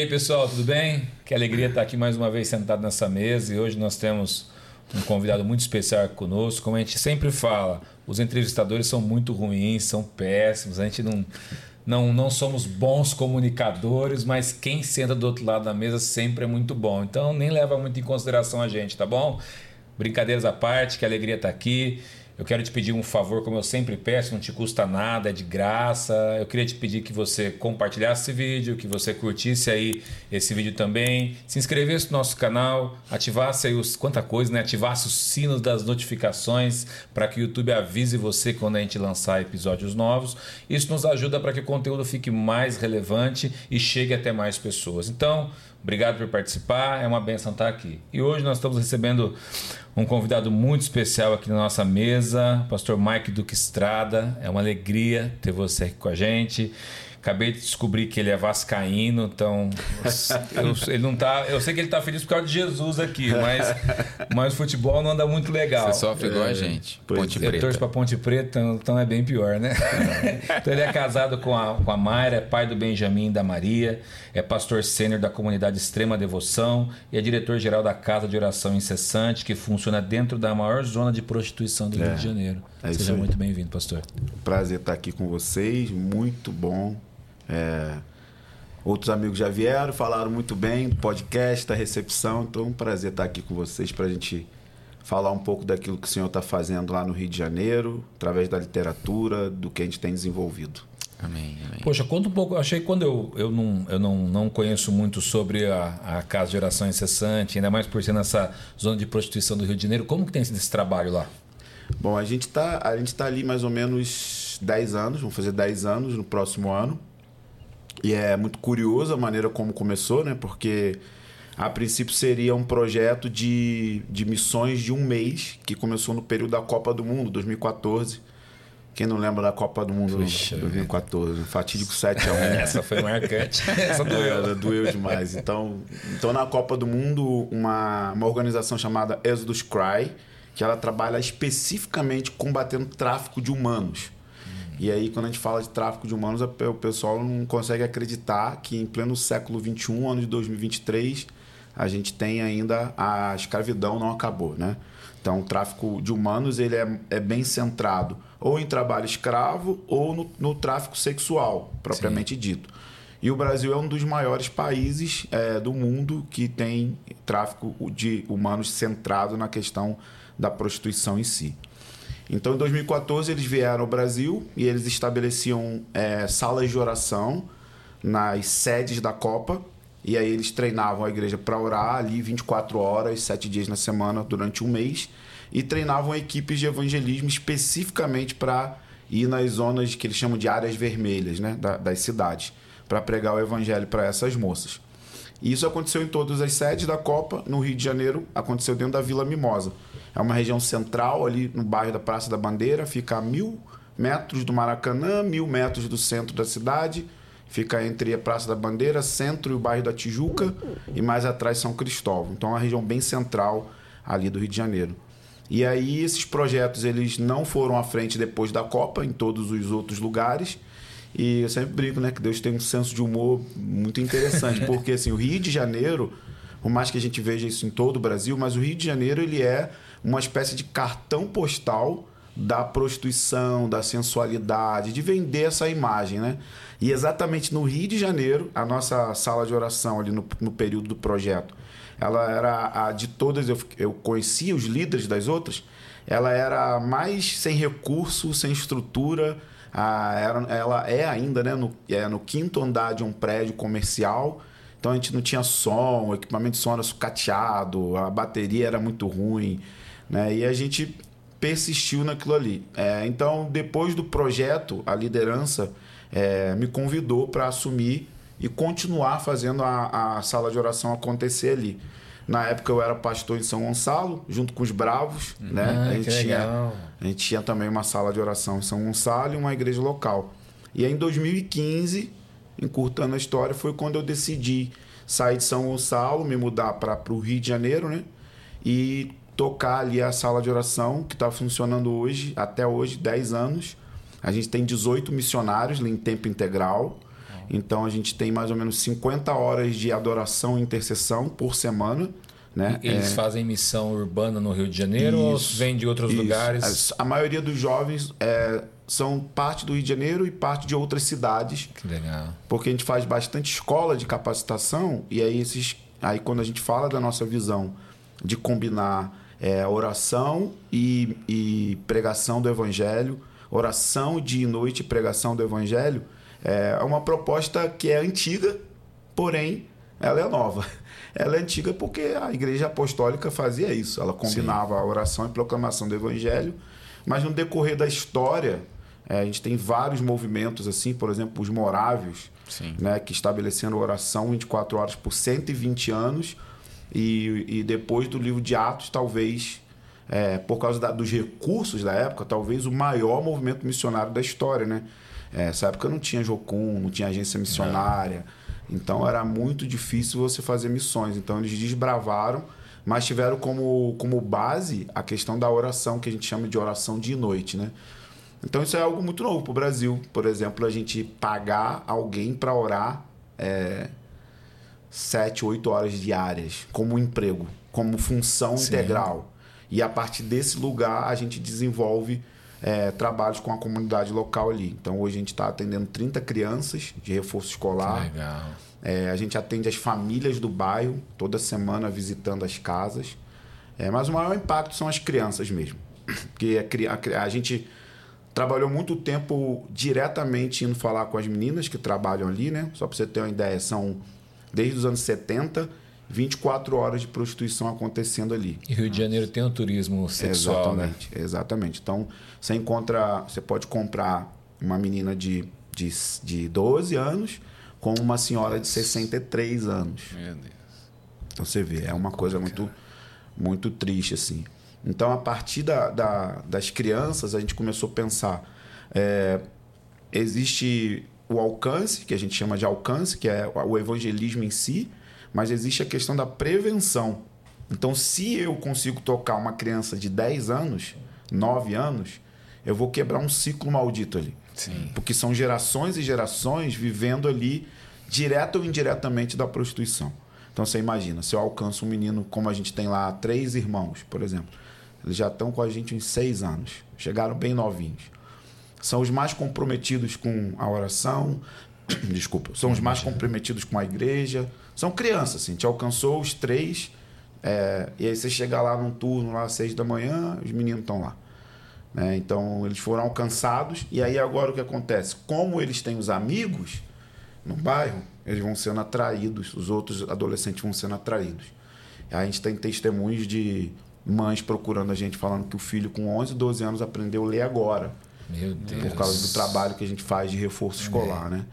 Aí, pessoal, tudo bem? Que alegria estar aqui mais uma vez sentado nessa mesa e hoje nós temos um convidado muito especial conosco. Como a gente sempre fala, os entrevistadores são muito ruins, são péssimos, a gente não, não, não somos bons comunicadores, mas quem senta do outro lado da mesa sempre é muito bom. Então nem leva muito em consideração a gente, tá bom? Brincadeiras à parte, que alegria estar aqui. Eu quero te pedir um favor, como eu sempre peço, não te custa nada, é de graça. Eu queria te pedir que você compartilhasse esse vídeo, que você curtisse aí esse vídeo também, se inscrevesse no nosso canal, ativasse aí os quanta coisa, né? Ativasse os sinos das notificações para que o YouTube avise você quando a gente lançar episódios novos. Isso nos ajuda para que o conteúdo fique mais relevante e chegue até mais pessoas. Então, Obrigado por participar, é uma benção estar aqui. E hoje nós estamos recebendo um convidado muito especial aqui na nossa mesa, pastor Mike Duque Estrada. É uma alegria ter você aqui com a gente. Acabei de descobrir que ele é vascaíno, então eu, ele não tá. Eu sei que ele está feliz por causa de Jesus aqui, mas, mas o futebol não anda muito legal. Você sofre igual é, a gente. Ponte eu Preta. Eu torço para Ponte Preta, então é bem pior, né? então ele é casado com a, com a Mayra, é pai do Benjamin e da Maria, é pastor sênior da comunidade Extrema Devoção e é diretor-geral da Casa de Oração Incessante, que funciona dentro da maior zona de prostituição do é, Rio de Janeiro. É Seja muito bem-vindo, pastor. Prazer estar aqui com vocês, muito bom é, outros amigos já vieram, falaram muito bem do podcast, da recepção. Então é um prazer estar aqui com vocês para a gente falar um pouco daquilo que o senhor está fazendo lá no Rio de Janeiro, através da literatura, do que a gente tem desenvolvido. Amém, amém. Poxa, conta um pouco. Achei que quando eu, eu, não, eu não, não conheço muito sobre a, a Casa de Oração Incessante, ainda mais por ser nessa zona de prostituição do Rio de Janeiro, como que tem sido esse trabalho lá? Bom, a gente está tá ali mais ou menos 10 anos, vamos fazer 10 anos no próximo ano. E é muito curioso a maneira como começou, né? Porque a princípio seria um projeto de, de missões de um mês, que começou no período da Copa do Mundo, 2014. Quem não lembra da Copa do Mundo Puxa, 2014? Fatídico 7x1. Essa foi marcante. Essa doeu. É, doeu demais. Então, então, na Copa do Mundo, uma, uma organização chamada Exodus Cry, que ela trabalha especificamente combatendo tráfico de humanos. E aí, quando a gente fala de tráfico de humanos, o pessoal não consegue acreditar que em pleno século XXI, ano de 2023, a gente tem ainda a escravidão não acabou, né? Então, o tráfico de humanos ele é, é bem centrado ou em trabalho escravo ou no, no tráfico sexual, propriamente Sim. dito. E o Brasil é um dos maiores países é, do mundo que tem tráfico de humanos centrado na questão da prostituição em si. Então, em 2014, eles vieram ao Brasil e eles estabeleciam é, salas de oração nas sedes da Copa. E aí eles treinavam a igreja para orar ali 24 horas, 7 dias na semana, durante um mês. E treinavam equipes de evangelismo especificamente para ir nas zonas que eles chamam de áreas vermelhas né, das cidades, para pregar o evangelho para essas moças. E isso aconteceu em todas as sedes da Copa. No Rio de Janeiro, aconteceu dentro da Vila Mimosa. É uma região central, ali no bairro da Praça da Bandeira, fica a mil metros do Maracanã, mil metros do centro da cidade. Fica entre a Praça da Bandeira, centro e o bairro da Tijuca, e mais atrás São Cristóvão. Então é uma região bem central ali do Rio de Janeiro. E aí esses projetos eles não foram à frente depois da Copa em todos os outros lugares e eu sempre brinco, né, que Deus tem um senso de humor muito interessante, porque assim, o Rio de Janeiro, por mais que a gente veja isso em todo o Brasil, mas o Rio de Janeiro ele é uma espécie de cartão postal da prostituição, da sensualidade, de vender essa imagem, né? E exatamente no Rio de Janeiro, a nossa sala de oração ali no, no período do projeto, ela era a de todas, eu, eu conhecia os líderes das outras, ela era mais sem recurso, sem estrutura, era, ela é ainda né, no, é, no quinto andar de um prédio comercial. Então a gente não tinha som, o equipamento de som era sucateado, a bateria era muito ruim. Né? E a gente persistiu naquilo ali. É, então, depois do projeto, a liderança é, me convidou para assumir e continuar fazendo a, a sala de oração acontecer ali. Na época eu era pastor em São Gonçalo, junto com os Bravos, hum. né? Ah, a, gente tinha, a gente tinha também uma sala de oração em São Gonçalo e uma igreja local. E aí, em 2015, encurtando a história, foi quando eu decidi sair de São Gonçalo, me mudar para o Rio de Janeiro, né? E tocar ali a sala de oração, que está funcionando hoje, até hoje, 10 anos. A gente tem 18 missionários em tempo integral. Então a gente tem mais ou menos 50 horas de adoração e intercessão por semana. Né? Eles é... fazem missão urbana no Rio de Janeiro isso, ou vêm de outros isso. lugares? A, maioria dos jovens é, são parte do Rio de Janeiro e parte de outras cidades. Que legal. Porque a gente faz bastante escola de capacitação e aí esses aí quando a gente fala da nossa visão de combinar é, oração e, e, pregação do evangelho, oração de noite e pregação do evangelho, é uma proposta que é antiga, porém ela é nova. Ela é antiga porque a igreja apostólica fazia isso. Ela combinava Sim. a oração e proclamação do evangelho, mas no decorrer da história, é, a gente tem vários movimentos assim, por exemplo, os morávios, né, que estabeleceram oração 24 horas por 120 anos e, e depois do livro de Atos, talvez é, por causa da, dos recursos da época, talvez o maior movimento missionário da história, né? É, essa época não tinha Jocum, não tinha agência missionária, então era muito difícil você fazer missões. Então eles desbravaram, mas tiveram como, como base a questão da oração, que a gente chama de oração de noite, né? Então isso é algo muito novo para o Brasil. Por exemplo, a gente pagar alguém para orar é, sete, oito horas diárias como emprego, como função Sim. integral. E a partir desse lugar a gente desenvolve é, trabalhos com a comunidade local ali. Então hoje a gente está atendendo 30 crianças de reforço escolar. legal. É, a gente atende as famílias do bairro toda semana visitando as casas. É, mas o maior impacto são as crianças mesmo. Porque a, a, a gente trabalhou muito tempo diretamente indo falar com as meninas que trabalham ali, né? Só para você ter uma ideia, são desde os anos 70, 24 horas de prostituição acontecendo ali. E Rio de Janeiro tem um turismo sexual, né? exatamente, né? Exatamente. Então, você encontra, você pode comprar uma menina de, de, de 12 anos com uma senhora de 63 anos. Meu Deus. Então você vê, é uma coisa muito, muito triste assim. Então, a partir da, da, das crianças, a gente começou a pensar: é, existe o alcance, que a gente chama de alcance, que é o evangelismo em si, mas existe a questão da prevenção. Então, se eu consigo tocar uma criança de 10 anos, 9 anos, eu vou quebrar um ciclo maldito ali. Sim. Porque são gerações e gerações vivendo ali, direta ou indiretamente, da prostituição. Então, você imagina, se eu alcanço um menino, como a gente tem lá, três irmãos, por exemplo eles já estão com a gente uns seis anos. Chegaram bem novinhos. São os mais comprometidos com a oração. Desculpa. São os mais comprometidos com a igreja. São crianças, assim. Te alcançou os três. É, e aí você chega lá num turno, lá às seis da manhã, os meninos estão lá. Né? Então eles foram alcançados. E aí agora o que acontece? Como eles têm os amigos no bairro, eles vão sendo atraídos. Os outros adolescentes vão sendo atraídos. A gente tem testemunhos de mães procurando a gente falando que o filho com 11, 12 anos aprendeu a ler agora. Meu Deus. Por causa do trabalho que a gente faz de reforço escolar, é. né?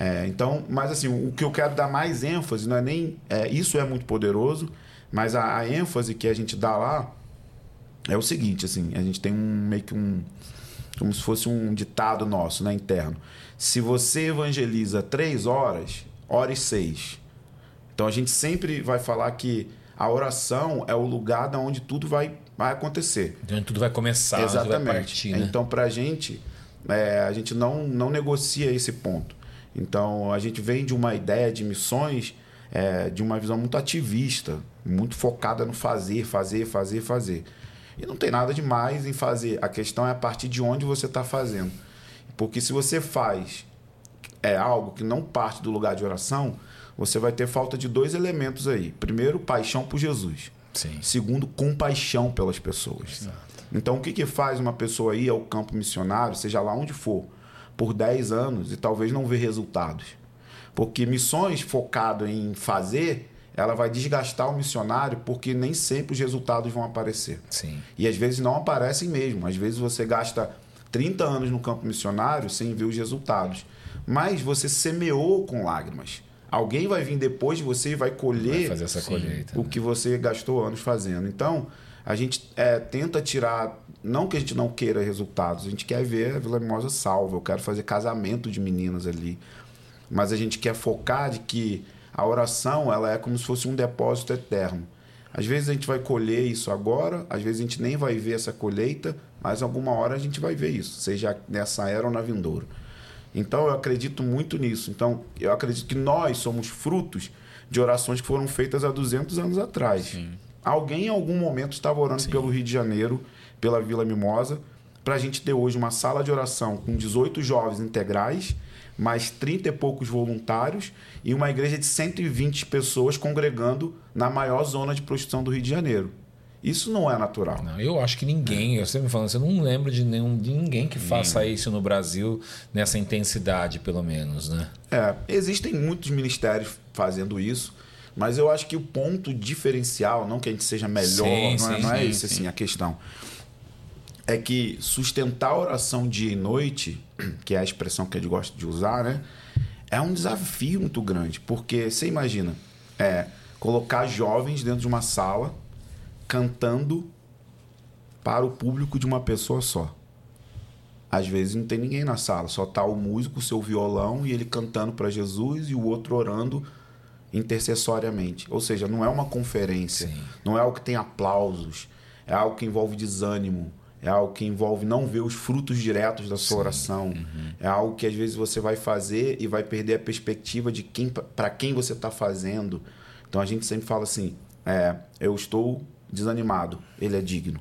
É, então, mas assim, o que eu quero dar mais ênfase não é nem. É, isso é muito poderoso, mas a, a, ênfase que a gente dá lá é o seguinte: assim, a gente tem um meio que um. Como se fosse um ditado nosso, né, interno. Se você evangeliza três horas, ore seis. Então a gente sempre vai falar que a oração é o lugar da onde tudo vai, vai acontecer. Onde tudo vai começar, Exatamente. vai partir. Né? Então, para a gente, é, a gente não, não negocia esse ponto. Então, a gente vem de uma ideia de missões, é, de uma visão muito ativista, muito focada no fazer, fazer, fazer, fazer. E não tem nada de mais em fazer. A questão é a partir de onde você está fazendo. Porque se você faz é algo que não parte do lugar de oração, você vai ter falta de dois elementos aí. Primeiro, paixão por Jesus. Sim. Segundo, compaixão pelas pessoas. Exato. Então, o que, que faz uma pessoa ir ao campo missionário, seja lá onde for, por 10 anos e talvez não ver resultados? Porque missões focado em fazer, ela vai desgastar o missionário porque nem sempre os resultados vão aparecer. Sim. E às vezes não aparecem mesmo. Às vezes você gasta 30 anos no campo missionário sem ver os resultados. Mas você semeou com lágrimas. Alguém vai vir depois de você e vai colher vai colheita, o né? que você gastou anos fazendo. Então, a gente é, tenta tirar. Não que a gente não queira resultados, a gente quer ver a Vila Mimosa salva. Eu quero fazer casamento de meninas ali. Mas a gente quer focar de que a oração ela é como se fosse um depósito eterno. Às vezes a gente vai colher isso agora, às vezes a gente nem vai ver essa colheita, mas alguma hora a gente vai ver isso, seja nessa era ou na vindoura. Então eu acredito muito nisso. Então eu acredito que nós somos frutos de orações que foram feitas há 200 anos atrás. Sim. Alguém em algum momento estava orando Sim. pelo Rio de Janeiro, pela Vila Mimosa, para a gente ter hoje uma sala de oração com 18 jovens integrais, mais 30 e poucos voluntários e uma igreja de 120 pessoas congregando na maior zona de prostituição do Rio de Janeiro. Isso não é natural. Não, eu acho que ninguém, eu sempre falando, você não lembra de, nenhum, de ninguém que faça isso no Brasil nessa intensidade, pelo menos, né? É, existem muitos ministérios fazendo isso, mas eu acho que o ponto diferencial, não que a gente seja melhor, sim, não, é, não é esse assim a questão. É que sustentar a oração dia e noite, que é a expressão que a gente gosta de usar, né? É um desafio muito grande, porque você imagina, é colocar jovens dentro de uma sala cantando para o público de uma pessoa só. Às vezes não tem ninguém na sala, só tá o músico, o seu violão e ele cantando para Jesus e o outro orando intercessoriamente. Ou seja, não é uma conferência, Sim. não é algo que tem aplausos, é algo que envolve desânimo, é algo que envolve não ver os frutos diretos da sua Sim. oração, uhum. é algo que às vezes você vai fazer e vai perder a perspectiva de quem para quem você está fazendo. Então a gente sempre fala assim: é, eu estou desanimado, ele é digno.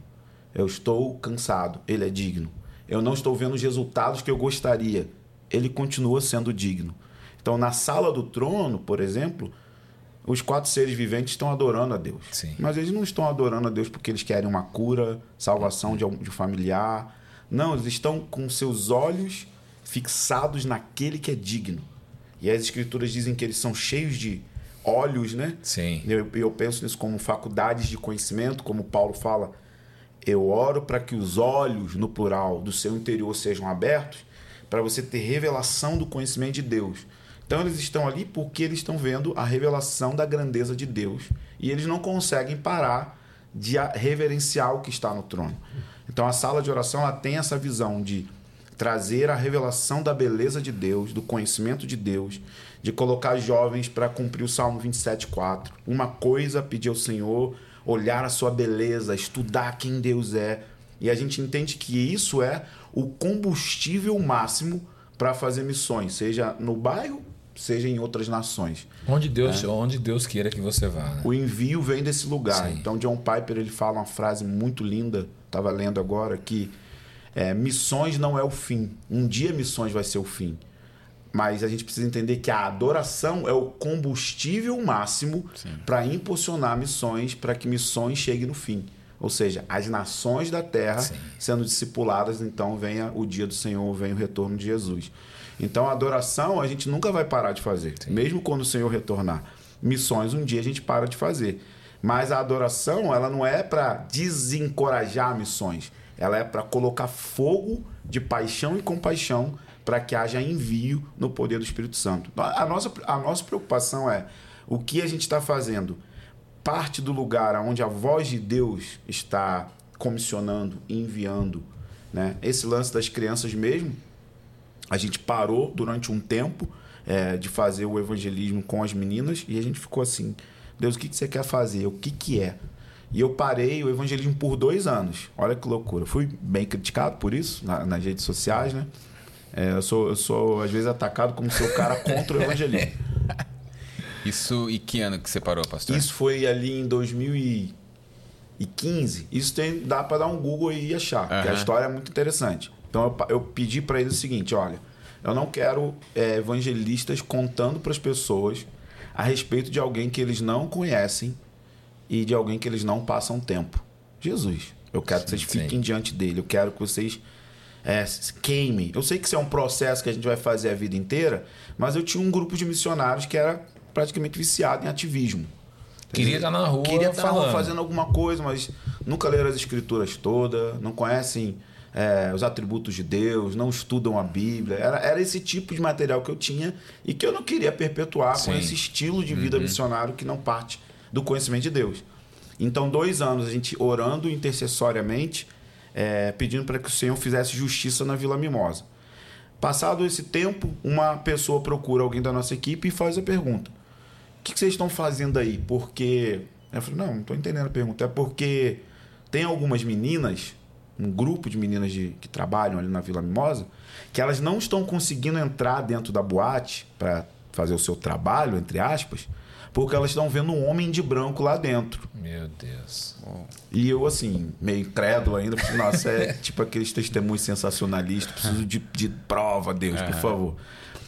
Eu estou cansado, ele é digno. Eu não estou vendo os resultados que eu gostaria, ele continua sendo digno. Então, na sala do trono, por exemplo, os quatro seres viventes estão adorando a Deus. Sim. Mas eles não estão adorando a Deus porque eles querem uma cura, salvação de um familiar. Não, eles estão com seus olhos fixados naquele que é digno. E as escrituras dizem que eles são cheios de olhos, né? Sim. Eu, eu penso nisso como faculdades de conhecimento, como Paulo fala. Eu oro para que os olhos, no plural, do seu interior sejam abertos, para você ter revelação do conhecimento de Deus. Então eles estão ali porque eles estão vendo a revelação da grandeza de Deus e eles não conseguem parar de reverenciar o que está no trono. Então a sala de oração ela tem essa visão de trazer a revelação da beleza de Deus, do conhecimento de Deus, de colocar jovens para cumprir o Salmo 27,4. Uma coisa pedir ao Senhor, olhar a sua beleza, estudar quem Deus é. E a gente entende que isso é o combustível máximo para fazer missões, seja no bairro, seja em outras nações. Onde Deus, é. onde Deus queira que você vá. Né? O envio vem desse lugar. Sim. Então John Piper ele fala uma frase muito linda, estava lendo agora que é, missões não é o fim. Um dia missões vai ser o fim. Mas a gente precisa entender que a adoração é o combustível máximo para impulsionar missões, para que missões cheguem no fim. Ou seja, as nações da terra Sim. sendo discipuladas, então venha o dia do Senhor, venha o retorno de Jesus. Então a adoração a gente nunca vai parar de fazer, Sim. mesmo quando o Senhor retornar. Missões um dia a gente para de fazer. Mas a adoração, ela não é para desencorajar missões, ela é para colocar fogo de paixão e compaixão para que haja envio no poder do Espírito Santo. A nossa, a nossa preocupação é o que a gente está fazendo parte do lugar onde a voz de Deus está comissionando, enviando. Né? Esse lance das crianças mesmo, a gente parou durante um tempo é, de fazer o evangelismo com as meninas e a gente ficou assim: Deus, o que, que você quer fazer? O que, que é? E eu parei o evangelismo por dois anos. Olha que loucura. Fui bem criticado por isso na, nas redes sociais, né? É, eu, sou, eu sou, às vezes, atacado como se o cara contra o evangelismo. Isso, e que ano que você parou, pastor? Isso foi ali em 2015. Isso tem, dá para dar um Google e achar, uhum. porque a história é muito interessante. Então eu, eu pedi para ele o seguinte: olha, eu não quero é, evangelistas contando para as pessoas a respeito de alguém que eles não conhecem e de alguém que eles não passam tempo. Jesus. Eu quero sim, que vocês fiquem sim. diante dele. Eu quero que vocês é, queime. Eu sei que isso é um processo que a gente vai fazer a vida inteira, mas eu tinha um grupo de missionários que era praticamente viciado em ativismo. Queria estar na rua Queria estar falando. fazendo alguma coisa, mas nunca leram as escrituras todas, não conhecem é, os atributos de Deus, não estudam a Bíblia. Era, era esse tipo de material que eu tinha e que eu não queria perpetuar Sim. com esse estilo de vida uhum. missionário que não parte do conhecimento de Deus. Então, dois anos a gente orando intercessoriamente, é, pedindo para que o Senhor fizesse justiça na Vila Mimosa. Passado esse tempo, uma pessoa procura alguém da nossa equipe e faz a pergunta: O que, vocês estão fazendo aí? Porque. Eu falei: Não, não estou entendendo a pergunta. É porque tem algumas meninas um grupo de meninas de, que trabalham ali na Vila Mimosa, que elas não estão conseguindo entrar dentro da boate para fazer o seu trabalho, entre aspas, porque elas estão vendo um homem de branco lá dentro. Meu Deus. E eu, assim, meio incrédulo ainda, porque, nossa, é tipo aqueles testemunhos sensacionalistas, preciso de, de prova, Deus, por favor.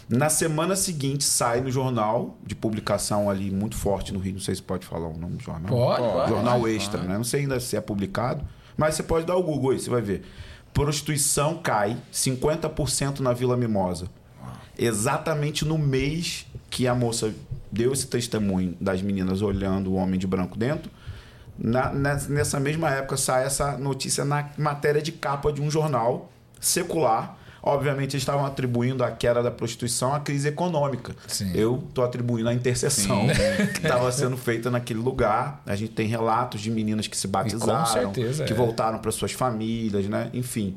Na semana seguinte, sai no jornal de publicação ali muito forte no Rio, não sei se pode falar o nome do jornal. Pode, pode. Jornal Extra, né? Não sei ainda se é publicado, mas você pode dar o Google aí, você vai ver. Prostituição cai 50% na Vila Mimosa. Exatamente no mês que a moça deu esse testemunho das meninas olhando o homem de branco dentro, na- nessa mesma época sai essa notícia na matéria de capa de um jornal secular. Obviamente, eles estavam atribuindo a queda da prostituição à crise econômica. Sim. Eu estou atribuindo a intercessão que estava sendo feita naquele lugar. A gente tem relatos de meninas que se batizaram, certeza, que é. voltaram para suas famílias, né? Enfim.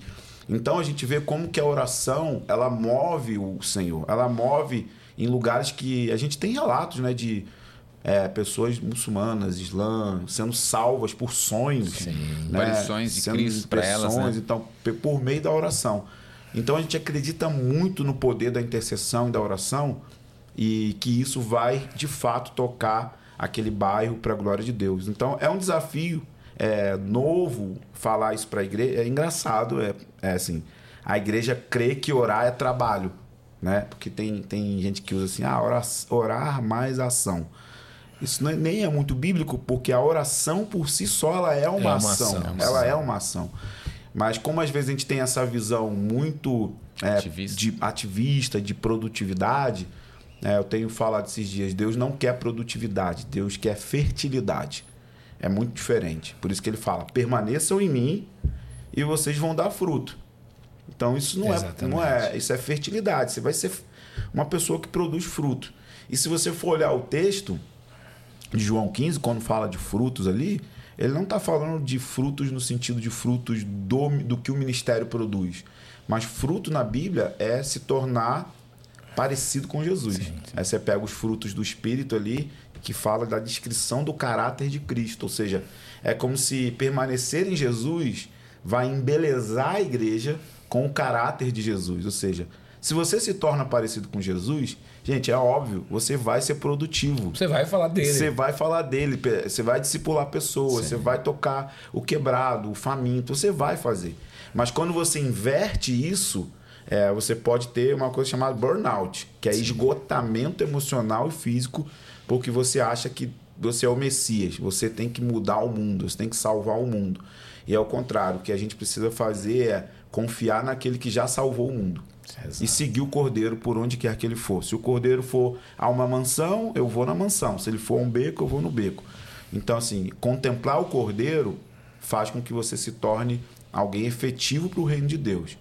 Então a gente vê como que a oração ela move o Senhor, ela move em lugares que a gente tem relatos, né, de é, pessoas muçulmanas, islã, sendo salvas por sonhos, né? Aparições de Cristo pra elas, né? Então, por meio da oração. Então a gente acredita muito no poder da intercessão e da oração e que isso vai de fato tocar aquele bairro para a glória de Deus. Então é um desafio é, novo falar isso para a igreja. É engraçado, é, é assim, a igreja crê que orar é trabalho, né? Porque tem, tem gente que usa assim, ah, orar, orar mais ação. Isso é- nem é muito bíblico, porque a oração por si só ela é uma, É uma ação. ação, Ela é uma ação. Mas como às vezes a gente tem essa visão muito é, Ativista. de ativista, de produtividade, né, eu tenho falado esses dias, Deus não quer produtividade, Deus quer fertilidade. É muito diferente. Por isso que ele fala: permaneçam em mim e vocês vão dar fruto. Então isso não é, não é, isso é fertilidade. Você vai ser uma pessoa que produz fruto. E se você for olhar o texto de João 15, quando fala de frutos ali, ele não está falando de frutos no sentido de frutos do, do que o ministério produz. Mas fruto na Bíblia é se tornar parecido com Jesus. Aí você pega os frutos do Espírito ali, que fala da descrição do caráter de Cristo. Ou seja, é como se permanecer em Jesus vai embelezar a igreja com o caráter de Jesus. Ou seja, se você se torna parecido com Jesus, gente, é óbvio, você vai ser produtivo. Você vai falar dele. Você vai falar dele, você vai discipular pessoas, você vai tocar o quebrado, o faminto, você vai fazer. Mas quando você inverte isso, é, você pode ter uma coisa chamada burnout, que é esgotamento emocional e físico, porque você acha que você é o Messias, você tem que mudar o mundo, você tem que salvar o mundo. E é o contrário, o que a gente precisa fazer é confiar naquele que já salvou o mundo. E seguir o cordeiro por onde quer que ele for. Se o cordeiro for a uma mansão, eu vou na mansão. Se ele for a um beco, eu vou no beco. Então, assim, contemplar o cordeiro faz com que você se torne alguém efetivo para o reino de Deus.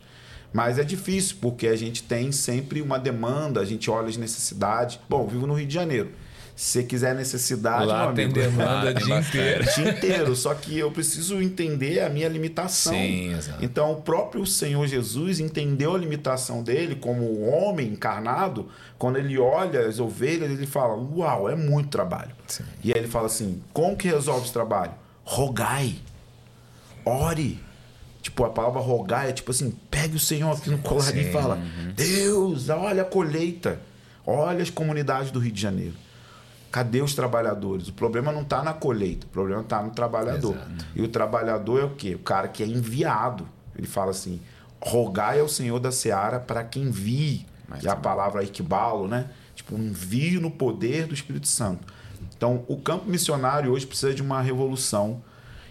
Mas é difícil, porque a gente tem sempre uma demanda, a gente olha as necessidades. Bom, vivo no Rio de Janeiro. Se você quiser necessidade, meu Lá tem amigo, demanda Ah, o tem dia inteiro. o dia inteiro. Só que eu preciso entender a minha limitação. Sim, exato. Então, o próprio Senhor Jesus entendeu a limitação dele como homem encarnado. Quando ele olha as ovelhas, ele fala: Uau, é muito trabalho. Sim. E aí ele fala assim: Como que resolve esse trabalho? Rogai, ore. Tipo, a palavra rogar é tipo assim: pegue o Senhor aqui no colarinho e fala: Deus, olha a colheita, olha as comunidades do Rio de Janeiro. Cadê os trabalhadores? O problema não está na colheita, o problema está no trabalhador. Exato. E o trabalhador é o quê? O cara que é enviado. Ele fala assim: rogai ao Senhor da seara para que envie. Mas e a palavra equibalo, né? Tipo, envio no poder do Espírito Santo. Então, o campo missionário hoje precisa de uma revolução.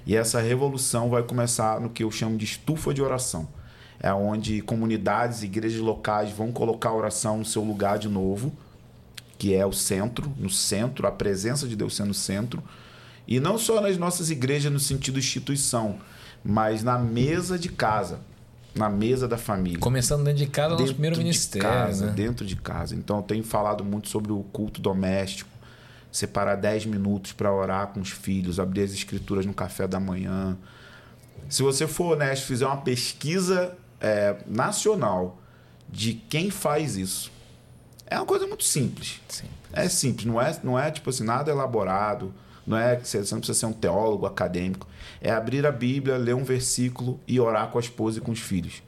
E essa revolução vai começar no que eu chamo de estufa de oração. É onde comunidades, igrejas locais vão colocar a oração no seu lugar de novo, que é o centro, no centro, a presença de Deus sendo o centro. E não só nas nossas igrejas no sentido instituição, mas na mesa de casa, na mesa da família Começando dentro de casa, nosso primeiro de ministério. casa, né? dentro de casa. Então eu tenho falado muito sobre o culto doméstico, separar 10 minutos para orar com os filhos, abrir as escrituras no café da manhã. Se você for honesto, fizer uma pesquisa é, nacional de quem faz isso, é uma coisa muito simples. Sim. É simples, não é, não é tipo assim, nada elaborado, Não é que você você não precisa ser um teólogo acadêmico. É abrir a Bíblia, ler um versículo e orar com a esposa e com os filhos.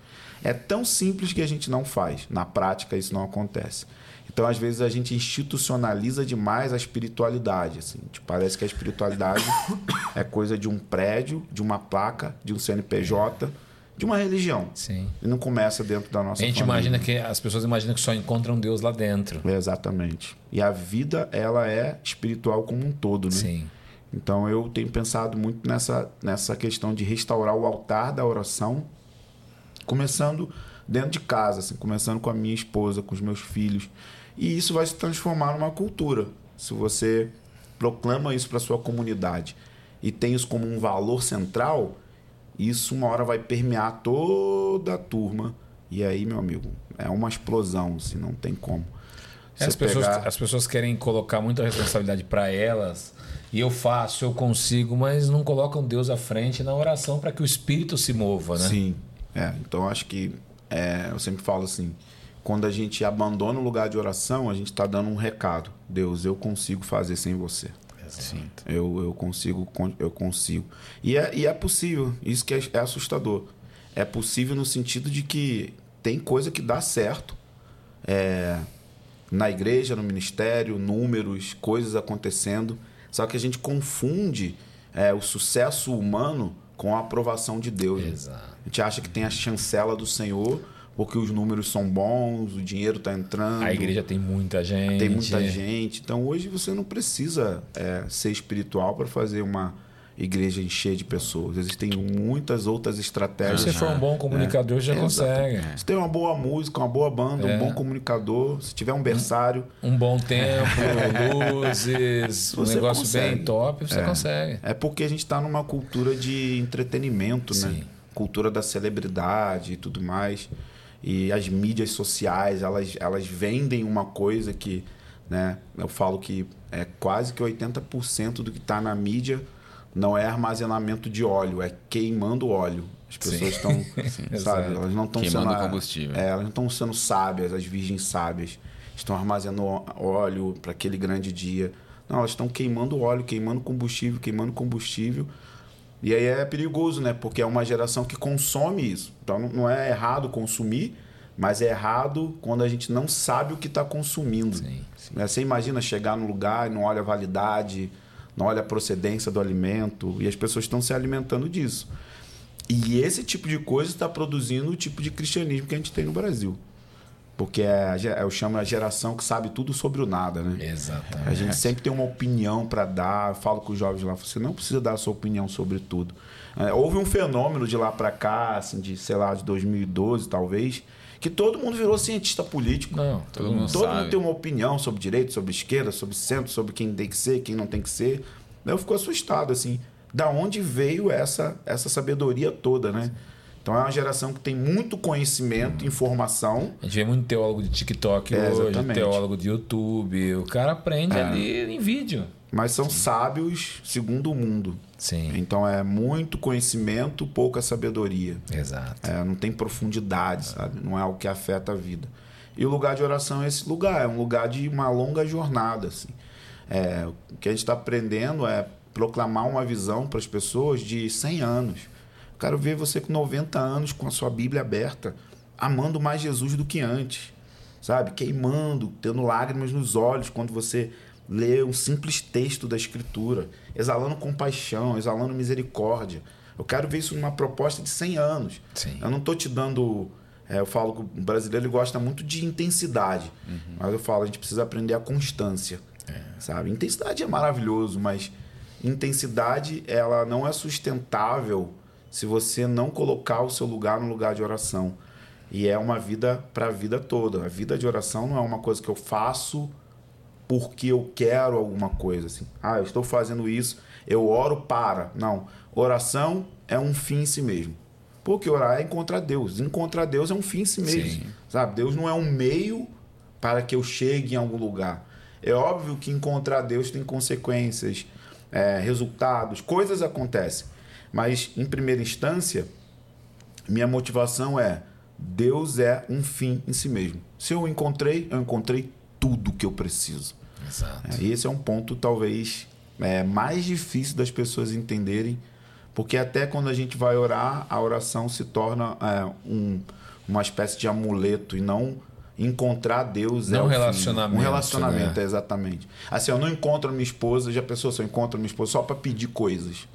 É tão simples que a gente não faz. Na prática, isso não acontece. Então, às vezes, a gente institucionaliza demais a espiritualidade. Assim. Tipo, parece que a espiritualidade é coisa de um prédio, de uma placa, de um CNPJ, de uma religião. Sim. E não começa dentro da nossa A gente família. imagina que as pessoas imaginam que só encontram Deus lá dentro. É, Exatamente. E a vida, ela é espiritual como um todo, né? Sim. Então eu tenho pensado muito nessa, nessa questão de restaurar o altar da oração, começando dentro de casa, assim, começando com a minha esposa, com os meus filhos. E isso vai se transformar numa cultura. Se você proclama isso para sua comunidade e tem isso como um valor central, isso uma hora vai permear toda a turma. E aí, meu amigo, é uma explosão, assim, não tem como. É, As pessoas, pegar- as pessoas querem colocar muita responsabilidade para elas. E eu faço, eu consigo, mas não colocam Deus à frente na oração para que o Espírito se mova, né? Sim. É, então acho que é, eu sempre falo assim, quando a gente abandona o lugar de oração, a gente está dando um recado. Deus, eu consigo fazer sem você. Sim. Eu, eu consigo, con- eu consigo. E é, e é possível. Isso que é, é assustador. É possível no sentido de que tem coisa que dá certo. É, na igreja, no ministério, números, coisas acontecendo. Só que a gente confunde é, o sucesso humano com a aprovação de Deus. né? Exato. A gente acha que tem a chancela do Senhor porque os números são bons, o dinheiro está entrando. A igreja tem muita gente. Tem muita gente. Então hoje você não precisa é, ser espiritual para fazer uma igreja encher de pessoas. Existem muitas outras Se estratégias. você for um bom comunicador, já consegue. Se tem uma boa música, uma boa banda, É. um bom comunicador, se tiver um berçário, Um bom tempo, luzes, um negócio consegue. bem top, você consegue. é porque a gente está numa cultura de entretenimento, né? Sim. Cultura da celebridade e tudo mais. E as mídias sociais, elas, elas vendem uma coisa que, né? Eu falo que é quase que 80% do que está na mídia não é armazenamento de óleo, é queimando óleo. As pessoas estão, sabe? Elas não estão sendo combustível. É, elas não estão sendo sábias, as virgens sábias. Estão armazenando óleo para aquele grande dia. Não, elas estão queimando óleo, queimando combustível, queimando combustível. E aí é perigoso, né? Porque é uma geração que consome isso. Então não- é errado consumir, mas é errado quando a gente não sabe o que está consumindo. Sim, Né? Você imagina chegar no lugar e não olha a validade, não olha a procedência do alimento, e as pessoas estão se alimentando disso. E esse tipo de coisa está produzindo o tipo de cristianismo que a gente tem no Brasil. Porque é, eu chamo a geração que sabe tudo sobre o nada, né? Exatamente. A gente sempre tem uma opinião para dar. Eu falo com os jovens lá, você não precisa dar a sua opinião sobre tudo. É, houve um fenômeno de lá para cá, assim, de sei lá, de 2012 talvez, que todo mundo virou cientista político. Não, Todo todo mundo. Todo sabe. mundo tem uma opinião sobre direita, sobre esquerda, sobre centro, sobre quem tem que ser, quem não tem que ser. Eu fico assustado, assim, da onde veio essa, essa sabedoria toda, né? Então é uma geração que tem muito conhecimento, informação. A gente vê muito teólogo de TikTok É, hoje, exatamente. teólogo de YouTube. O cara aprende É. ali em vídeo. Mas são sábios segundo o mundo. Sim, Então é muito conhecimento, pouca sabedoria. exato. É, não tem profundidade, sabe? Não é algo que afeta a vida. E o lugar de oração é esse lugar, é um lugar de uma longa jornada. Assim. É, o que a gente está aprendendo é proclamar uma visão para as pessoas de 100 anos. Eu quero ver você com 90 anos com a sua Bíblia aberta, amando mais Jesus do que antes, sabe? Queimando, tendo lágrimas nos olhos quando você lê um simples texto da Escritura, exalando compaixão, exalando misericórdia. Eu quero ver isso numa proposta de 100 anos. Sim. Eu não estou te dando. é, eu falo que o brasileiro ele gosta muito de intensidade, mas eu falo, a gente precisa aprender a constância. Sabe? Intensidade é maravilhoso, mas intensidade ela não é sustentável se você não colocar o seu lugar no lugar de oração. E é uma vida para a vida toda. A vida de oração não é uma coisa que eu faço porque eu quero alguma coisa assim. Ah, eu estou fazendo isso, eu oro para. Não. Oração é um fim em si mesmo. Porque orar é encontrar Deus. Encontrar Deus é um fim em si mesmo. Sim. Sabe? Deus não é um meio para que eu chegue em algum lugar. É óbvio que encontrar Deus tem consequências, é, resultados, coisas acontecem. Mas, em primeira instância, minha motivação é: Deus é um fim em si mesmo. Se eu encontrei, eu encontrei tudo que eu preciso. Exato. É, e esse é um ponto talvez é mais difícil das pessoas entenderem, porque até quando a gente vai orar, a oração se torna é, um, uma espécie de amuleto e não encontrar Deus Não é um fim. relacionamento, Um relacionamento, né? é, exatamente. Assim, eu não encontro minha esposa, já pensou se eu encontro minha esposa só para pedir coisas.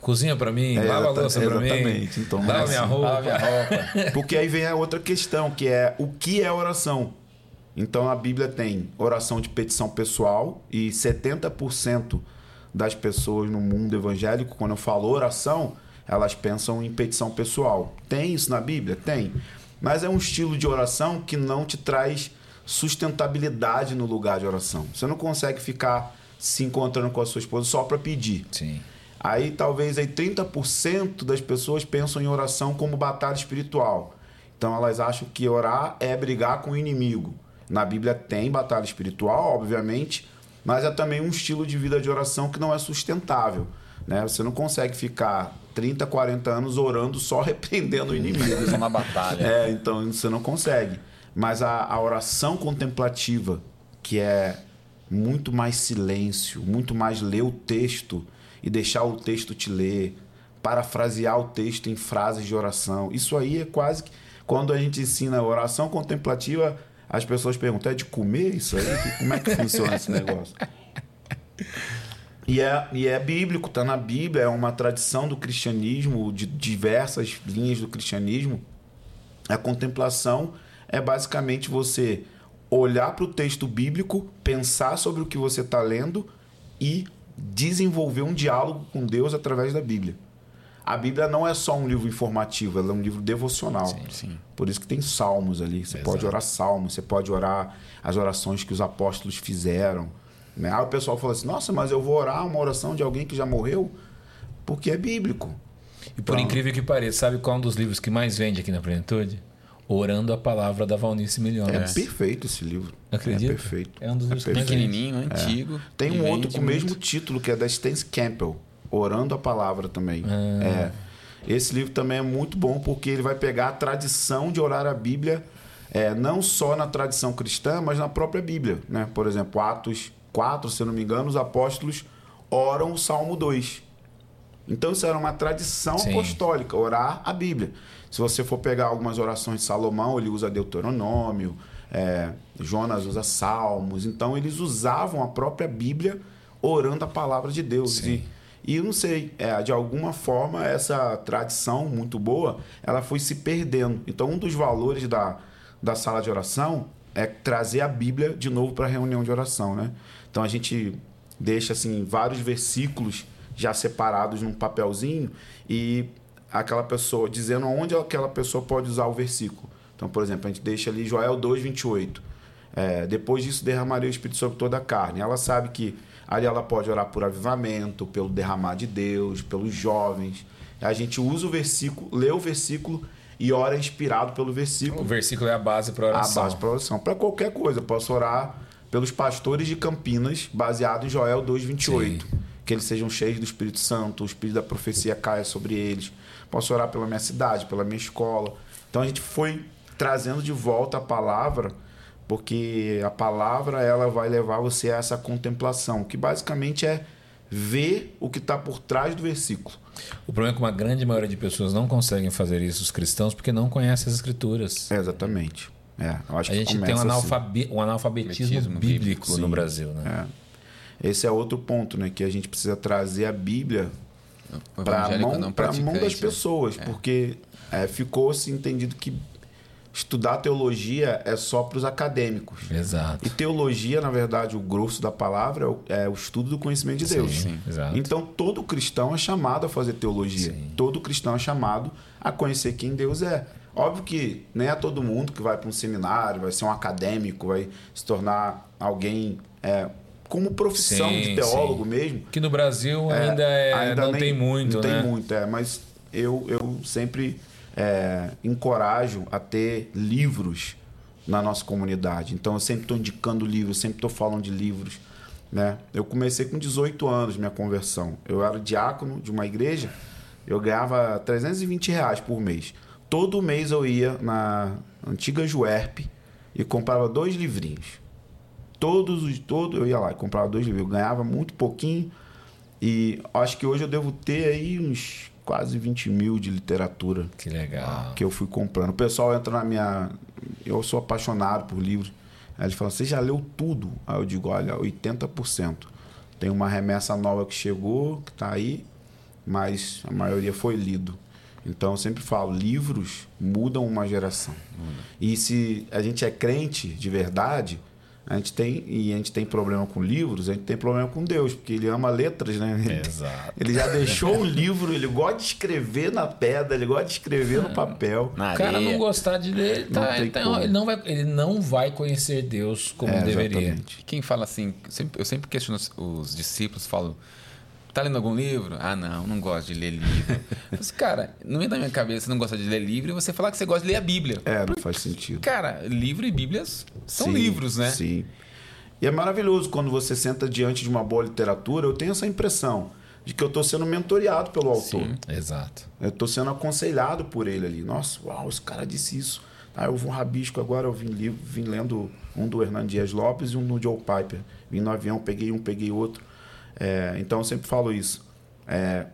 Cozinha pra mim, É, lava a louça pra mim. exatamente. Então, lava assim, minha roupa. Lava minha roupa. Porque aí vem a outra questão, que é o que é oração? Então a Bíblia tem oração de petição pessoal e 70% das pessoas no mundo evangélico, quando eu falo oração, elas pensam em petição pessoal. Tem isso na Bíblia? Tem. Mas é um estilo de oração que não te traz sustentabilidade no lugar de oração. Você não consegue ficar se encontrando com a sua esposa só para pedir. Sim. Aí talvez aí 30% das pessoas pensam em oração como batalha espiritual. Então elas acham que orar é brigar com o inimigo. Na Bíblia tem batalha espiritual, obviamente, mas é também um estilo de vida de oração que não é sustentável. Né? Você não consegue ficar 30, 40 anos orando só repreendendo o inimigo. Só na batalha. É, então você não consegue. Mas a, a oração contemplativa, que é muito mais silêncio, muito mais ler o texto e deixar o texto te ler, parafrasear o texto em frases de oração. Isso aí é quase que. Quando a gente ensina oração contemplativa, as pessoas perguntam: é de comer isso aí? Como é que funciona esse negócio? E é, e é bíblico, está na Bíblia, é uma tradição do cristianismo, de diversas linhas do cristianismo. A contemplação é basicamente você olhar para o texto bíblico, pensar sobre o que você está lendo e desenvolver um diálogo com Deus através da Bíblia. A Bíblia não é só um livro informativo, ela é um livro devocional. Sim. Por isso que tem salmos ali. Você pode orar salmos, você pode orar as orações que os apóstolos fizeram. Né? Aí o pessoal fala assim: nossa, mas eu vou orar uma oração de alguém que já morreu? Porque é bíblico. E por Então- incrível que pareça, sabe qual é um dos livros que mais vende aqui na Plenitude? Orando a Palavra da Valnice É, Milhões. perfeito esse livro. Acredita? É perfeito. É um dos livros vende. Pequenininho, antigo. Tem e um outro com o mesmo título, que é da Stance Campbell, Orando a Palavra também. Ah. É. Esse livro também é muito bom porque ele vai pegar a tradição de orar a Bíblia, é, não só na tradição cristã, mas na própria Bíblia. Né? Por exemplo, Atos 4, se eu não me engano, os apóstolos oram o Salmo 2. Então isso era uma tradição Sim. apostólica, orar a Bíblia. Se você for pegar algumas orações de Salomão, ele usa Deuteronômio, é, Jonas usa Salmos. Então eles usavam a própria Bíblia orando a palavra de Deus. Sim. E, e eu não sei, é, de alguma forma essa tradição muito boa, ela foi se perdendo. Então um dos valores da, da sala de oração é trazer a Bíblia de novo para a reunião de oração, né? Então a gente deixa assim vários versículos já separados num papelzinho e aquela pessoa dizendo onde aquela pessoa pode usar o versículo. Então, por exemplo, a gente deixa ali Joel 2:28. É, depois disso derramarei o Espírito sobre toda a carne. Ela sabe que ali ela pode orar por avivamento, pelo derramar de Deus, pelos jovens. A gente usa o versículo, lê o versículo e ora inspirado pelo versículo O versículo é a base para a oração. base para oração. Para qualquer coisa, eu posso orar pelos pastores de Campinas, baseado em Joel 2:28, que eles sejam cheios do Espírito Santo, o espírito da profecia caia sobre eles. Posso orar pela minha cidade, pela minha escola. Então a gente foi trazendo de volta a palavra, porque a palavra ela vai levar você a essa contemplação, que basicamente é ver o que está por trás do versículo. O problema é que uma grande maioria de pessoas não conseguem fazer isso, os cristãos, porque não conhecem as escrituras. É, exatamente. É, eu acho A que gente tem um, assim. analfabe- um analfabetismo bíblico bíblico, no. Brasil, né? É. Esse é outro ponto, né? Que a gente precisa trazer a Bíblia para a mão, mão das né? pessoas, porque é, ficou-se entendido que estudar teologia é só para os acadêmicos. Exato. E teologia, na verdade, o grosso da palavra é o, é o estudo do conhecimento de Deus. Sim, exato. Então, todo cristão é chamado a fazer teologia. Sim. Todo cristão é chamado a conhecer quem Deus é. Óbvio que nem é todo mundo que vai para um seminário, vai ser um acadêmico, vai se tornar alguém é, como profissão Sim, de teólogo sim. mesmo. Que no Brasil É, ainda, é, ainda não nem- tem muito, não né? tem muito, é, mas eu, eu sempre é, encorajo a ter livros na nossa comunidade. Então eu sempre estou indicando livros, sempre estou falando de livros. Né? Eu comecei com 18 anos minha conversão. Eu era diácono de uma igreja, eu ganhava 320 reais por mês. Todo mês eu ia na antiga Juerp e comprava dois livrinhos. Todos os todos eu ia lá e comprava dois livros, eu ganhava muito pouquinho e acho que hoje eu devo ter aí uns quase 20 mil de literatura Que legal. que eu fui comprando. O pessoal entra na minha. Eu sou apaixonado por livros. Aí eles falam: Você já leu tudo? Aí eu digo: Olha, 80%. Tem uma remessa nova que chegou, que está aí, mas a maioria foi lido. Então eu sempre falo: livros mudam uma geração. E se a gente é crente de verdade. A gente tem e a gente tem problema com livros, a gente tem problema com Deus, porque ele ama letras, né? Ele, Exato. ele já deixou o livro, ele gosta de escrever na pedra, ele gosta de escrever no papel. Na O cara não gostar de ler, Não tá, então ele, não vai, ele não vai conhecer Deus como É, deveria. exatamente. Quem fala assim, eu sempre, eu sempre questiono os, os discípulos, falo, tá lendo algum livro? Ah, não, não gosto de ler livro. Mas, cara, não entra na minha cabeça você não gosta de ler livro e você falar que você gosta de ler a Bíblia. É, não faz sentido. Cara, livro e Bíblias são Sim, livros, né? Sim. E é maravilhoso quando você senta diante de uma boa literatura. Eu tenho essa impressão de que eu estou sendo mentoreado pelo autor. Sim. Exato. Eu estou sendo aconselhado por ele ali. Nossa, uau, esse cara disse isso. Ah, eu vou um rabisco agora. Eu vim, li- vim lendo um do Hernando Dias Lopes e um do Joe Piper. Vim no avião, peguei um, peguei outro. É, então eu sempre falo isso. É,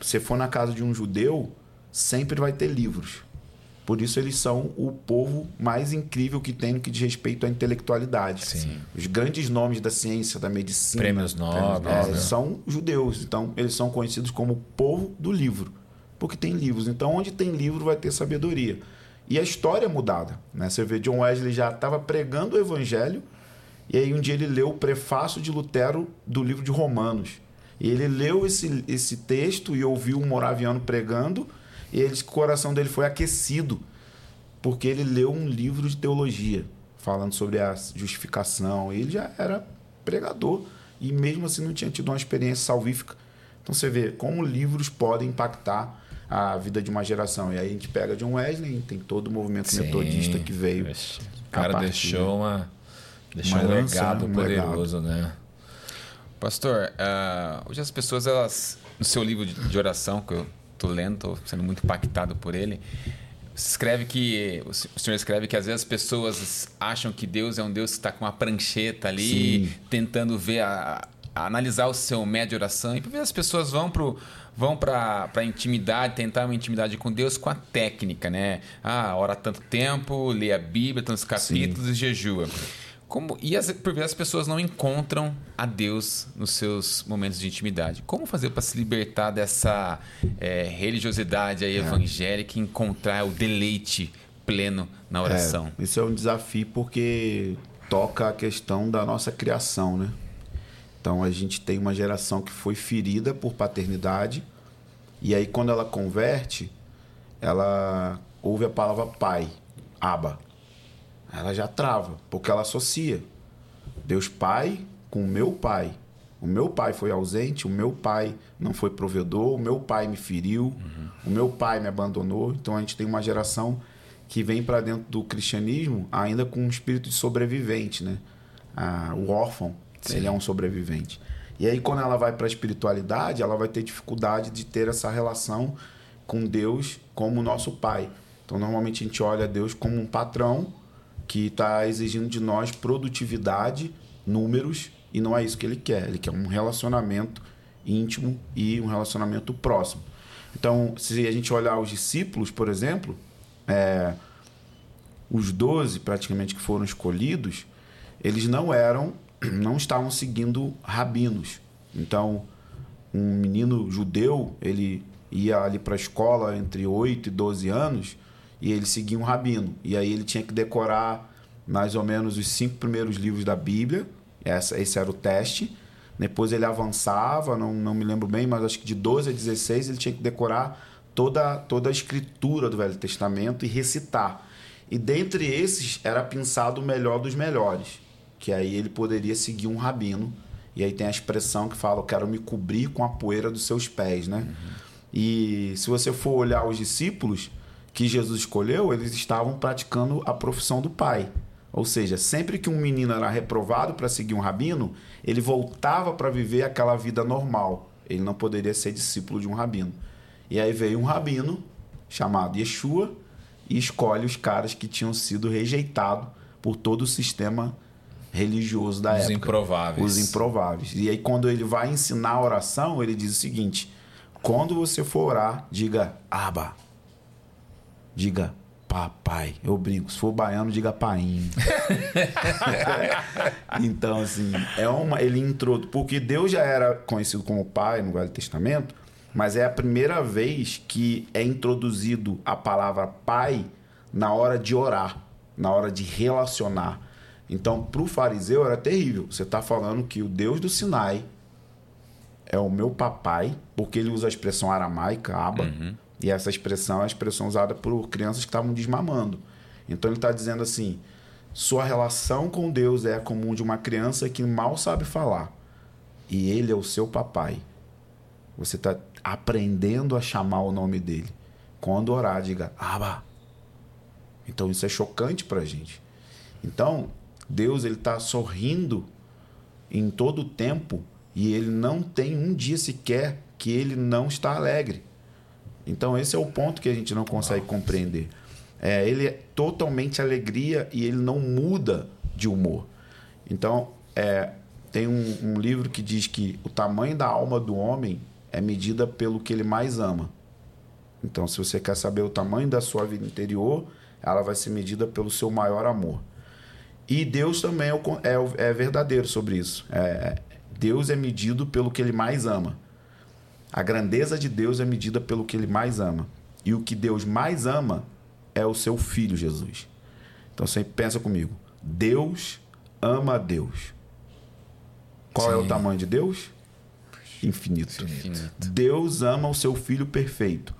se for na casa de um judeu, sempre vai ter livros. Por isso eles são o povo mais incrível que tem no que diz respeito à intelectualidade. Sim. Os grandes nomes da ciência, da medicina, Prêmios Nobel, é, né? são judeus. Então eles são conhecidos como povo do livro, porque tem livros. Então onde tem livro vai ter sabedoria. E a história é mudada. Né? Você vê, John Wesley já estava pregando o evangelho e aí um dia ele leu o prefácio de Lutero do livro de Romanos. E ele leu esse, esse texto e ouviu um moraviano pregando, e ele, o coração dele foi aquecido, porque ele leu um livro de teologia, falando sobre a justificação. Ele já era pregador, e mesmo assim não tinha tido uma experiência salvífica. Então você vê como livros podem impactar a vida de uma geração. E aí a gente pega John Wesley, tem todo o movimento Sim. metodista que veio. O cara partir, deixou uma. Deixou Uma um legado né? Um poderoso, né? Pastor, ah, hoje as pessoas, elas, no seu livro de, de oração, que eu tô lendo, tô sendo muito impactado por ele, escreve que, o se- o senhor escreve que às vezes as pessoas acham que Deus é um Deus que está com uma prancheta ali, Sim. tentando ver, a, a analisar o seu médio de oração, e por vezes as pessoas vão pro vão para a intimidade, tentar uma intimidade com Deus com a técnica, né? Ah, ora tanto tempo, lê a Bíblia, tantos capítulos e jejua. Como, e as, por vezes as pessoas não encontram a Deus nos seus momentos de intimidade. Como fazer para se libertar dessa eh, religiosidade aí evangélica e encontrar o deleite pleno na oração? É, isso é um desafio porque toca a questão da nossa criação, né? Então a gente tem uma geração que foi ferida por paternidade e aí quando ela converte, ela ouve a palavra pai, aba. Ela já trava, porque ela associa Deus pai com o meu pai. O meu pai foi ausente, o meu pai não foi provedor, o meu pai me feriu, o meu pai me abandonou. Então a gente tem uma geração que vem para dentro do cristianismo ainda com um espírito de sobrevivente, né? Ah, o órfão, ele é um sobrevivente. E aí quando ela vai para a espiritualidade, ela vai ter dificuldade de ter essa relação com Deus como nosso pai. Então normalmente a gente olha Deus como um patrão que está exigindo de nós produtividade, números, e não é isso que ele quer. Ele quer um relacionamento íntimo e um relacionamento próximo. Então, se a gente olhar os discípulos, por exemplo, é, os 12 praticamente que foram escolhidos, eles não eram, não estavam seguindo rabinos. Então, um menino judeu, ele ia ali para a escola entre 8 e 12 anos e ele seguia um rabino. E aí ele tinha que decorar mais ou menos os cinco primeiros livros da Bíblia. Essa, esse era o teste. Depois ele avançava, não, não me lembro bem, mas acho que de 12 a 16 ele tinha que decorar toda, toda a escritura do Velho Testamento e recitar. E dentre esses era pensado o melhor dos melhores, que aí ele poderia seguir um rabino. E aí tem a expressão que fala: Eu quero me cobrir com a poeira dos seus pés, né? E se você for olhar os discípulos que Jesus escolheu, eles estavam praticando a profissão do pai. Ou seja, sempre que um menino era reprovado para seguir um rabino, ele voltava para viver aquela vida normal. Ele não poderia ser discípulo de um rabino. E aí veio um rabino chamado Yeshua e escolhe os caras que tinham sido rejeitados por todo o sistema religioso da Os época. improváveis. Os improváveis. E aí, quando ele vai ensinar a oração, ele diz o seguinte: quando você for orar, diga Aba. Diga papai. Eu brinco. Se for baiano, diga painho. então, assim, é uma. Ele entrou. Porque Deus já era conhecido como pai no Velho Testamento, mas é a primeira vez que é introduzido a palavra pai na hora de orar, na hora de relacionar. Então, para o fariseu era terrível. Você está falando que o Deus do Sinai é o meu papai, porque ele usa a expressão aramaica, aba, e essa expressão é a expressão usada por crianças que estavam desmamando. Então ele está dizendo assim: sua relação com Deus é comum de uma criança que mal sabe falar, e ele é o seu papai. Você está aprendendo a chamar o nome dele. Quando orar, diga Aba. Então isso é chocante para a gente. Então Deus ele está sorrindo em todo o tempo e ele não tem um dia sequer que ele não está alegre. Então esse é o ponto que a gente não consegue compreender. É, ele é totalmente alegria e ele não muda de humor. Então é, tem um, um livro que diz que o tamanho da alma do homem é medida pelo que ele mais ama. Então, se você quer saber o tamanho da sua vida interior, ela vai ser medida pelo seu maior amor. E Deus também é, é, é verdadeiro sobre isso. É, Deus é medido pelo que ele mais ama. A grandeza de Deus é medida pelo que ele mais ama. E o que Deus mais ama é o seu filho Jesus. Então você pensa comigo. Deus ama a Deus. Qual é o Sim. tamanho de Deus? Infinito. Infinito. Deus ama o seu filho perfeito.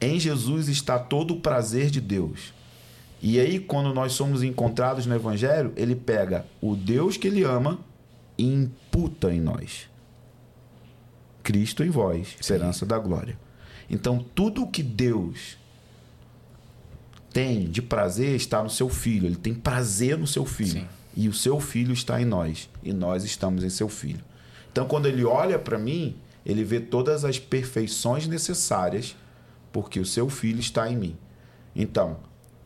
Em Jesus está todo o prazer de Deus. E aí, quando nós somos encontrados no Evangelho, ele pega o Deus que ele ama e imputa em nós. Cristo em vós, esperança da glória. Então, tudo o que Deus tem de prazer está no seu filho. Ele tem prazer no seu filho. Sim. E o seu filho está em nós. E nós estamos em seu filho. Então, quando ele olha para mim, ele vê todas as perfeições necessárias, porque o seu filho está em mim. Então,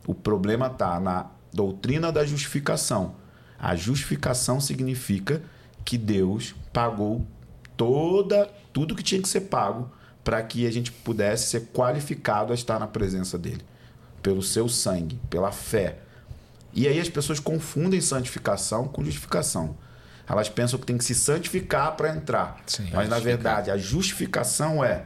o problema está na doutrina da justificação. A justificação significa que Deus pagou toda tudo que tinha que ser pago para que a gente pudesse ser qualificado a estar na presença dele, pelo seu sangue, pela fé. E aí as pessoas confundem santificação com justificação. Elas pensam que tem que se santificar para entrar. Sim, mas na verdade, a justificação é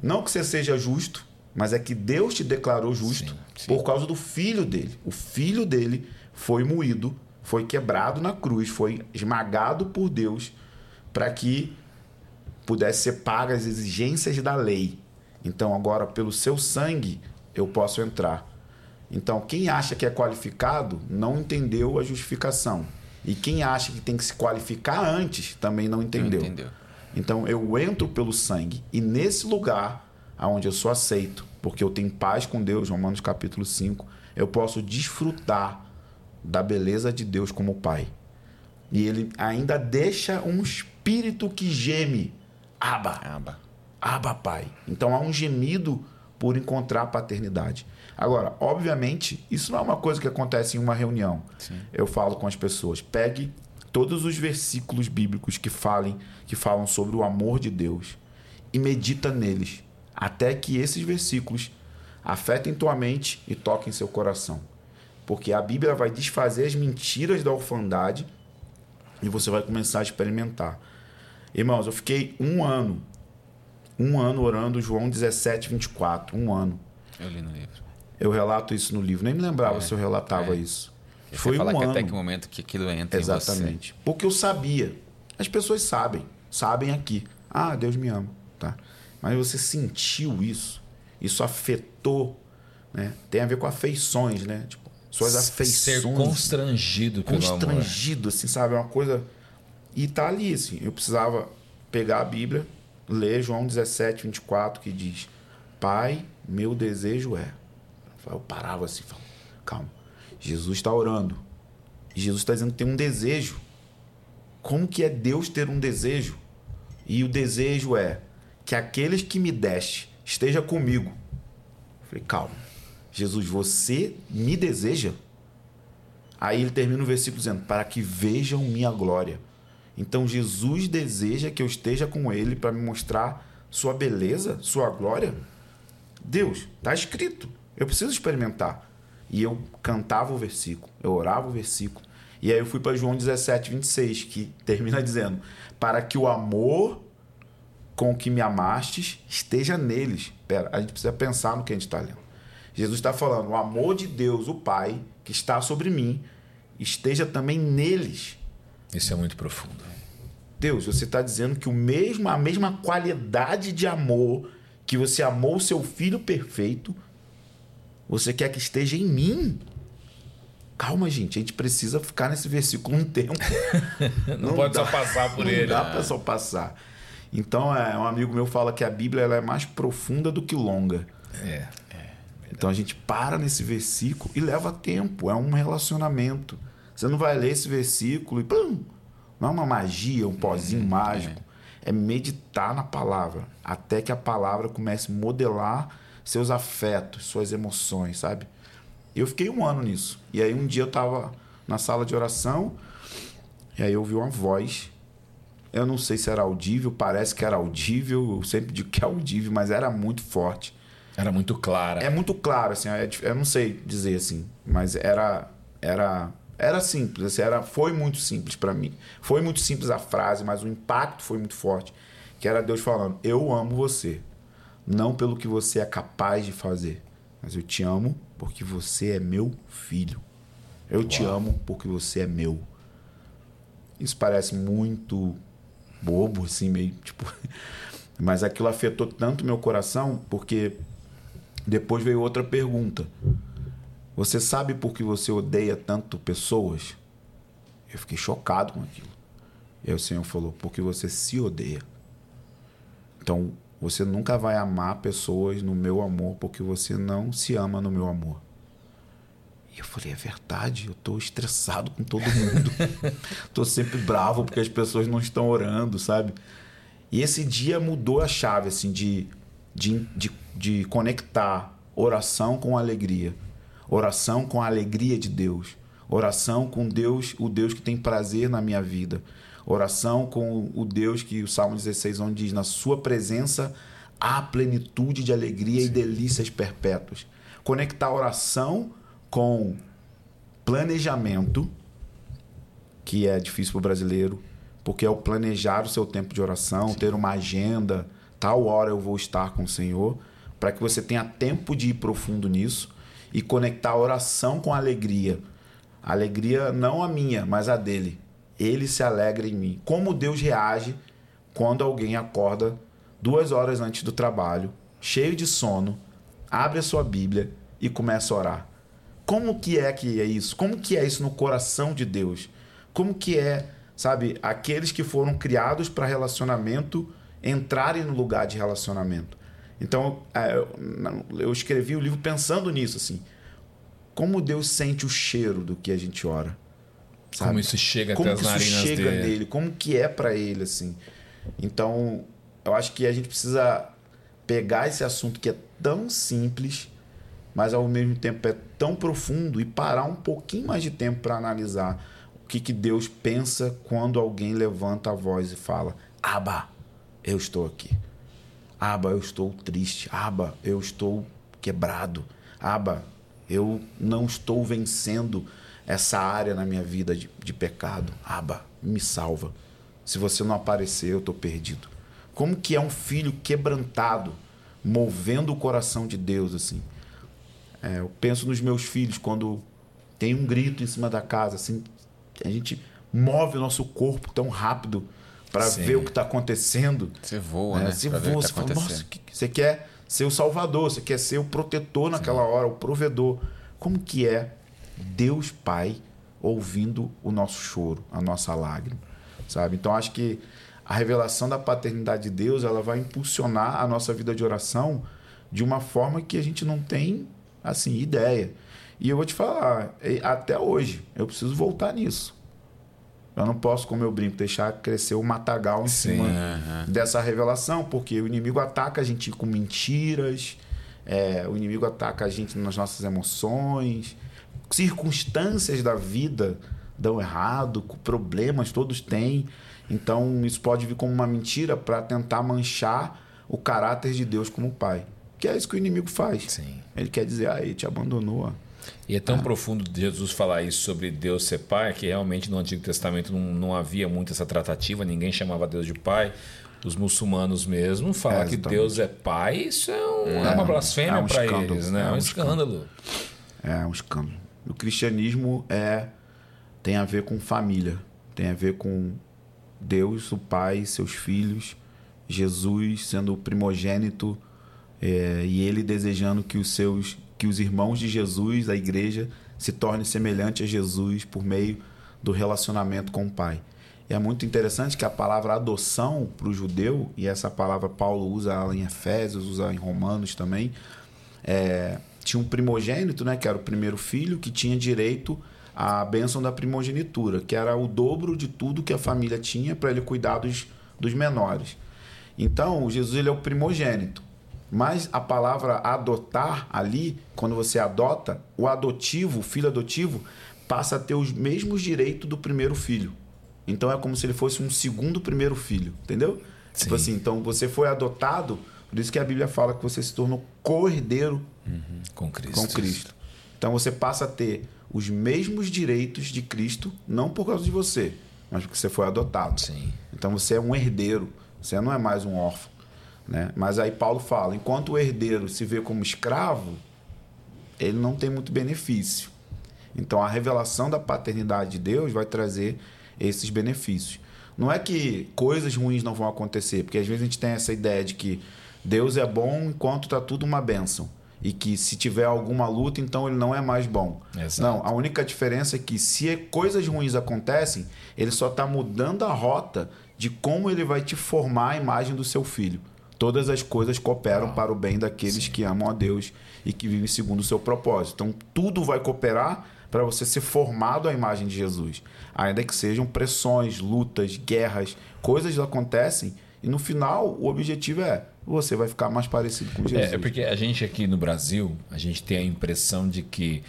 não que você seja justo, mas é que Deus te declarou justo Sim, sim. por causa do filho dele. O filho dele foi moído, foi quebrado na cruz, foi esmagado por Deus para que pudesse ser pagas as exigências da lei. Então, agora, pelo seu sangue, eu posso entrar. Então, quem acha que é qualificado não entendeu a justificação. E quem acha que tem que se qualificar antes também não entendeu. entendeu. Então, eu entro pelo sangue. E nesse lugar, onde eu sou aceito, porque eu tenho paz com Deus, Romanos capítulo 5, eu posso desfrutar da beleza de Deus como Pai. E ele ainda deixa um espírito que geme. Aba. Aba. Aba, Pai. Então há um gemido por encontrar a paternidade. Agora, obviamente, isso não é uma coisa que acontece em uma reunião. Eu falo com as pessoas, pegue todos os versículos bíblicos que falem, que falam sobre o amor de Deus e medita neles, até que esses versículos afetem tua mente e toquem seu coração. Porque a Bíblia vai desfazer as mentiras da orfandade e você vai começar a experimentar. Irmãos, eu fiquei um ano, um ano orando João 17, 24, um ano. Eu li no livro. Eu relato isso no livro, nem me lembrava É, se eu relatava é. isso. Você Foi fala um que ano. até que momento que aquilo entra em você. Exatamente. Porque eu sabia. As pessoas sabem. Sabem aqui. Ah, Deus me ama. Tá? Mas você sentiu isso. Isso afetou. Né? Tem a ver com afeições, né? Tipo, suas afeições. Ser constrangido pelo amor. constrangido, assim, sabe? É uma coisa. E tá ali, assim. Eu precisava pegar a Bíblia, ler João 17, 24, que diz: Pai, meu desejo é. Eu parava assim, falava, calma. Jesus está orando. Jesus está dizendo que tem um desejo. Como que é Deus ter um desejo? E o desejo é que aqueles que me deste esteja comigo. Eu falei, calma. Jesus, você me deseja? Aí ele termina o versículo dizendo: Para que vejam minha glória. Então Jesus deseja que eu esteja com ele para me mostrar sua beleza, sua glória. Deus, está escrito. Eu preciso experimentar. E eu cantava o versículo, eu orava o versículo. E aí eu fui para João 17, 26, que termina dizendo: Para que o amor com que me amastes esteja neles. Pera, a gente precisa pensar no que a gente está lendo. Jesus está falando: o amor de Deus, o Pai, que está sobre mim, esteja também neles. Isso é muito profundo. Deus, você está dizendo que o mesmo, a mesma qualidade de amor que você amou o seu filho perfeito, você quer que esteja em mim. Calma, gente, a gente precisa ficar nesse versículo um tempo. não, não, pode dá, só passar por não ele. Não dá né? para só passar. Então, é, um amigo meu fala que a Bíblia ela é mais profunda do que longa. É. Então a gente para nesse versículo e leva tempo, é um relacionamento. Você não vai ler esse versículo e pum, não é uma magia, um pozinho uhum, mágico. É. é meditar na palavra, até que a palavra comece a modelar seus afetos, suas emoções, sabe? Eu fiquei um ano nisso. E aí um dia eu estava na sala de oração, e aí eu ouvi uma voz. Eu não sei se era audível, parece que era audível, eu sempre digo que é audível, mas era muito forte. Era muito clara. É muito claro, assim, é, eu não sei dizer assim, mas era era era simples, assim, era foi muito simples para mim. Foi muito simples a frase, mas o impacto foi muito forte, que era Deus falando: "Eu amo você, não pelo que você é capaz de fazer, mas eu te amo porque você é meu filho. Eu Uau. te amo porque você é meu." Isso parece muito bobo assim, meio tipo, mas aquilo afetou tanto meu coração porque depois veio outra pergunta. Você sabe por que você odeia tanto pessoas? Eu fiquei chocado com aquilo. E aí o Senhor falou: porque você se odeia. Então, você nunca vai amar pessoas no meu amor porque você não se ama no meu amor. E eu falei: é verdade, eu estou estressado com todo mundo. Estou sempre bravo porque as pessoas não estão orando, sabe? E esse dia mudou a chave, assim, de de, de, de conectar oração com alegria, oração com a alegria de Deus, oração com Deus, o Deus que tem prazer na minha vida, oração com o Deus que o Salmo 16 onde diz na sua presença há plenitude de alegria Sim. e delícias perpétuas. Conectar oração com planejamento, que é difícil para o brasileiro, porque é o planejar o seu tempo de oração, Sim. ter uma agenda, tal hora eu vou estar com o Senhor, para que você tenha tempo de ir profundo nisso e conectar a oração com a alegria. Alegria não a minha, mas a dele. Ele se alegra em mim. Como Deus reage quando alguém acorda duas horas antes do trabalho, cheio de sono, abre a sua Bíblia e começa a orar. Como que é que é isso? Como que é isso no coração de Deus? Como que é, sabe, aqueles que foram criados para relacionamento entrarem no lugar de relacionamento. Então, é, eu escrevi o livro pensando nisso, assim. Como Deus sente o cheiro do que a gente ora. Sabe? Como isso chega como até as narinas isso chega dele. nele. Como que é para ele, assim. Então, eu acho que a gente precisa pegar esse assunto que é tão simples, mas ao mesmo tempo é tão profundo e parar um pouquinho mais de tempo para analisar o que, que Deus pensa quando alguém levanta a voz e fala: Abba, eu estou aqui. Aba, eu estou triste. Aba, eu estou quebrado. Aba, eu não estou vencendo essa área na minha vida de, de pecado. Aba, me salva. Se você não aparecer, eu estou perdido. Como que é um filho quebrantado, movendo o coração de Deus assim? É, eu penso nos meus filhos quando tem um grito em cima da casa, assim, a gente move o nosso corpo tão rápido para ver o que está acontecendo. Você voa, é, né? Você voa, tá você fala, nossa, você quer ser o salvador, você quer ser o protetor naquela Sim. hora, o provedor. Como que é Deus Pai ouvindo o nosso choro, a nossa lágrima, sabe? Então acho que a revelação da paternidade de Deus, ela vai impulsionar a nossa vida de oração de uma forma que a gente não tem assim ideia. E eu vou te falar, até hoje, eu preciso voltar nisso. Eu não posso, como eu brinco, deixar crescer o matagal em Sim, cima dessa revelação, porque o inimigo ataca a gente com mentiras, é, o inimigo ataca a gente nas nossas emoções, circunstâncias da vida dão errado, problemas todos têm. Então isso pode vir como uma mentira para tentar manchar o caráter de Deus como pai. Que é isso que o inimigo faz. Sim. Ele quer dizer, ah, ele te abandonou. E é tão ah. profundo Jesus falar isso sobre Deus ser pai, que realmente no Antigo Testamento não, não havia muito essa tratativa, ninguém chamava Deus de pai. Os muçulmanos mesmo falar é, que Deus é pai, isso é, um, é, é uma blasfêmia é um para eles, né? É, é um, escândalo. É um escândalo. O cristianismo é tem a ver com família, tem a ver com Deus, o Pai, seus filhos, Jesus sendo o primogênito é, e ele desejando que os seus, que os irmãos de Jesus, a igreja, se tornem semelhante a Jesus por meio do relacionamento com o Pai. E é muito interessante que a palavra adoção para o judeu, e essa palavra Paulo usa ela em Efésios, usa em Romanos também, é, tinha um primogênito, né, que era o primeiro filho, que tinha direito à bênção da primogenitura, que era o dobro de tudo que a família tinha para ele cuidar dos, dos menores. Então, Jesus ele é o primogênito. Mas a palavra adotar ali, quando você adota, o adotivo, o filho adotivo, passa a ter os mesmos direitos do primeiro filho. Então é como se ele fosse um segundo primeiro filho, entendeu? Tipo Sim. Tipo assim, então você foi adotado, por isso que a Bíblia fala que você se tornou co-herdeiro uhum. com Cristo. Com Cristo. Então você passa a ter os mesmos direitos de Cristo, não por causa de você, mas porque você foi adotado. Sim. Então você é um herdeiro, você não é mais um órfão. Né? Mas aí Paulo fala: enquanto o herdeiro se vê como escravo, ele não tem muito benefício. Então a revelação da paternidade de Deus vai trazer esses benefícios. Não é que coisas ruins não vão acontecer, porque às vezes a gente tem essa ideia de que Deus é bom enquanto está tudo uma bênção. E que se tiver alguma luta, então ele não é mais bom. Exato. Não, a única diferença é que se coisas ruins acontecem, ele só está mudando a rota de como ele vai te formar a imagem do seu filho todas as coisas cooperam ah, para o bem daqueles sim. que amam a Deus e que vivem segundo o seu propósito. Então, tudo vai cooperar para você ser formado à imagem de Jesus. Ainda que sejam pressões, lutas, guerras, coisas acontecem e no final o objetivo é você vai ficar mais parecido com Jesus. É, é porque a gente aqui no Brasil, a gente tem a impressão de que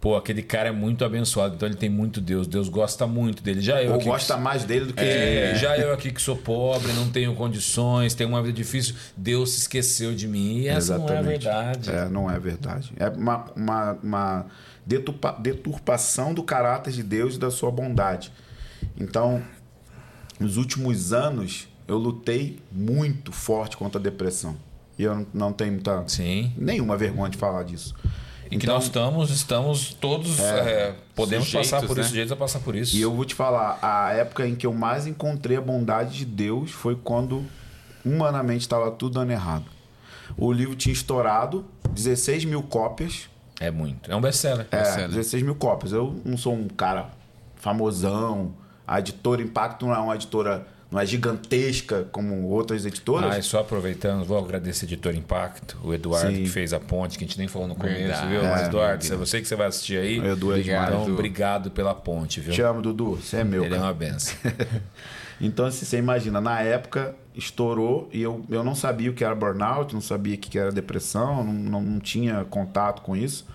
pô, aquele cara é muito abençoado, então ele tem muito Deus, Deus gosta muito dele. Já eu Ou aqui, gosta mais dele do que é, Já eu aqui que sou pobre, não tenho condições, tenho uma vida difícil, Deus se esqueceu de mim. E essa Exatamente. não é verdade. É, não é verdade. É uma, uma, uma deturpação do caráter de Deus e da sua bondade. Então, nos últimos anos, eu lutei muito forte contra a depressão. E eu não tenho muita, Sim. nenhuma vergonha de falar disso. Em então, que nós estamos, estamos todos. É, é, podemos sujeitos, passar por né? isso, sujeitos a passar por isso. E eu vou te falar, a época em que eu mais encontrei a bondade de Deus foi quando humanamente estava tudo dando errado. O livro tinha estourado, 16 mil cópias. É muito. É um best-seller. É, best 16 mil cópias. Eu não sou um cara famosão. A editora Impacto não é uma editora não é gigantesca como outras editoras. Ah, e só aproveitando, vou agradecer a Editor Impacto, o Eduardo Sim. que fez a ponte, que a gente nem falou no começo, Verdade. viu? Mas, é, Eduardo, é você que você vai assistir aí. Edu, obrigado. Então, obrigado pela ponte, viu? Te amo, Dudu. Você é meu. Ele cara. é uma benção. então, assim, você imagina, na época estourou e eu, eu não sabia o que era burnout, não sabia o que era depressão, não, não, não tinha contato com isso.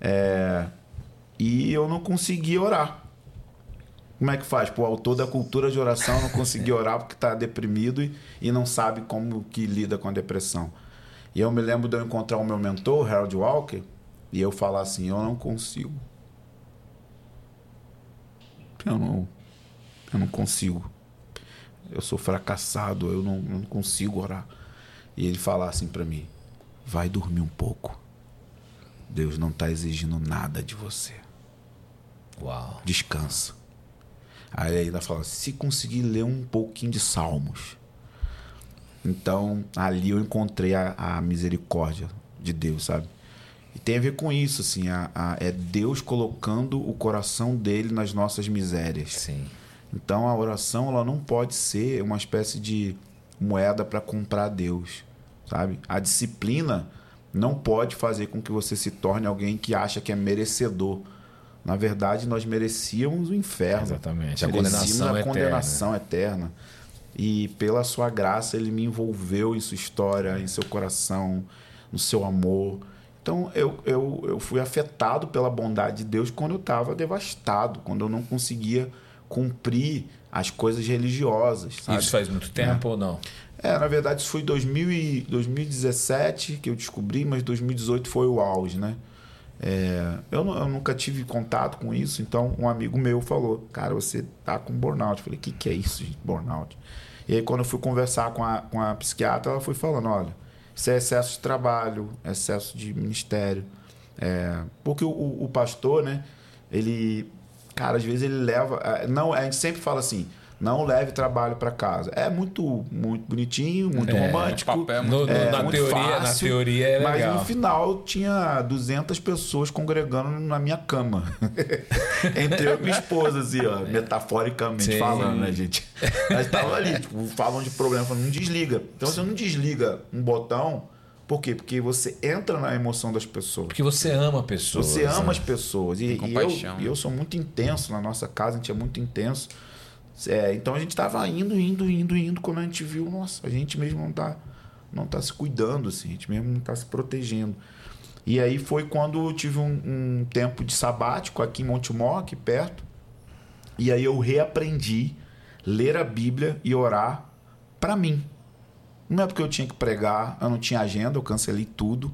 É, e eu não conseguia orar. Como é que faz? Pô, o autor da cultura de oração não conseguiu orar porque está deprimido e, e não sabe como que lida com a depressão. E eu me lembro de eu encontrar o meu mentor, Harold Walker, e eu falar assim: eu não consigo. Eu não, eu não consigo. Eu sou fracassado, eu não, eu não consigo orar. E ele falar assim para mim: vai dormir um pouco. Deus não está exigindo nada de você. Uau. Descansa. Aí ainda fala: se conseguir ler um pouquinho de Salmos. Então ali eu encontrei a, a misericórdia de Deus, sabe? E tem a ver com isso, assim, a, a, é Deus colocando o coração dele nas nossas misérias. Sim. Então a oração ela não pode ser uma espécie de moeda para comprar Deus, sabe? A disciplina não pode fazer com que você se torne alguém que acha que é merecedor na verdade, nós merecíamos o inferno. Exatamente. A condenação, a condenação eterna. E pela sua graça, ele me envolveu em sua história, em seu coração, no seu amor. Então eu, eu, eu fui afetado pela bondade de Deus quando eu estava devastado, quando eu não conseguia cumprir as coisas religiosas. Sabe? Isso faz muito tempo ou não? É, na verdade, isso foi em 2000 e 2017 que eu descobri, mas 2018 foi o auge, né? É, eu, eu nunca tive contato com isso, então um amigo meu falou: Cara, você tá com burnout. Eu falei: O que, que é isso, gente, burnout? E aí, quando eu fui conversar com a, com a psiquiatra, ela foi falando: Olha, isso é excesso de trabalho, excesso de ministério. É, porque o, o- o pastor, né? Ele, cara, às vezes ele leva. é, Não, a gente sempre fala assim: não leve trabalho para casa. É muito, muito bonitinho, muito É, romântico. papel é No- no- é na, muito teoria, na fácil, teoria é mas legal. no final tinha 200 pessoas congregando na minha cama. Entre eu e minha esposa, assim, ó, metaforicamente Sim. falando, né, gente? Mas tava ali, tipo, falam de problema, falando, não desliga. Então você não desliga um botão, por quê? Porque você entra na emoção das pessoas. Porque você ama pessoas. Você ama né? as pessoas. E, e eu, compaixão, e né? eu sou muito intenso na nossa casa, a gente é muito intenso. É, então a gente estava indo, indo, indo, indo. Quando a gente viu, nossa, a gente mesmo não tá, não tá se cuidando, assim, a gente mesmo não tá se protegendo. E aí foi quando eu tive um, um tempo de sabático aqui em Montemor, aqui perto. E aí eu reaprendi ler a Bíblia e orar para mim. Não é porque eu tinha que pregar, eu não tinha agenda, eu cancelei tudo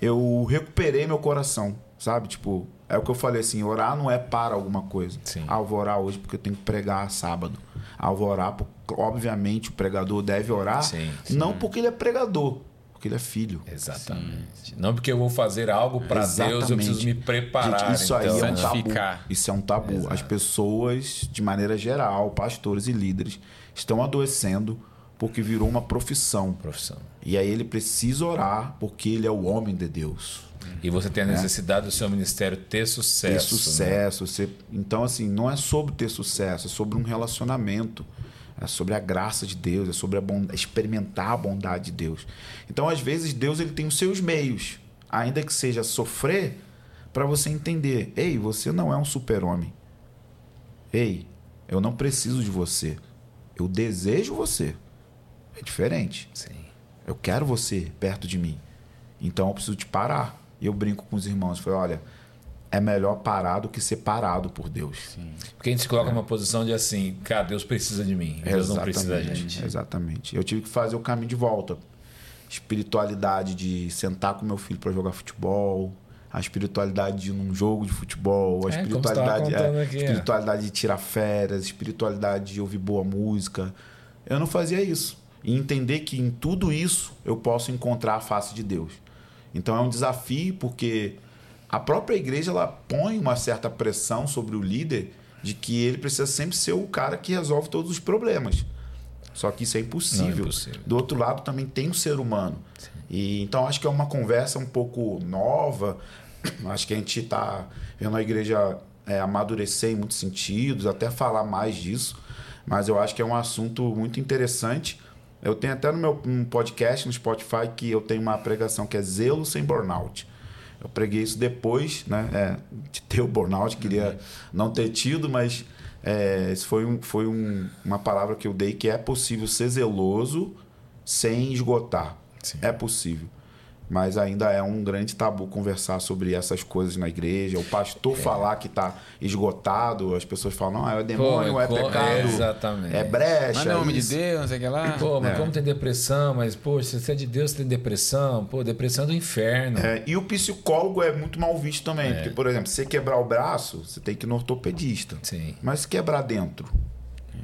eu recuperei meu coração, sabe? Tipo, é o que eu falei assim, orar não é para alguma coisa. Sim. Ah, vou orar hoje porque eu tenho que pregar sábado. Ah, vou orar porque, obviamente, o pregador deve orar, Sim, sim. não porque ele é pregador, porque ele é filho. Exatamente. Não porque eu vou fazer algo para Deus, eu preciso me preparar. Gente, isso aí então, é um né? tabu. Santificar. Isso é um tabu. Exato. As pessoas, de maneira geral, pastores e líderes, estão adoecendo porque virou uma profissão. Profissão. E aí ele precisa orar porque ele é o homem de Deus. E você tem a necessidade do seu ministério ter sucesso. ter né? sucesso. Você... Então, assim, não é sobre ter sucesso, é sobre um relacionamento. É sobre a graça de Deus, é sobre a bond... experimentar a bondade de Deus. Então, às vezes, Deus ele tem os seus meios, ainda que seja sofrer, para você entender: ei, você não é um super-homem. Ei, eu não preciso de você. Eu desejo você. É diferente. Sim. Eu quero você perto de mim. Então eu preciso te parar. E eu brinco com os irmãos. Falei, olha, é melhor parar do que ser parado por Deus. Porque a gente se coloca numa posição de assim, cara, Deus precisa de mim. Deus não precisa Exatamente, gente. Exatamente. Eu tive que fazer o caminho de volta. Espiritualidade de sentar com meu filho para jogar futebol. A espiritualidade de ir num jogo de futebol. A É, espiritualidade, é, aqui, é. espiritualidade de tirar férias. Espiritualidade de ouvir boa música. Eu não fazia isso. E entender que em tudo isso eu posso encontrar a face de Deus. Então é um desafio porque a própria igreja ela põe uma certa pressão sobre o líder de que ele precisa sempre ser o cara que resolve todos os problemas. Só que isso é impossível. É impossível. Do outro lado também tem o ser humano. E então acho que é uma conversa um pouco nova. Acho que a gente está vendo a igreja é, amadurecer em muitos sentidos, até falar mais disso. Mas eu acho que é um assunto muito interessante. Eu tenho até no meu um podcast no Spotify que eu tenho uma pregação que é Zelo sem Burnout. Eu preguei isso depois né, é, de ter o burnout, queria não ter tido, mas é, isso foi, um, foi um- uma palavra que eu dei que é possível ser zeloso sem esgotar. Sim. É possível. Mas ainda é um grande tabu conversar sobre essas coisas na igreja. O pastor falar que está esgotado, as pessoas falam, não, é demônio, Pô, é co- pecado, exatamente. é brecha. Mas não é homem de. Deus, não sei o que lá. Pô, mas É. como tem depressão, mas, poxa, se você é de Deus, você tem depressão. Pô, depressão é do inferno. É, e o psicólogo é muito mal visto também. Porque, por exemplo, se você quebrar o braço, você tem que ir no ortopedista. Sim. Mas se quebrar dentro,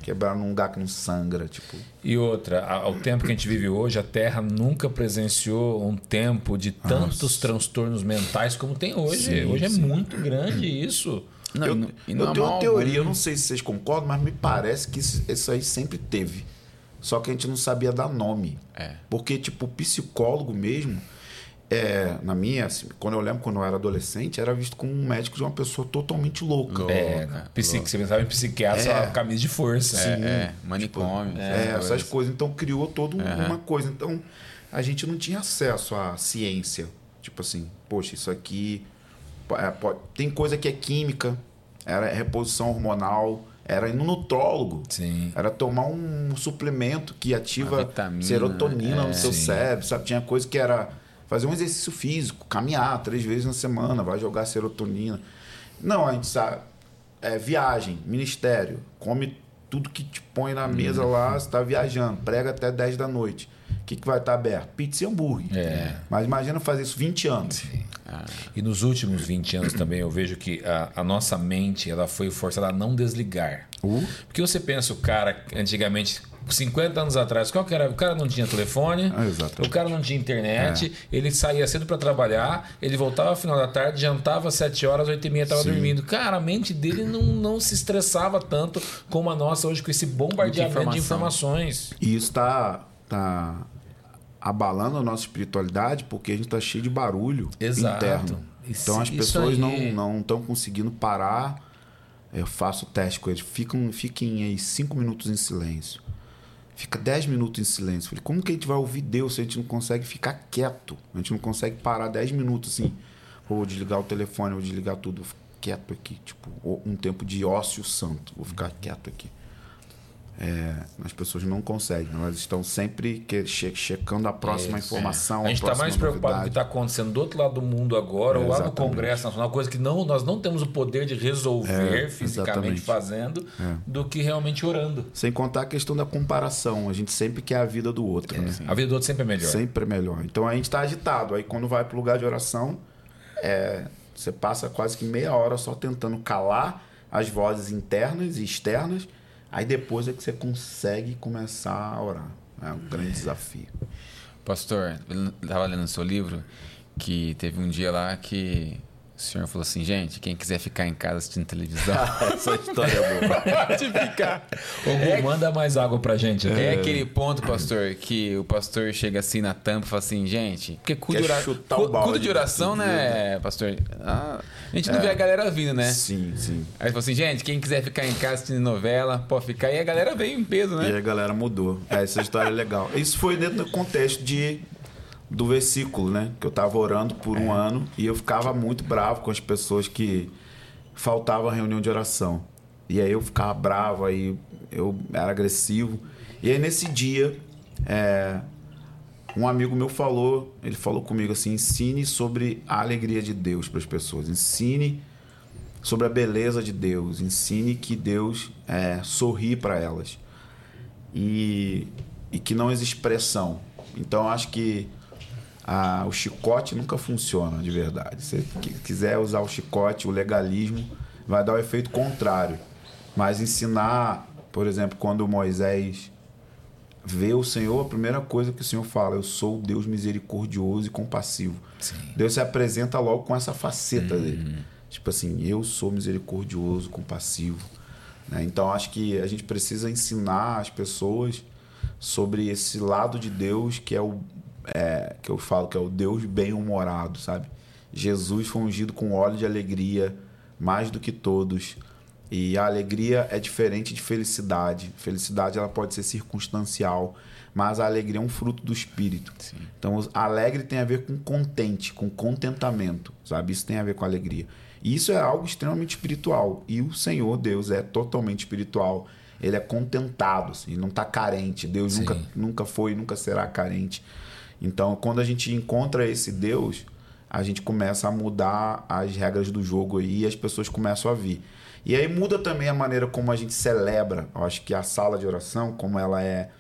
quebrar num lugar que não sangra, tipo. E outra, ao tempo que a gente vive hoje, a Terra nunca presenciou um tempo de tantos transtornos mentais como tem hoje. Sim, hoje sim. é muito grande isso. Não, eu e não- não eu tenho uma teoria, eu não sei se vocês concordam, mas me parece que isso, isso aí sempre teve. Só que a gente não sabia dar nome. É. Porque, tipo, o psicólogo mesmo, é, na minha, assim, quando eu lembro quando eu era adolescente, era visto como um médico de uma pessoa totalmente louca. Louco. É, Louca, psique, você pensava em psiquiatra, É. camisa de força. É, é, manicômio. É, essas essas coisas. Então criou toda um- Aham. uma coisa. Então a gente não tinha acesso à ciência. Tipo assim, poxa, isso aqui. po- é, pode- tem coisa que é química, era reposição hormonal, era ir no nutrólogo. Sim. Era tomar um suplemento que ativa vitamina, serotonina é, no seu sim. cérebro, sabe? Tinha coisa que era. Fazer um exercício físico, caminhar três vezes na semana, vai jogar serotonina. Não, a gente sabe. É viagem, ministério, come tudo que te põe na mesa lá, você tá viajando, prega até 10 da noite. O que, que vai estar aberto? Pizza e hambúrguer. É. Mas imagina fazer isso 20 anos. E nos últimos 20 anos também eu vejo que a, a nossa mente ela foi forçada a não desligar. Uh. Porque você pensa o cara antigamente 50 anos atrás, qual que era? O cara não tinha telefone, Ah, o cara não tinha internet, ele saía cedo para trabalhar, ele voltava no final da tarde, jantava às 7 horas, 8 e meia estava dormindo. Cara, a mente dele não, não se estressava tanto como a nossa hoje com esse bombardeamento de informação. informações. E isso está tá abalando a nossa espiritualidade porque a gente está cheio de barulho Exato. interno. Isso- Então as pessoas aí. não estão conseguindo parar. Eu faço o teste com eles. Ficam, fiquem aí cinco minutos em silêncio. Fica 10 minutos em silêncio. Falei, como que a gente vai ouvir Deus se a gente não consegue ficar quieto? A gente não consegue parar 10 minutos assim. Vou desligar o telefone, vou desligar tudo. Vou ficar quieto aqui. Tipo, um tempo de ócio santo. Vou ficar quieto aqui. É, as pessoas não conseguem. Elas estão sempre que, che- checando a próxima Isso, informação. A gente está mais preocupado com o que está acontecendo do outro lado do mundo agora, É, ou lá no. Congresso Nacional, coisa que não, nós não temos o poder de resolver É, fisicamente exatamente. fazendo, É. do que realmente orando. Sem contar a questão da comparação. A gente sempre quer a vida do outro. né? A vida do outro sempre é melhor. Sempre é melhor. Então a gente está agitado. Aí quando vai para o lugar de oração, é, você passa quase que meia hora só tentando calar as vozes internas e externas. Aí depois é que você consegue começar a orar. É um grande desafio. Pastor, eu estava lendo o seu livro que teve um dia lá que o senhor falou assim, gente, quem quiser ficar em casa assistindo televisão, Essa história é boa. pode ficar. Ô, Gu, manda mais água pra gente. né? É aquele ponto, pastor, que o pastor chega assim na tampa e fala assim, gente, porque Quer de, ora- cu- o de oração, né, pastor? Ah, a gente não vê a galera vindo, né? Sim, sim. Aí ele falou assim, gente, quem quiser ficar em casa assistindo novela, pode ficar. E a galera veio em peso, E né? a galera mudou. É, essa história é legal. Isso foi dentro do contexto de, do versículo, né? Que eu tava orando por um ano e eu ficava muito bravo com as pessoas que faltavam reunião de oração. E aí eu ficava bravo, aí eu era agressivo. E aí nesse dia, é, um amigo meu falou, ele falou comigo assim, ensine sobre a alegria de Deus para as pessoas. Ensine sobre a beleza de Deus. Ensine que Deus é, sorri para elas e, e que não existe pressão. Então acho que ah, o chicote nunca funciona de verdade. Se quiser usar o chicote, o legalismo, vai dar o efeito contrário. Mas ensinar, por exemplo, quando Moisés vê o Senhor, a primeira coisa que o Senhor fala, eu sou o Deus misericordioso e compassivo. Deus se apresenta logo com essa faceta dele. Tipo assim, eu sou misericordioso, compassivo. né? Então acho que a gente precisa ensinar as pessoas sobre esse lado de Deus que é o é, que eu falo que é o Deus bem-humorado, sabe? Jesus foi ungido com óleo de alegria mais do que todos. E a alegria é diferente de felicidade. Felicidade ela pode ser circunstancial, mas a alegria é um fruto do espírito. Então, os- alegre tem a ver com contente, com contentamento, sabe? Isso tem a ver com alegria. E isso é algo extremamente espiritual. E o Senhor Deus é totalmente espiritual. Ele é contentado, assim, ele não está carente. Deus Sim. nunca, nunca foi, nunca será carente. Então, quando a gente encontra esse Deus, a gente começa a mudar as regras do jogo aí e as pessoas começam a vir. E aí muda também a maneira como a gente celebra. Eu acho que a sala de oração, como ela é.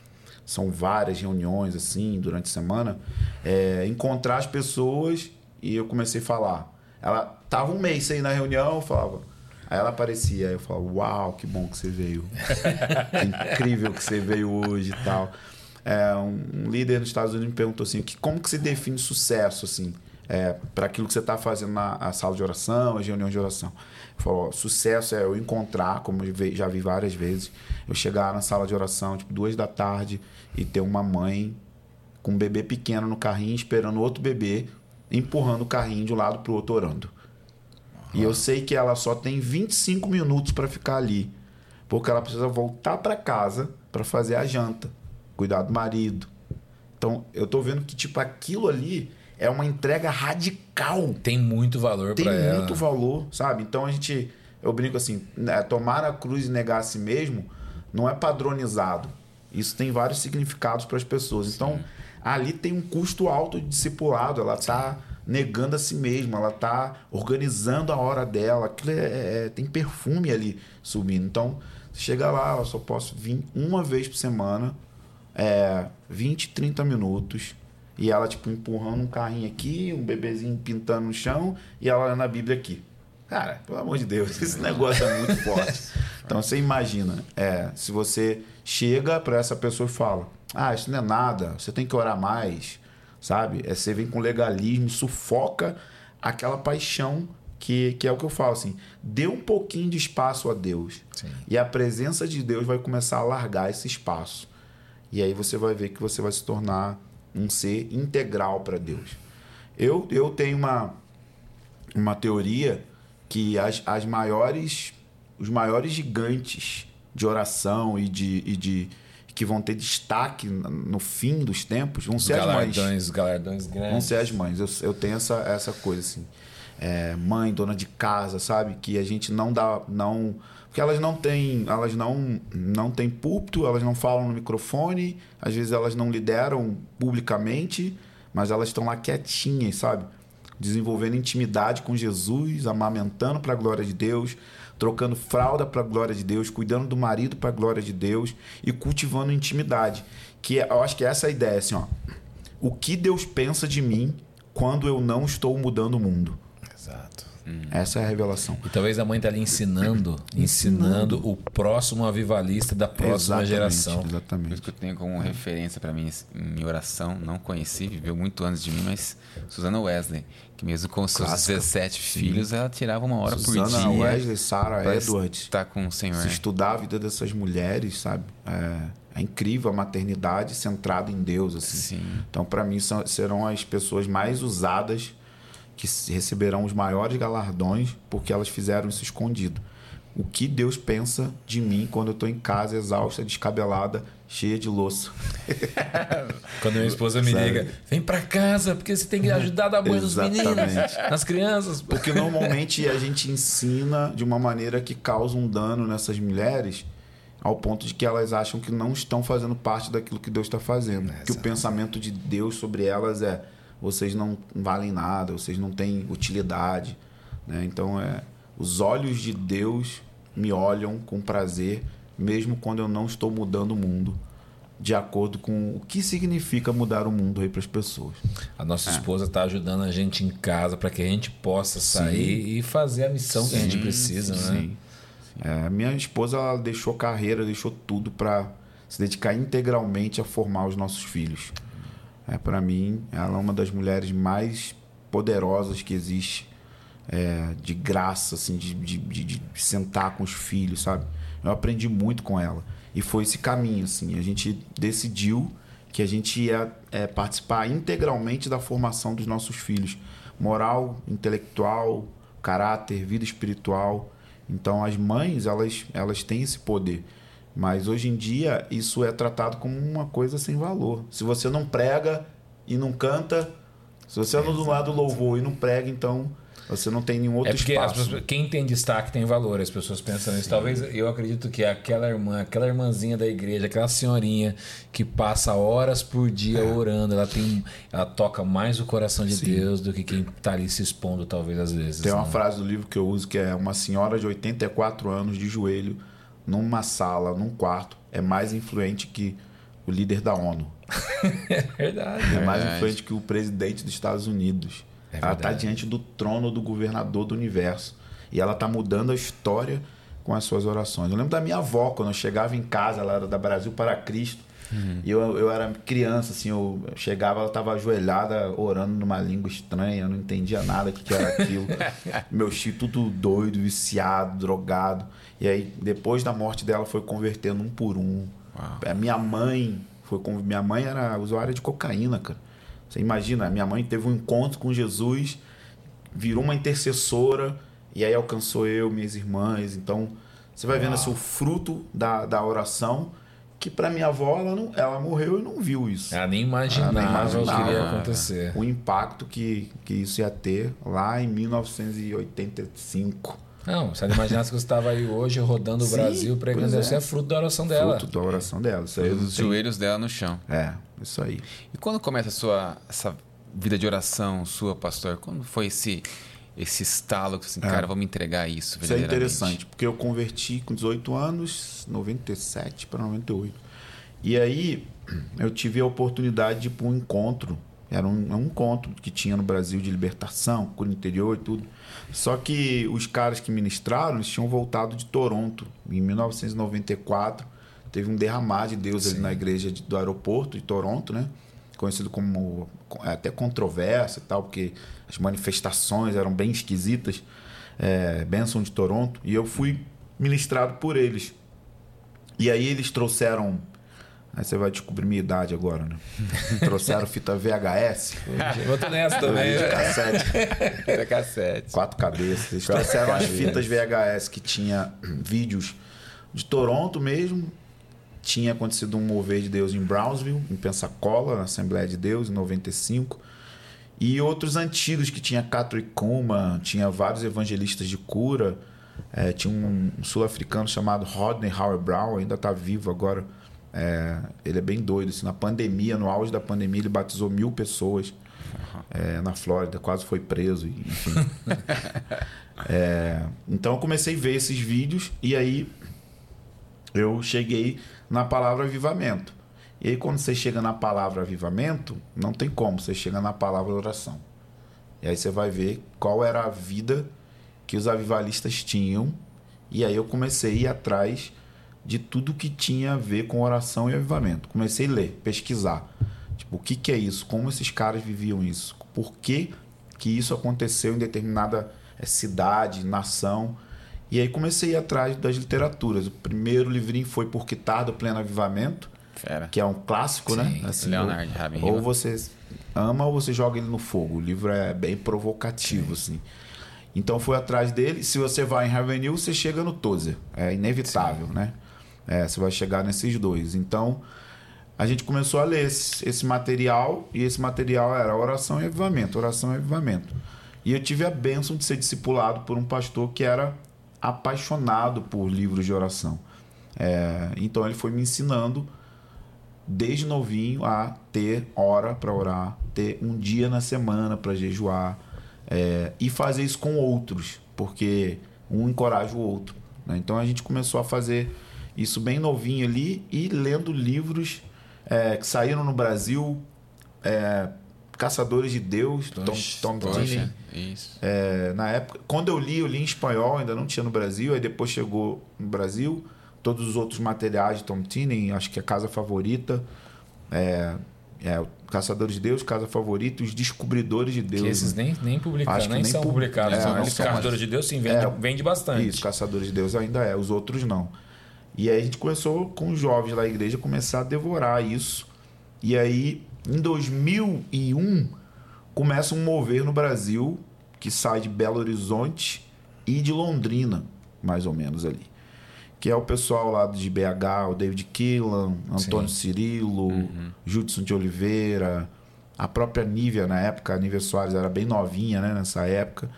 São várias reuniões assim durante a semana. É, encontrar as pessoas e eu comecei a falar. Ela tava um mês ir na reunião, eu falava. Aí ela aparecia, aí eu falava, uau, que bom que você veio. que incrível que você veio hoje e tal. É, um, líder nos Estados Unidos me perguntou assim, que, como que você define sucesso assim, é, para aquilo que você está fazendo na sala de oração, as reuniões de oração? Falou, sucesso é eu encontrar, como eu já vi várias vezes, eu chegar na sala de oração, tipo, duas da tarde, e ter uma mãe com um bebê pequeno no carrinho, esperando outro bebê, empurrando o carrinho de um lado pro outro orando. E eu sei que ela só tem 25 minutos para ficar ali, porque ela precisa voltar para casa para fazer a janta, cuidar do marido. Então, eu tô vendo que tipo aquilo ali é uma entrega radical. Tem muito valor Tem pra ela. muito valor, sabe? Então a gente eu brinco assim, né, tomar a cruz e negar a si mesmo não é padronizado. Isso tem vários significados para as pessoas. Então, ali tem um custo alto de discipulado, ela está negando a si mesma, ela está organizando a hora dela, aquilo é, é, tem perfume ali subindo. Então, chega lá, eu só posso vir uma vez por semana, é, 20, 30 minutos, e ela, tipo, empurrando um carrinho aqui, um bebezinho pintando no chão, e ela na Bíblia aqui. Cara, pelo amor de Deus, esse negócio é muito forte. Então você imagina, é, se você chega para essa pessoa e fala: Ah, isso não é nada, você tem que orar mais, sabe? É, você vem com legalismo, sufoca aquela paixão que, que é o que eu falo assim. Dê um pouquinho de espaço a Deus. Sim. E a presença de Deus vai começar a largar esse espaço. E aí você vai ver que você vai se tornar um ser integral para Deus. Eu, eu tenho uma, uma teoria que as, as maiores os maiores gigantes de oração e de, e de que vão ter destaque no fim dos tempos vão ser as mães. galardões, galardões grandes. Vão ser as mães. Eu, eu tenho essa, essa coisa assim. É, mãe, dona de casa, sabe? Que a gente não dá. não Porque elas não têm. Elas não, não têm púlpito, elas não falam no microfone, às vezes elas não lideram publicamente, mas elas estão lá quietinhas, sabe? Desenvolvendo intimidade com Jesus, amamentando para a glória de Deus, trocando fralda para a glória de Deus, cuidando do marido para a glória de Deus e cultivando intimidade. Que é- eu acho que essa é a ideia, assim, ó. O que Deus pensa de mim quando eu não estou mudando o mundo? Exato. Essa é a revelação. E talvez a mãe tá ali ensinando, ensinando o próximo avivalista da próxima Exatamente, geração. Por Exatamente. isso que eu tenho como referência para mim em oração, não conheci, viveu muito antes de mim, mas Susana Wesley, que mesmo com seus Clássica. 17 filhos, ela tirava uma hora por Susana dia Wesley, Sarah Edwards. estar com o Senhor. Se estudar a vida dessas mulheres, sabe? É, é incrível a maternidade centrada em Deus, assim. Sim. Então, para mim, são, serão as pessoas mais usadas que receberão os maiores galardões porque elas fizeram isso escondido. O que Deus pensa de mim quando eu estou em casa, exausta, descabelada, cheia de louça? Quando minha esposa me liga, vem pra casa, porque você tem que ajudar a dar banho nos meninos, nas crianças. Porque normalmente a gente ensina de uma maneira que causa um dano nessas mulheres ao ponto de que elas acham que não estão fazendo parte daquilo que Deus está fazendo. que o pensamento de Deus sobre elas é vocês não valem nada, vocês não têm utilidade. né? Então é os olhos de Deus me olham com prazer, mesmo quando eu não estou mudando o mundo, de acordo com o que significa mudar o mundo aí para as pessoas. A nossa esposa tá ajudando a gente em casa para que a gente possa sair e fazer a missão que a gente precisa, né? Sim. É, minha esposa ela deixou carreira, deixou tudo para se dedicar integralmente a formar os nossos filhos. É, para mim, ela é uma das mulheres mais poderosas que existe, é, de graça, assim, de, de, de- de sentar com os filhos, sabe? Eu aprendi muito com ela. E foi esse caminho, assim. A gente decidiu que a gente ia é, participar integralmente da formação dos nossos filhos. Moral, intelectual, caráter, vida espiritual. Então as mães, elas, elas têm esse poder. Mas hoje em dia isso é tratado como uma coisa sem valor. Se você não prega e não canta, se você anda do lado do louvor e não prega, então você não tem nenhum outro É porque espaço. pessoas- quem tem destaque tem valor, as pessoas pensam nisso. Talvez eu acredito que aquela irmã, aquela irmãzinha da igreja, aquela senhorinha que passa horas por dia É. orando, ela tem, ela toca mais o coração de Deus do que quem tá ali se expondo, talvez às vezes. Tem uma né? frase do livro que eu uso que é uma senhora de 84 anos de joelho numa sala, num quarto, é mais influente que o líder da ONU. É verdade. É mais Verdade. influente que o presidente dos Estados Unidos. É ela está diante do trono do governador do universo. E ela está mudando a história com as suas orações. Eu lembro da minha avó, quando eu chegava em casa, ela era da Brasil para Cristo. E eu, eu era criança, assim, eu chegava, ela estava ajoelhada, orando numa língua estranha, eu não entendia nada o que, que era aquilo. Meu tio tudo doido, viciado, drogado. E aí, depois da morte dela, foi convertendo um por um. A minha mãe foi minha mãe era usuária de cocaína, cara. Você imagina, minha mãe teve um encontro com Jesus, virou uma intercessora e aí alcançou eu, minhas irmãs. Então, você vai vendo assim, o fruto da, da oração, que para minha avó ela não, ela morreu e não viu isso. Ela nem imaginava, Ela nem imaginava. o que iria acontecer. O impacto que, que isso ia ter lá em 1985. Não, se ela imaginasse que você estava aí hoje rodando o Sim, Brasil pregando, é. isso é fruto da oração dela. Fruto da oração dela. Isso aí Os joelhos dela no chão. É, isso aí. E quando começa a sua essa vida de oração sua, pastor? Quando foi esse esse estalo que você assim, cara, vou me entregar isso É. Isso é verdadeiramente? interessante, porque eu converti com 18 anos, 97 para 98. E aí eu tive a oportunidade de ir para um encontro. Era um, é um encontro que tinha no Brasil de libertação, cura interior e tudo. Só que os caras que ministraram, eles tinham voltado de Toronto. Em 1994, teve um derramar de Deus ali na igreja de- do aeroporto de Toronto, né? Conhecido como é, até controverso e tal, porque as manifestações eram bem esquisitas. É, Benção de Toronto. E eu fui ministrado por eles. E aí eles trouxeram. Aí você vai descobrir minha idade agora, né? Trouxeram fita VHS, Eu tô nessa também. de cassete, Fita cassete. quatro cabeças. Eles trouxeram as fitas VHS que tinha vídeos de Toronto mesmo. Tinha acontecido um mover de Deus em Brownsville, em Pensacola, na Assembleia de Deus, em 95. E outros antigos que tinha Catherine Kuma, tinha vários evangelistas de cura. É, tinha um, um sul-africano chamado Rodney Howard Brown, ainda está vivo agora. É, ele é bem doido. Assim, na pandemia, no auge da pandemia, ele batizou mil pessoas é, na Flórida, quase foi preso. Enfim. É, então eu comecei a ver esses vídeos e aí eu cheguei na palavra avivamento. E aí quando você chega na palavra avivamento, não tem como, você chega na palavra oração. E aí você vai ver qual era a vida que os avivalistas tinham. E aí eu comecei a ir atrás de tudo que tinha a ver com oração e avivamento. Comecei a ler, pesquisar. Tipo, o que, que é isso? Como esses caras viviam isso? Por que, que isso aconteceu em determinada eh, cidade, nação? E aí comecei a ir atrás das literaturas. O primeiro livrinho foi Por que Tarda o Pleno Avivamento, Fera. que é um clássico, né? Sim, Leonard ou, Ravenhill. ou você ama ou você joga ele no fogo. O livro é bem provocativo, assim. Então fui atrás dele. Se você vai em Ravenhill, você chega no Tozer. É inevitável, né? É, você vai chegar nesses dois. Então a gente começou a ler esse, esse material e esse material era oração e avivamento, oração e avivamento. E eu tive a bênção de ser discipulado por um pastor que era apaixonado por livros de oração. É, então ele foi me ensinando desde novinho a ter hora para orar, ter um dia na semana para jejuar é, e fazer isso com outros, porque um encoraja o outro. né? Então a gente começou a fazer isso bem novinho ali e lendo livros é, que saíram no Brasil, é, Caçadores de Deus, Tom, Tom. Isso. É, na época, quando eu li, eu li em espanhol, ainda não tinha no Brasil, aí depois chegou no Brasil, todos os outros materiais de Tom Tinen, acho que a Casa Favorita, é, é, Caçadores de Deus, Casa Favorita, os Descobridores de Deus. Que esses né? nem, nem que nem, são pub- publicados. É, não os Caçadores de Deus sim, vende, É, vende bastante. Isso, Caçadores de Deus ainda é, os outros não. E aí a gente começou com os jovens da igreja a começar a devorar isso. E aí, em 2001, começa um mover no Brasil que sai de Belo Horizonte e de Londrina, mais ou menos ali. Que é o pessoal lá de BH, o David Killan, Antônio Cirilo, Judson de Oliveira, a própria Nívia na época, a Nívia Soares era bem novinha né, nessa época.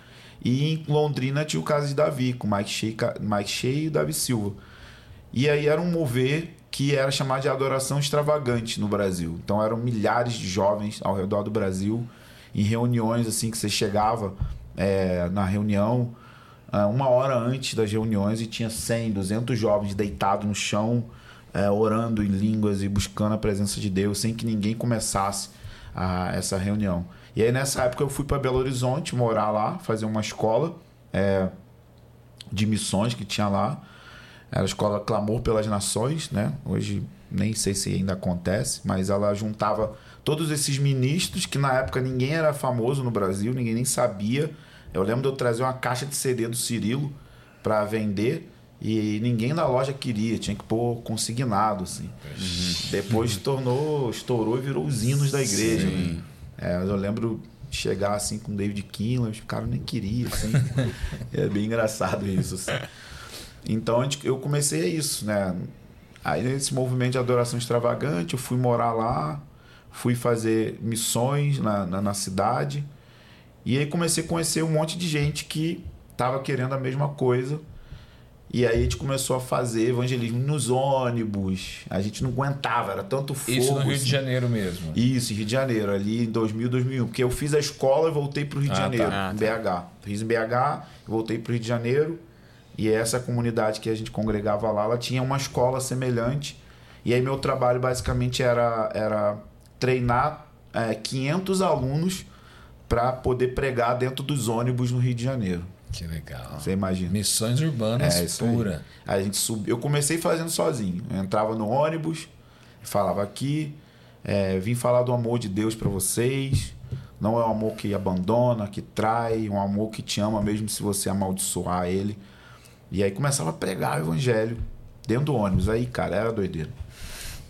E em Londrina tinha o caso de Davi, com Mike Shea, Mike Shea e o Davi Silva. E aí era um mover que era chamado de adoração extravagante no Brasil. Então eram milhares de jovens ao redor do Brasil em reuniões assim que você chegava é, na reunião ah, uma hora antes das reuniões e tinha 100, 200 jovens deitados no chão é, orando em línguas e buscando a presença de Deus sem que ninguém começasse a, essa reunião. E aí nessa época eu fui para Belo Horizonte morar lá, fazer uma escola é, de missões que tinha lá. Era a escola Clamor pelas Nações, né? Hoje nem sei se ainda acontece, mas ela juntava todos esses ministros que na época ninguém era famoso no Brasil, ninguém nem sabia. Eu lembro de eu trazer uma caixa de CD do Cirilo para vender e ninguém na loja queria, tinha que pôr consignado assim. Depois tornou, estourou e virou os hinos da igreja. né? É, eu lembro de chegar assim com o David Kinlan, os caras nem queriam, assim. é bem engraçado isso. Assim. Então eu comecei isso, né? Aí nesse movimento de adoração extravagante, eu fui morar lá, fui fazer missões na, na, na cidade. E aí comecei a conhecer um monte de gente que tava querendo a mesma coisa. E aí a gente começou a fazer evangelismo nos ônibus. A gente não aguentava, era tanto fogo. Isso no Rio assim. de Janeiro mesmo. Isso, Rio de Janeiro, ali em 2000, 2001. Porque eu fiz a escola e voltei pro Rio de Ah, Janeiro, tá. em BH. Fiz em BH, voltei pro Rio de Janeiro. E essa comunidade que a gente congregava lá, ela tinha uma escola semelhante. E aí meu trabalho basicamente era, era treinar é, 500 alunos para poder pregar dentro dos ônibus no Rio de Janeiro. Que legal. Você imagina? Missões urbanas É, aí. pura. Aí a gente sub... Eu comecei fazendo sozinho. Eu entrava no ônibus, falava aqui, é, vim falar do amor de Deus para vocês. Não é um amor que abandona, que trai, um amor que te ama mesmo se você amaldiçoar ele. E aí começava a pregar o evangelho dentro do ônibus. Aí, cara, era doideira.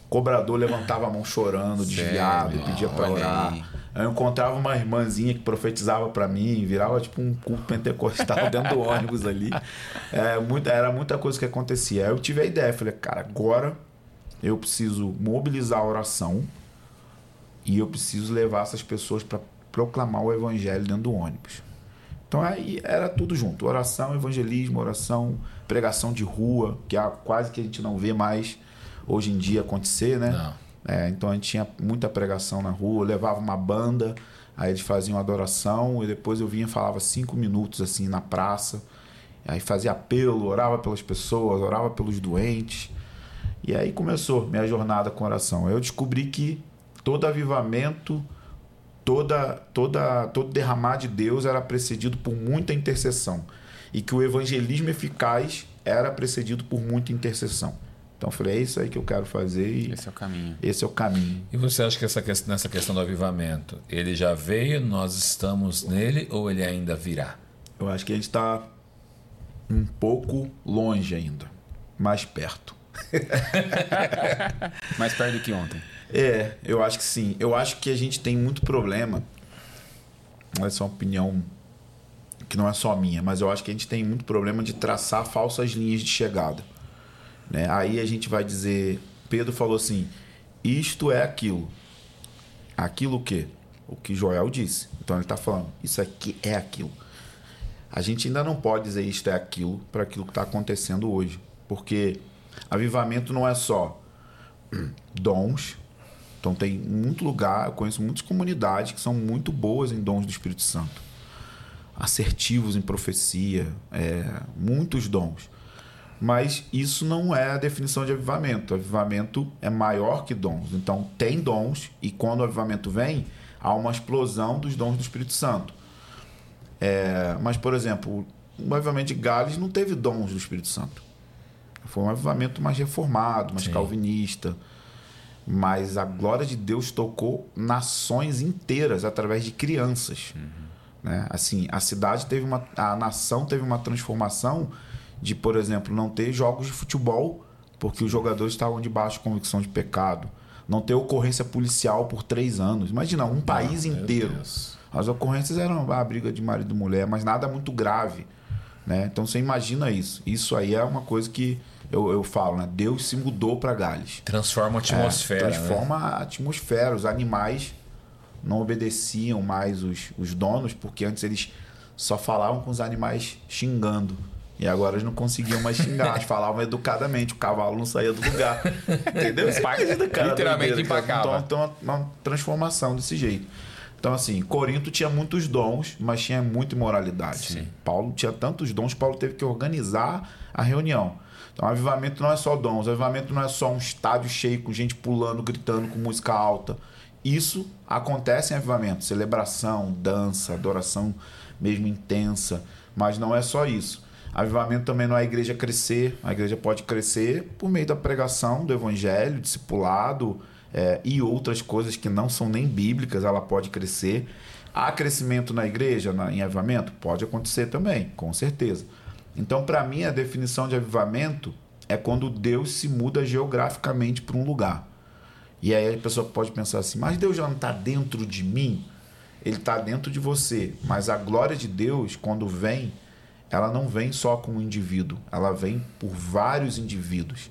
O cobrador levantava a mão chorando, desviado, Sério? pedia pra Olha orar. aí. Eu encontrava uma irmãzinha que profetizava pra mim, virava tipo um culto pentecostal dentro do ônibus ali. É, muita, era muita coisa que acontecia. Aí eu tive a ideia, falei, cara, agora eu preciso mobilizar a oração e eu preciso levar essas pessoas para proclamar o evangelho dentro do ônibus. Então aí era tudo junto: oração, evangelismo, oração, pregação de rua, que é quase que a gente não vê mais hoje em dia acontecer, né? É, então a gente tinha muita pregação na rua, levava uma banda, aí eles faziam adoração e depois eu vinha e falava cinco minutos assim na praça. Aí fazia apelo, orava pelas pessoas, orava pelos doentes. E aí começou minha jornada com oração. Eu descobri que todo avivamento, toda, toda, todo derramar de Deus era precedido por muita intercessão. E que o evangelismo eficaz era precedido por muita intercessão. Então eu falei, é isso aí que eu quero fazer e Esse é o caminho. esse é o caminho. E você acha que essa questão, nessa questão do avivamento, ele já veio, nós estamos nele ou ele ainda virá? Eu acho que a gente está um pouco longe ainda, mais perto. Mais perto do que ontem. É, eu acho que sim. Eu acho que a gente tem muito problema. Essa é uma opinião que não é só minha, mas eu acho que a gente tem muito problema de traçar falsas linhas de chegada. Né? Aí a gente vai dizer, Pedro falou assim: isto é aquilo. Aquilo o quê? O que Joel disse. Então ele está falando, isso aqui é aquilo. A gente ainda não pode dizer isto é aquilo para aquilo que está acontecendo hoje. Porque avivamento não é só dons. Então tem muito lugar, eu conheço muitas comunidades que são muito boas em dons do Espírito Santo. Assertivos em profecia, é, muitos dons. Mas isso não é a definição de avivamento. Avivamento é maior que dons. Então tem dons e quando o avivamento vem, há uma explosão dos dons do Espírito Santo. É, mas, por exemplo, o avivamento de Gales não teve dons do Espírito Santo. Foi um avivamento mais reformado, mais Sim. calvinista. Mas a glória de Deus tocou nações inteiras através de crianças. Né? Assim, a cidade teve uma. A nação teve uma transformação de, por exemplo, não ter jogos de futebol porque os jogadores estavam debaixo de convicção de pecado. Não ter ocorrência policial por três anos. Imagina, um país Meu inteiro. Deus. As ocorrências eram a briga de marido e mulher, mas nada muito grave. Né? Então você imagina isso. Isso aí é uma coisa que eu, eu falo, né? Deus se mudou para Gales. Transforma a atmosfera. É, né? transforma a atmosfera. Os animais não obedeciam mais os, os donos, porque antes eles só falavam com os animais xingando. E agora eles não conseguiam mais xingar, eles falavam educadamente, o cavalo não saía do lugar. Entendeu? Você imagina, cara, Literalmente empacava. Então, então uma, uma transformação desse jeito. Então, assim, Corinto tinha muitos dons, mas tinha muita imoralidade. Sim. Paulo tinha tantos dons, Paulo teve que organizar a reunião. Então, avivamento não é só dons, avivamento não é só um estádio cheio com gente pulando, gritando com música alta. Isso acontece em avivamento, celebração, dança, adoração mesmo intensa, mas não é só isso. Avivamento também não é a igreja crescer, a igreja pode crescer por meio da pregação do evangelho, discipulado é, e outras coisas que não são nem bíblicas, ela pode crescer. Há crescimento na igreja, na, em avivamento? Pode acontecer também, com certeza. Então, para mim, a definição de avivamento é quando Deus se muda geograficamente para um lugar. E aí a pessoa pode pensar assim, mas Deus já não está dentro de mim? Ele está dentro de você. Mas a glória de Deus, quando vem, ela não vem só com um indivíduo, ela vem por vários indivíduos.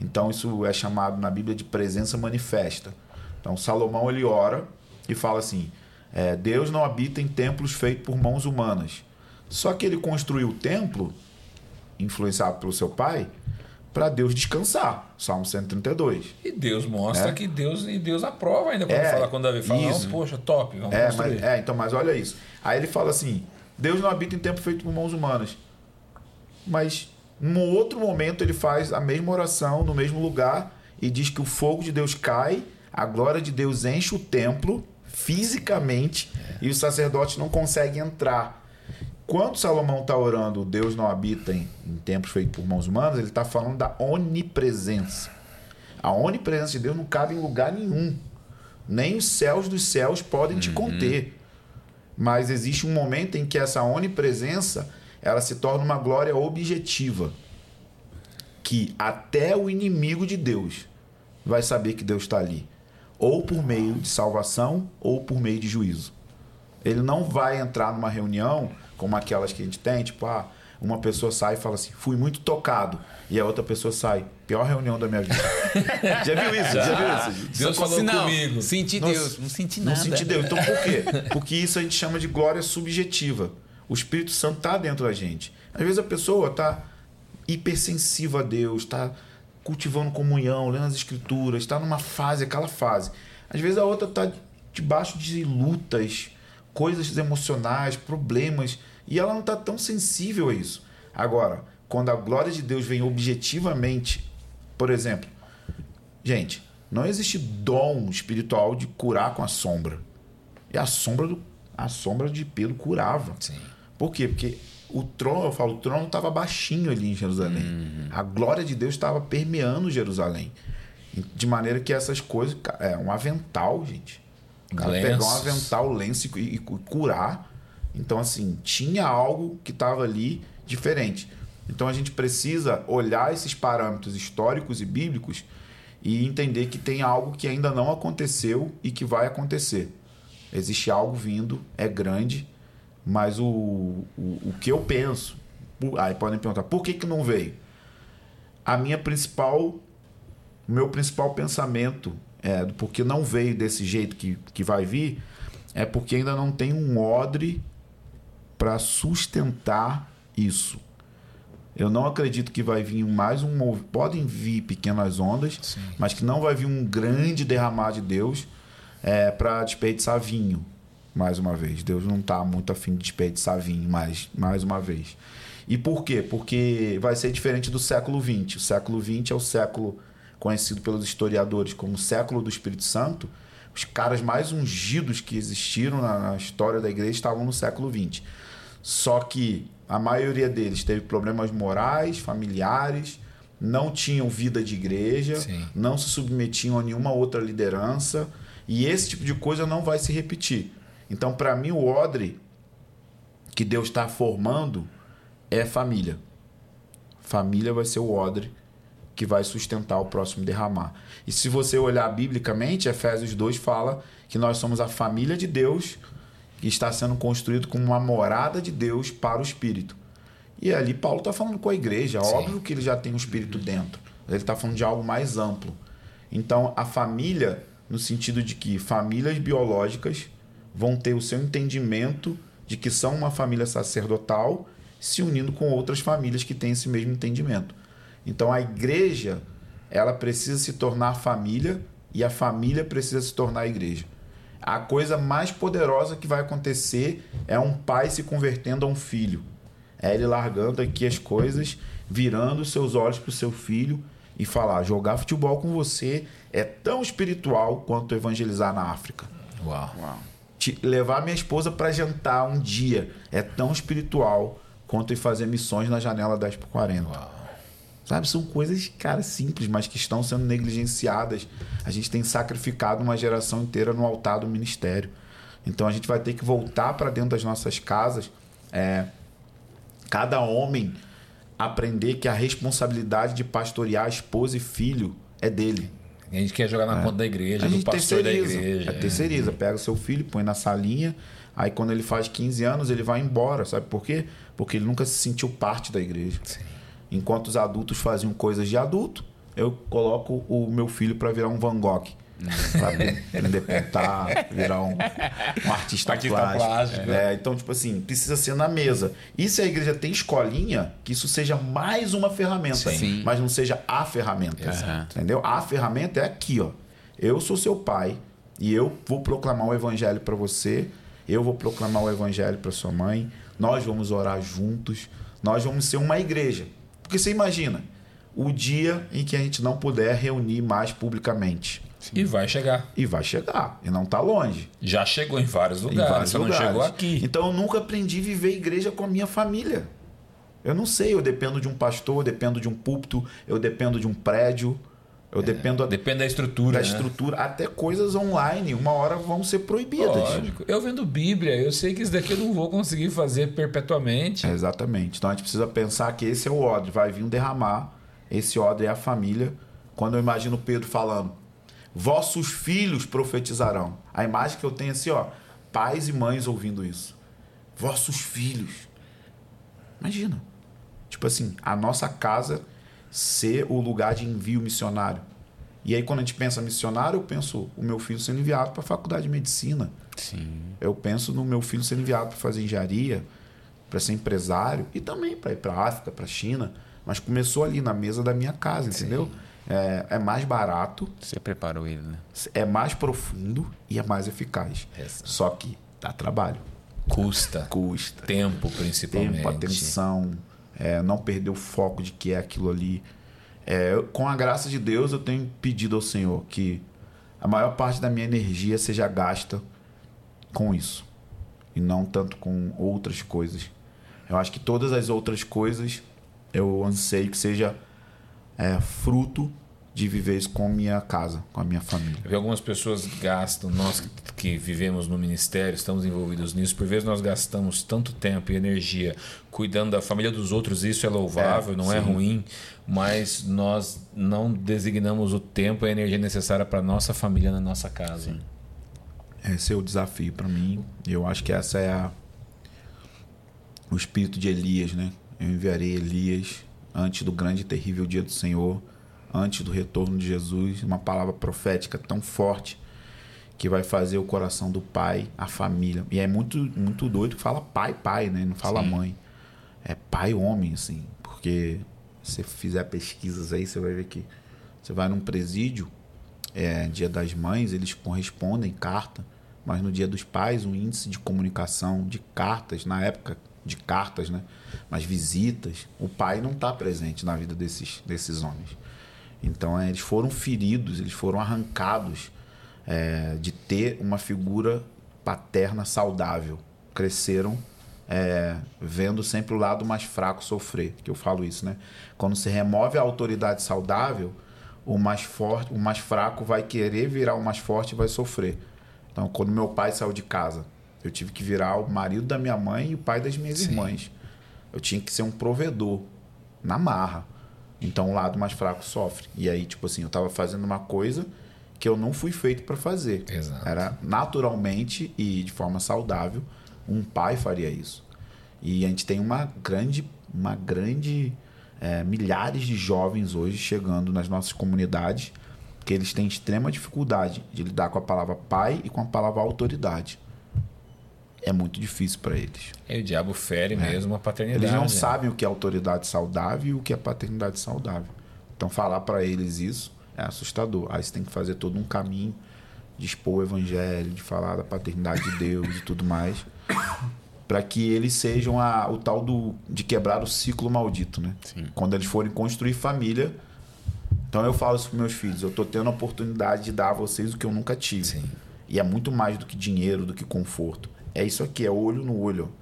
Então isso é chamado na Bíblia de presença manifesta. Então Salomão ele ora e fala assim: é, Deus não habita em templos feitos por mãos humanas. Só que ele construiu o templo, influenciado pelo seu pai, para Deus descansar. Salmo 132. E Deus mostra É. que Deus e Deus aprova ainda quando É, fala quando Davi fala, isso. poxa, top, vamos É, construir. mas, é, então, mas olha isso. Aí ele fala assim: Deus não habita em templo feito por mãos humanas. Mas num outro momento ele faz a mesma oração no mesmo lugar e diz que o fogo de Deus cai, a glória de Deus enche o templo fisicamente e os sacerdotes não conseguem entrar. Quando Salomão está orando, Deus não habita em, em templos feitos por mãos humanas, ele está falando da onipresença. A onipresença de Deus não cabe em lugar nenhum. Nem os céus dos céus podem te conter. Mas existe um momento em que essa onipresença ela se torna uma glória objetiva. Que até o inimigo de Deus vai saber que Deus está ali. Ou por meio de salvação, ou por meio de juízo. Ele não vai entrar numa reunião como aquelas que a gente tem, tipo, ah, uma pessoa sai e fala assim, fui muito tocado. E a outra pessoa sai, pior reunião da minha vida. Já viu isso? Já, viu isso? Deus Só falou assim, não, comigo. Senti Nossa, Deus, não senti Não nada. senti Deus. Então por quê? Porque isso a gente chama de glória subjetiva. O Espírito Santo está dentro da gente. Às vezes a pessoa está hipersensiva a Deus, está cultivando comunhão, lendo as escrituras, está numa fase, aquela fase. Às vezes a outra está debaixo de lutas, coisas emocionais, problemas, e ela não está tão sensível a isso. Agora, quando a glória de Deus vem objetivamente, por exemplo, gente, não existe dom espiritual de curar com a sombra. E a sombra do, a sombra de Pedro curava. Sim. Por quê? Porque o trono, eu falo, o trono estava baixinho ali em Jerusalém. A glória de Deus estava permeando Jerusalém. De maneira que essas coisas. É um avental, gente. O cara pegar um avental, lenço e, e curar. Então, assim, tinha algo que estava ali diferente. Então a gente precisa olhar esses parâmetros históricos e bíblicos e entender que tem algo que ainda não aconteceu e que vai acontecer. Existe algo vindo, é grande, mas o, o, o que eu penso, aí podem perguntar, por que, que não veio? A minha principal, o meu principal pensamento é porque não veio desse jeito que, que vai vir, é porque ainda não tem um odre para sustentar isso. Eu não acredito que vai vir mais um. Podem vir pequenas ondas, Sim. mas que não vai vir um grande derramar de Deus é, para desperdiçar vinho, mais uma vez. Deus não está muito afim de desperdiçar vinho, mais, mais uma vez. E por quê? Porque vai ser diferente do século XX. O século XX é o século conhecido pelos historiadores como o século do Espírito Santo. Os caras mais ungidos que existiram na, na história da igreja estavam no século XX. Só que a maioria deles teve problemas morais, familiares, não tinham vida de igreja, Sim. não se submetiam a nenhuma outra liderança, e esse tipo de coisa não vai se repetir. Então, para mim, o odre que Deus está formando é família. Família vai ser o odre que vai sustentar o próximo derramar. E se você olhar biblicamente, Efésios 2 fala que nós somos a família de Deus que está sendo construído como uma morada de Deus para o Espírito. E ali Paulo está falando com a igreja. Sim. Óbvio que ele já tem o Espírito dentro. Ele está falando de algo mais amplo. Então, a família, no sentido de que famílias biológicas vão ter o seu entendimento de que são uma família sacerdotal se unindo com outras famílias que têm esse mesmo entendimento. Então, a igreja, ela precisa se tornar família e a família precisa se tornar igreja. A coisa mais poderosa que vai acontecer é um pai se convertendo a um filho. É ele largando aqui as coisas, virando os seus olhos para o seu filho e falar: jogar futebol com você é tão espiritual quanto evangelizar na África. Uau. Uau. Te- levar minha esposa para jantar um dia é tão espiritual quanto ir fazer missões na janela 10 por 40. Uau. Sabe, são coisas, cara, simples, mas que estão sendo negligenciadas. A gente tem sacrificado uma geração inteira no altar do ministério. Então a gente vai ter que voltar para dentro das nossas casas. é, cada homem aprender que a responsabilidade de pastorear esposa e filho é dele. A gente quer jogar na conta da igreja, A do pastor da igreja. É, terceiriza. Pega seu filho, põe na salinha. Aí quando ele faz 15 anos, ele vai embora. Sabe por quê? Porque ele nunca se sentiu parte da igreja. Sim. Enquanto os adultos faziam coisas de adulto, eu coloco o meu filho para virar um Van Gogh. Pra aprender a pintar, virar um, um artista, Artista plástico. plástico. É, então, tipo assim, precisa ser na mesa. E se a igreja tem escolinha, que isso seja mais uma ferramenta, Sim. mas não seja a ferramenta. Exato. Entendeu? A ferramenta é aqui, ó. Eu sou seu pai e eu vou proclamar o evangelho para você, eu vou proclamar o evangelho para sua mãe, nós vamos orar juntos, nós vamos ser uma igreja. Porque você imagina, o dia em que a gente não puder reunir mais publicamente. E vai chegar. E vai chegar, e não tá longe. Já chegou em vários Em lugares, vários só não lugares. chegou aqui. Então eu nunca aprendi a viver igreja com a minha família. Eu não sei, eu dependo de um pastor, eu dependo de um púlpito, eu dependo de um prédio, eu dependo Depende da estrutura. da né? estrutura, até coisas online, uma hora vão ser proibidas. Lógico. Eu vendo Bíblia, eu sei que isso daqui eu não vou conseguir fazer perpetuamente. É, exatamente. Então a gente precisa pensar que esse é o odre, vai vir um derramar, esse odre é a família. Quando eu imagino Pedro falando, vossos filhos profetizarão. A imagem que eu tenho é assim, ó, pais e mães ouvindo isso. Vossos filhos. Imagina. Tipo assim, a nossa casa ser o lugar de envio missionário. E aí quando a gente pensa missionário, eu penso o meu filho sendo enviado para a faculdade de medicina. Sim. Eu penso no meu filho sendo enviado para fazer engenharia, para ser empresário e também para ir para a África, para a China. Mas começou ali na mesa da minha casa, entendeu? É, é mais barato, Você preparou ele, né? é mais profundo e é mais eficaz. Exato. Só que dá trabalho, Custa. custa Tempo, principalmente. tempo, atenção, é, não perder o foco de que é aquilo ali. É, com a graça de Deus, eu tenho pedido ao Senhor que a maior parte da minha energia seja gasta com isso e não tanto com outras coisas. Eu acho que todas as outras coisas eu anseio que seja é, fruto de viver isso com a minha casa, com a minha família. Eu vi algumas pessoas gastam, nós que- vivemos no ministério, estamos envolvidos nisso, por vezes nós gastamos tanto tempo e energia cuidando da família dos outros, isso é louvável, É, não é sim. ruim, mas nós não designamos o tempo e a energia necessária para nossa família na nossa casa. Esse é o desafio para mim. Eu acho que essa é a o espírito de Elias, né? Eu enviarei Elias antes do grande e terrível dia do Senhor, antes do retorno de Jesus, uma palavra profética tão forte que vai fazer o coração do pai, a família. E é muito muito doido que fala pai, pai, né? Não fala Sim. mãe. É pai homem assim, porque se você fizer pesquisas aí, você vai ver que você vai num presídio, é, Dia das Mães, eles correspondem carta, mas no Dia dos Pais, o índice de comunicação de cartas, na época de cartas, né? Mas visitas, o pai não está presente na vida desses, desses homens. Então, é, eles foram feridos, eles foram arrancados é, de ter uma figura paterna saudável. Cresceram é, vendo sempre o lado mais fraco sofrer, que eu falo isso, né? Quando se remove a autoridade saudável, o mais forte, o mais fraco vai querer virar o mais forte e vai sofrer. Então, quando meu pai saiu de casa, eu tive que virar o marido da minha mãe e o pai das minhas Sim. irmãs. Eu tinha que ser um provedor na marra. Então, o lado mais fraco sofre. E aí, tipo assim, eu tava fazendo uma coisa que eu não fui feito para fazer. Exato. Era naturalmente e de forma saudável, um pai faria isso. E a gente tem uma grande, uma grande é, milhares de jovens hoje chegando nas nossas comunidades que eles têm extrema dificuldade de lidar com a palavra pai e com a palavra autoridade. É muito difícil para eles. E o diabo fere mesmo a paternidade. É. Eles não né? sabem o que é autoridade saudável e o que é paternidade saudável. Então, falar para eles isso é assustador. Aí você tem que fazer todo um caminho de expor o evangelho, de falar da paternidade de Deus e tudo mais, para que eles sejam a, o tal do de quebrar o ciclo maldito, né? Sim. Quando eles forem construir família. Então eu falo isso para meus filhos, eu tô tendo a oportunidade de dar a vocês o que eu nunca tive. Sim. E é muito mais do que dinheiro, do que conforto. É isso aqui, é olho no olho.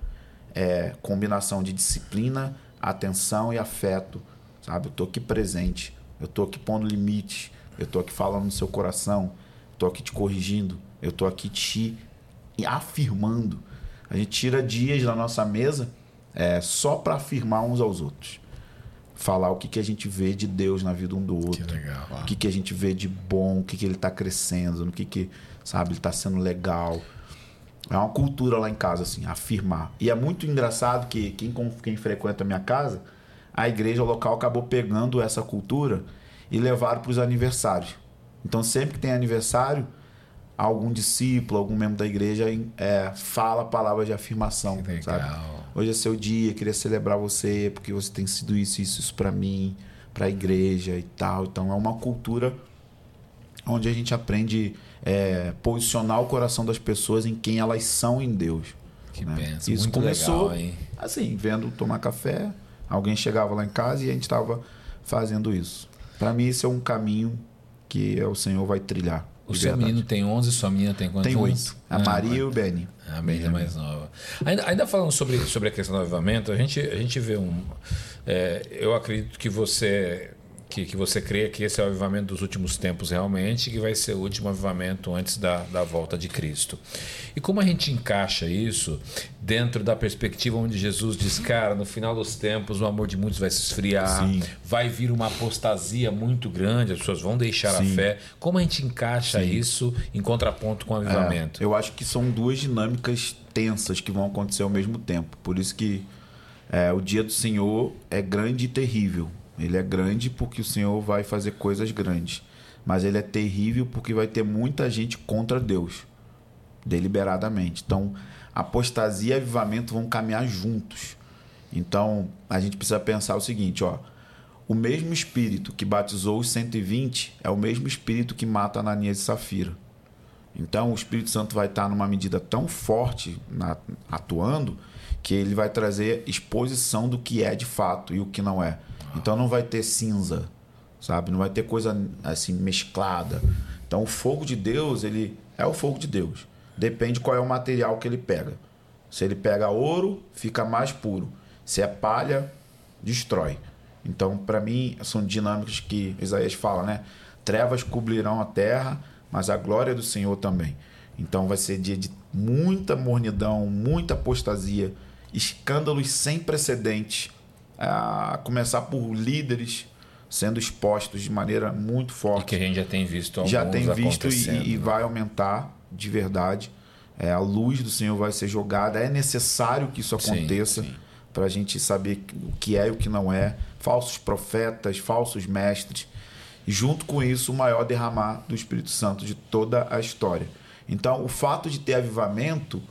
É combinação de disciplina, atenção e afeto. Sabe? Eu tô aqui presente. Eu tô aqui pondo limite. Eu tô aqui falando no seu coração. Eu tô aqui te corrigindo. Eu tô aqui te afirmando. A gente tira dias da nossa mesa é, só para afirmar uns aos outros. Falar o que, que a gente vê de Deus na vida um do outro. Que legal. O que, que a gente vê de bom, o que, que ele está crescendo, no que, que, sabe, ele está sendo legal. É uma cultura lá em casa, assim, afirmar. E é muito engraçado que quem, quem frequenta a minha casa, a igreja local acabou pegando essa cultura e levaram para os aniversários. Então, sempre que tem aniversário, algum discípulo, algum membro da igreja é, fala palavras de afirmação, Que sabe? Hoje é seu dia, queria celebrar você porque você tem sido isso, isso, isso para mim, para a igreja e tal. Então é uma cultura onde a gente aprende é, posicionar o coração das pessoas em quem elas são em Deus. Que né? benção. Isso Muito começou legal, assim, vendo tomar café, alguém chegava lá em casa e a gente estava fazendo isso. Para mim isso é um caminho que o Senhor vai trilhar. O seu verdade. menino tem 11, sua menina tem quantos tem anos? oito. A Ah, Maria e o Benny. A Benja é mais nova. Ainda, ainda falando sobre, sobre a questão do avivamento, a gente, a gente vê um. é, eu acredito que você. Que, que você crê que esse é o avivamento dos últimos tempos realmente, que vai ser o último avivamento antes da, da volta de Cristo. E como a gente encaixa isso dentro da perspectiva onde Jesus diz, cara, no final dos tempos o amor de muitos vai se esfriar, Sim. vai vir uma apostasia muito grande, as pessoas vão deixar a Sim. fé. Como a gente encaixa isso em contraponto com o avivamento? É, eu acho que são duas dinâmicas tensas que vão acontecer ao mesmo tempo. Por isso que é, o dia do Senhor é grande e terrível. Ele é grande porque o Senhor vai fazer coisas grandes. Mas ele é terrível porque vai ter muita gente contra Deus. Deliberadamente. Então, apostasia e avivamento vão caminhar juntos. Então, a gente precisa pensar o seguinte, ó. O mesmo espírito que batizou os 120 é o mesmo espírito que mata Ananias e Safira. Então o Espírito Santo vai estar numa medida tão forte na- atuando que ele vai trazer exposição do que é de fato e o que não é. Então não vai ter cinza, sabe? Não vai ter coisa assim mesclada. Então o fogo de Deus, ele é o fogo de Deus. Depende qual é o material que ele pega. Se ele pega ouro, fica mais puro. Se é palha, destrói. Então, para mim, são dinâmicas que Isaías fala, né? Trevas cobrirão a terra, mas a glória do Senhor também. Então, vai ser dia de muita mornidão, muita apostasia, escândalos sem precedentes, a começar por líderes sendo expostos de maneira muito E forte que a gente já tem visto já tem visto e, e né? vai aumentar de verdade. É, a luz do Senhor vai ser jogada. É necessário que isso aconteça para a gente saber o que é e o que não é. Falsos profetas, falsos mestres. E junto com isso, o maior derramar do Espírito Santo de toda a história. Então, o fato de ter avivamento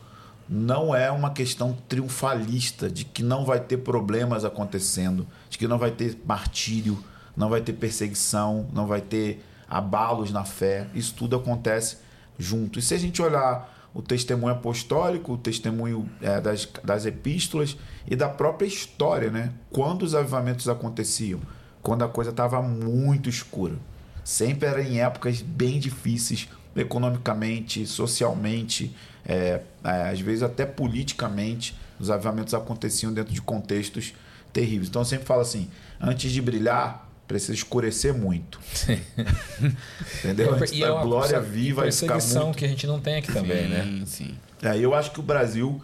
não é uma questão triunfalista, de que não vai ter problemas acontecendo, de que não vai ter martírio, não vai ter perseguição, não vai ter abalos na fé. Isso tudo acontece junto. E se a gente olhar o testemunho apostólico, o testemunho é, das, das epístolas e da própria história, né? Quando os avivamentos aconteciam? Quando a coisa estava muito escura. Sempre era em épocas bem difíceis, economicamente, socialmente, é, é, às vezes até politicamente. Os avivamentos aconteciam dentro de contextos terríveis. Então eu sempre falo assim: antes de brilhar, precisa escurecer muito. Entendeu? Antes E da é uma glória vir, vai ficar perseguição muito que a gente não tem aqui também, né? Sim, sim. é, eu acho que o Brasil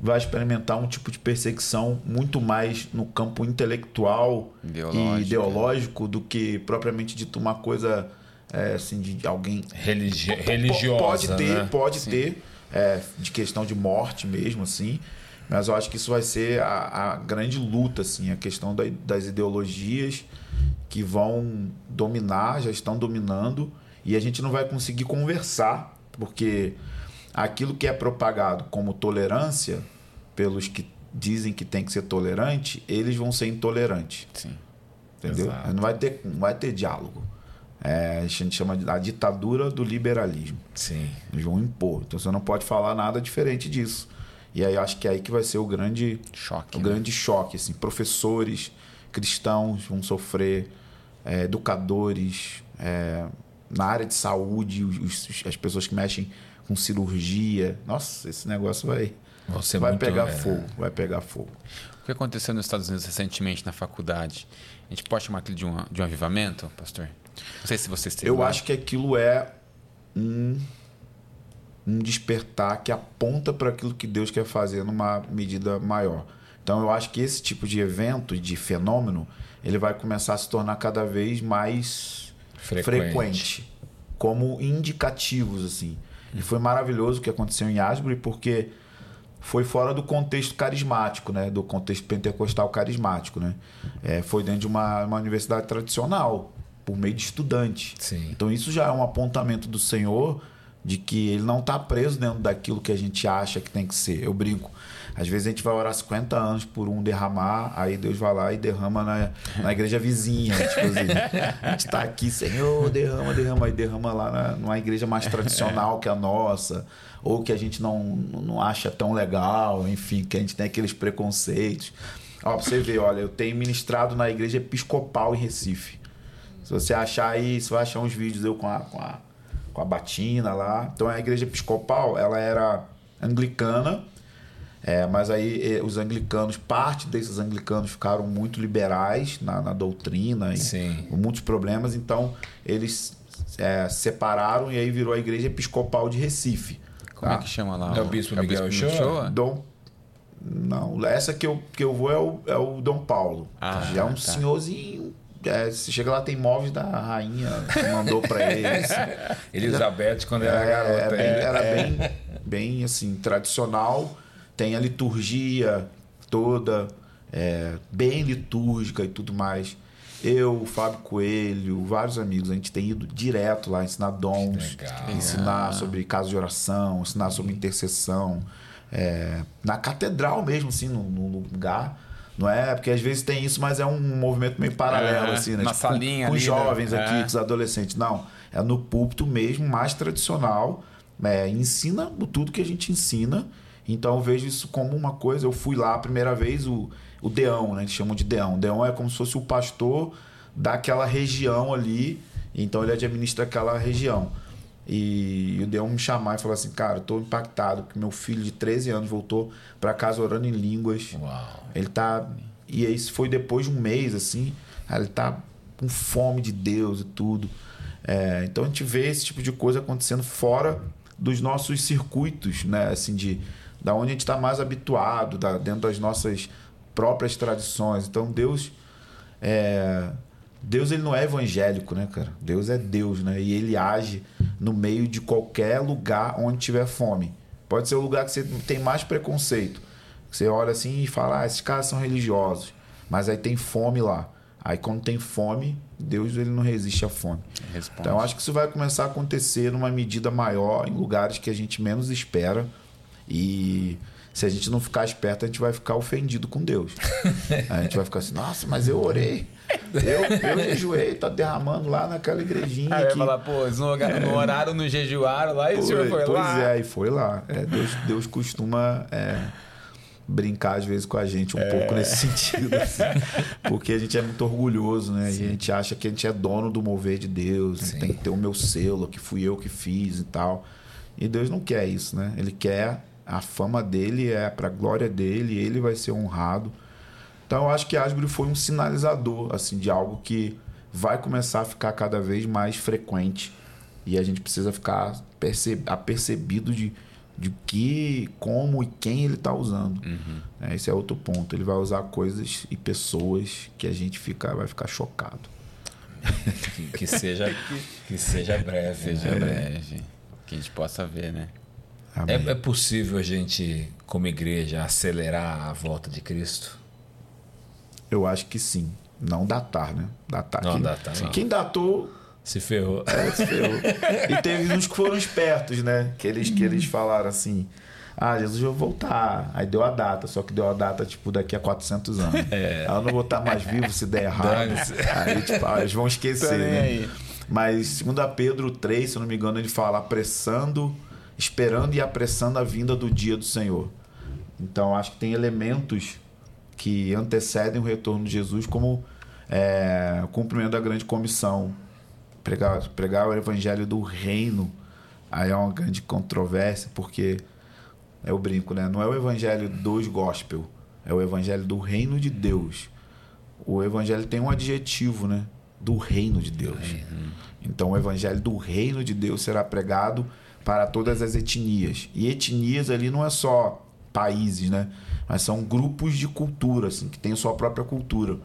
vai experimentar um tipo de perseguição muito mais no campo intelectual Ideológico. e ideológico do que propriamente dito uma coisa é, assim de alguém Religi religiosa, pode ter né? pode ter é, de questão de morte mesmo assim mas eu acho que isso vai ser a, a grande luta assim a questão da- das ideologias que vão dominar já estão dominando e a gente não vai conseguir conversar porque aquilo que é propagado como tolerância pelos que dizem que tem que ser tolerante eles vão ser intolerantes sim. entendeu? Exato. Não vai ter, não vai ter diálogo. É, a gente chama de a ditadura do liberalismo. Sim. Eles vão impor. Então você não pode falar nada diferente disso. E aí acho que é aí que vai ser o grande, Choque. o né? grande choque. Assim. Professores cristãos vão sofrer, é, educadores, é, na área de saúde, os- os- as pessoas que mexem com cirurgia. Nossa, esse negócio vai, Você vai muito, pegar é, fogo. Vai pegar fogo. O que aconteceu nos Estados Unidos recentemente na faculdade? A gente pode chamar aquilo de um, de um avivamento, pastor? Não sei se você esteve Eu lá. acho que aquilo é um, um despertar que aponta para aquilo que Deus quer fazer numa medida maior. Então eu acho que esse tipo de evento, de fenômeno, ele vai começar a se tornar cada vez mais Frequente. frequente, como indicativos assim. E foi maravilhoso o que aconteceu em Asbury porque foi fora do contexto carismático, né? Do contexto pentecostal carismático, né? É, foi dentro de uma, uma universidade tradicional, por meio de estudantes. Sim. Então isso já é um apontamento do Senhor de que ele não está preso dentro daquilo que a gente acha que tem que ser. Eu brinco. Às vezes a gente vai orar 50 anos por um derramar, aí Deus vai lá e derrama na, na igreja vizinha. Tipo assim, a gente está aqui, Senhor, derrama, derrama, aí derrama lá na, numa igreja mais tradicional que a nossa, ou que a gente não, não acha tão legal, enfim, que a gente tem aqueles preconceitos. Ó, pra você ver, olha, eu tenho ministrado na igreja episcopal em Recife. Se você achar aí, você vai achar uns vídeos eu com a, com a, com a batina lá. Então a igreja episcopal, ela era anglicana, é, mas aí os anglicanos, parte desses anglicanos ficaram muito liberais na, na doutrina, e, com muitos problemas, então eles é, separaram e aí virou a igreja episcopal de Recife. Como tá? é que chama lá? É o Bispo é Miguel Shoa? Dom não, essa que eu, que eu vou é o, é o Dom Paulo. Ah, já é um tá. senhorzinho. É, você chega lá, tem móveis da rainha que mandou para eles. Elizabeth, quando era é, garota. É, era bem, bem assim, tradicional. Tem a liturgia toda, é, bem litúrgica e tudo mais. Eu, o Fábio Coelho, vários amigos, a gente tem ido direto lá ensinar dons, ensinar sobre casos de oração, ensinar sobre intercessão é, na catedral mesmo, assim, no, no, lugar. Não é? Porque às vezes tem isso, mas é um movimento meio paralelo, é, assim, né? Na tipo, salinha com, com os né? jovens aqui, é. com os adolescentes. Não, é no púlpito mesmo, mais tradicional. É, ensina tudo que a gente ensina. Então eu vejo isso como uma coisa. Eu fui lá a primeira vez, o, o Deão, né? Eles chamam de Deão. O Deão é como se fosse o pastor daquela região ali. Então ele administra aquela região. E o Deon me chamar e falar assim, cara, eu tô impactado porque meu filho de 13 anos voltou para casa orando em línguas. Uau. Ele tá e isso foi depois de um mês assim, ele tá com fome de Deus e tudo. É, então a gente vê esse tipo de coisa acontecendo fora dos nossos circuitos, né, assim de da onde a gente está mais habituado, da, dentro das nossas próprias tradições. Então Deus é, Deus ele não é evangélico, né, cara? Deus é Deus, né? E ele age no meio de qualquer lugar onde tiver fome. Pode ser o lugar que você tem mais preconceito. Você olha assim e fala, ah, esses caras são religiosos. Mas aí tem fome lá. Aí quando tem fome, Deus ele não resiste à fome. Responde. Então acho que isso vai começar a acontecer numa medida maior, em lugares que a gente menos espera. E se a gente não ficar esperto, a gente vai ficar ofendido com Deus. a gente vai ficar assim, nossa, mas eu orei. Eu, eu jejuei, tá derramando lá naquela igrejinha. Aí vai falar, pô, eles não, é. no horário, no jejuaram lá e o senhor foi pois lá. Pois é, e foi lá. É, Deus, Deus costuma é, brincar às vezes com a gente um é. pouco nesse sentido. Assim, porque a gente é muito orgulhoso, né? Sim. E a gente acha que a gente é dono do mover de Deus, Sim. tem que ter o meu selo, que fui eu que fiz e tal. E Deus não quer isso, né? Ele quer a fama dele, é para a glória dele, ele vai ser honrado. Então eu acho que Asbury foi um sinalizador assim de algo que vai começar a ficar cada vez mais frequente e a gente precisa ficar apercebido de, de que, como e quem ele está usando. Uhum. É, esse é outro ponto. Ele vai usar coisas e pessoas que a gente fica, vai ficar chocado. que, que seja que seja breve, seja né? breve, que a gente possa ver, né? É, é possível a gente, como igreja, acelerar a volta de Cristo? Eu acho que sim. Não datar, né? Datar. Não quem, datar. Não. Quem datou. Se ferrou. É, se ferrou. e teve uns que foram espertos, né? Que eles, que eles falaram assim. Ah, Jesus vai voltar. Aí deu a data, só que deu a data, tipo, daqui a 400 anos. É. eu não vou estar mais vivo se der errado. Aí, tipo, ah, eles vão esquecer, né? Aí. Mas, segundo a Pedro 3, se eu não me engano, ele fala apressando, esperando e apressando a vinda do dia do Senhor. Então, acho que tem elementos que antecedem o retorno de Jesus, como é, cumprimento da grande comissão, pregar, pregar o evangelho do reino. Aí é uma grande controvérsia, porque é o brinco, né? Não é o evangelho dos gospel, é o evangelho do reino de Deus. O evangelho tem um adjetivo, né? Do reino de Deus. Então o evangelho do reino de Deus será pregado para todas as etnias. E etnias ali não é só países, né? Mas são grupos de cultura, assim, que têm sua própria cultura.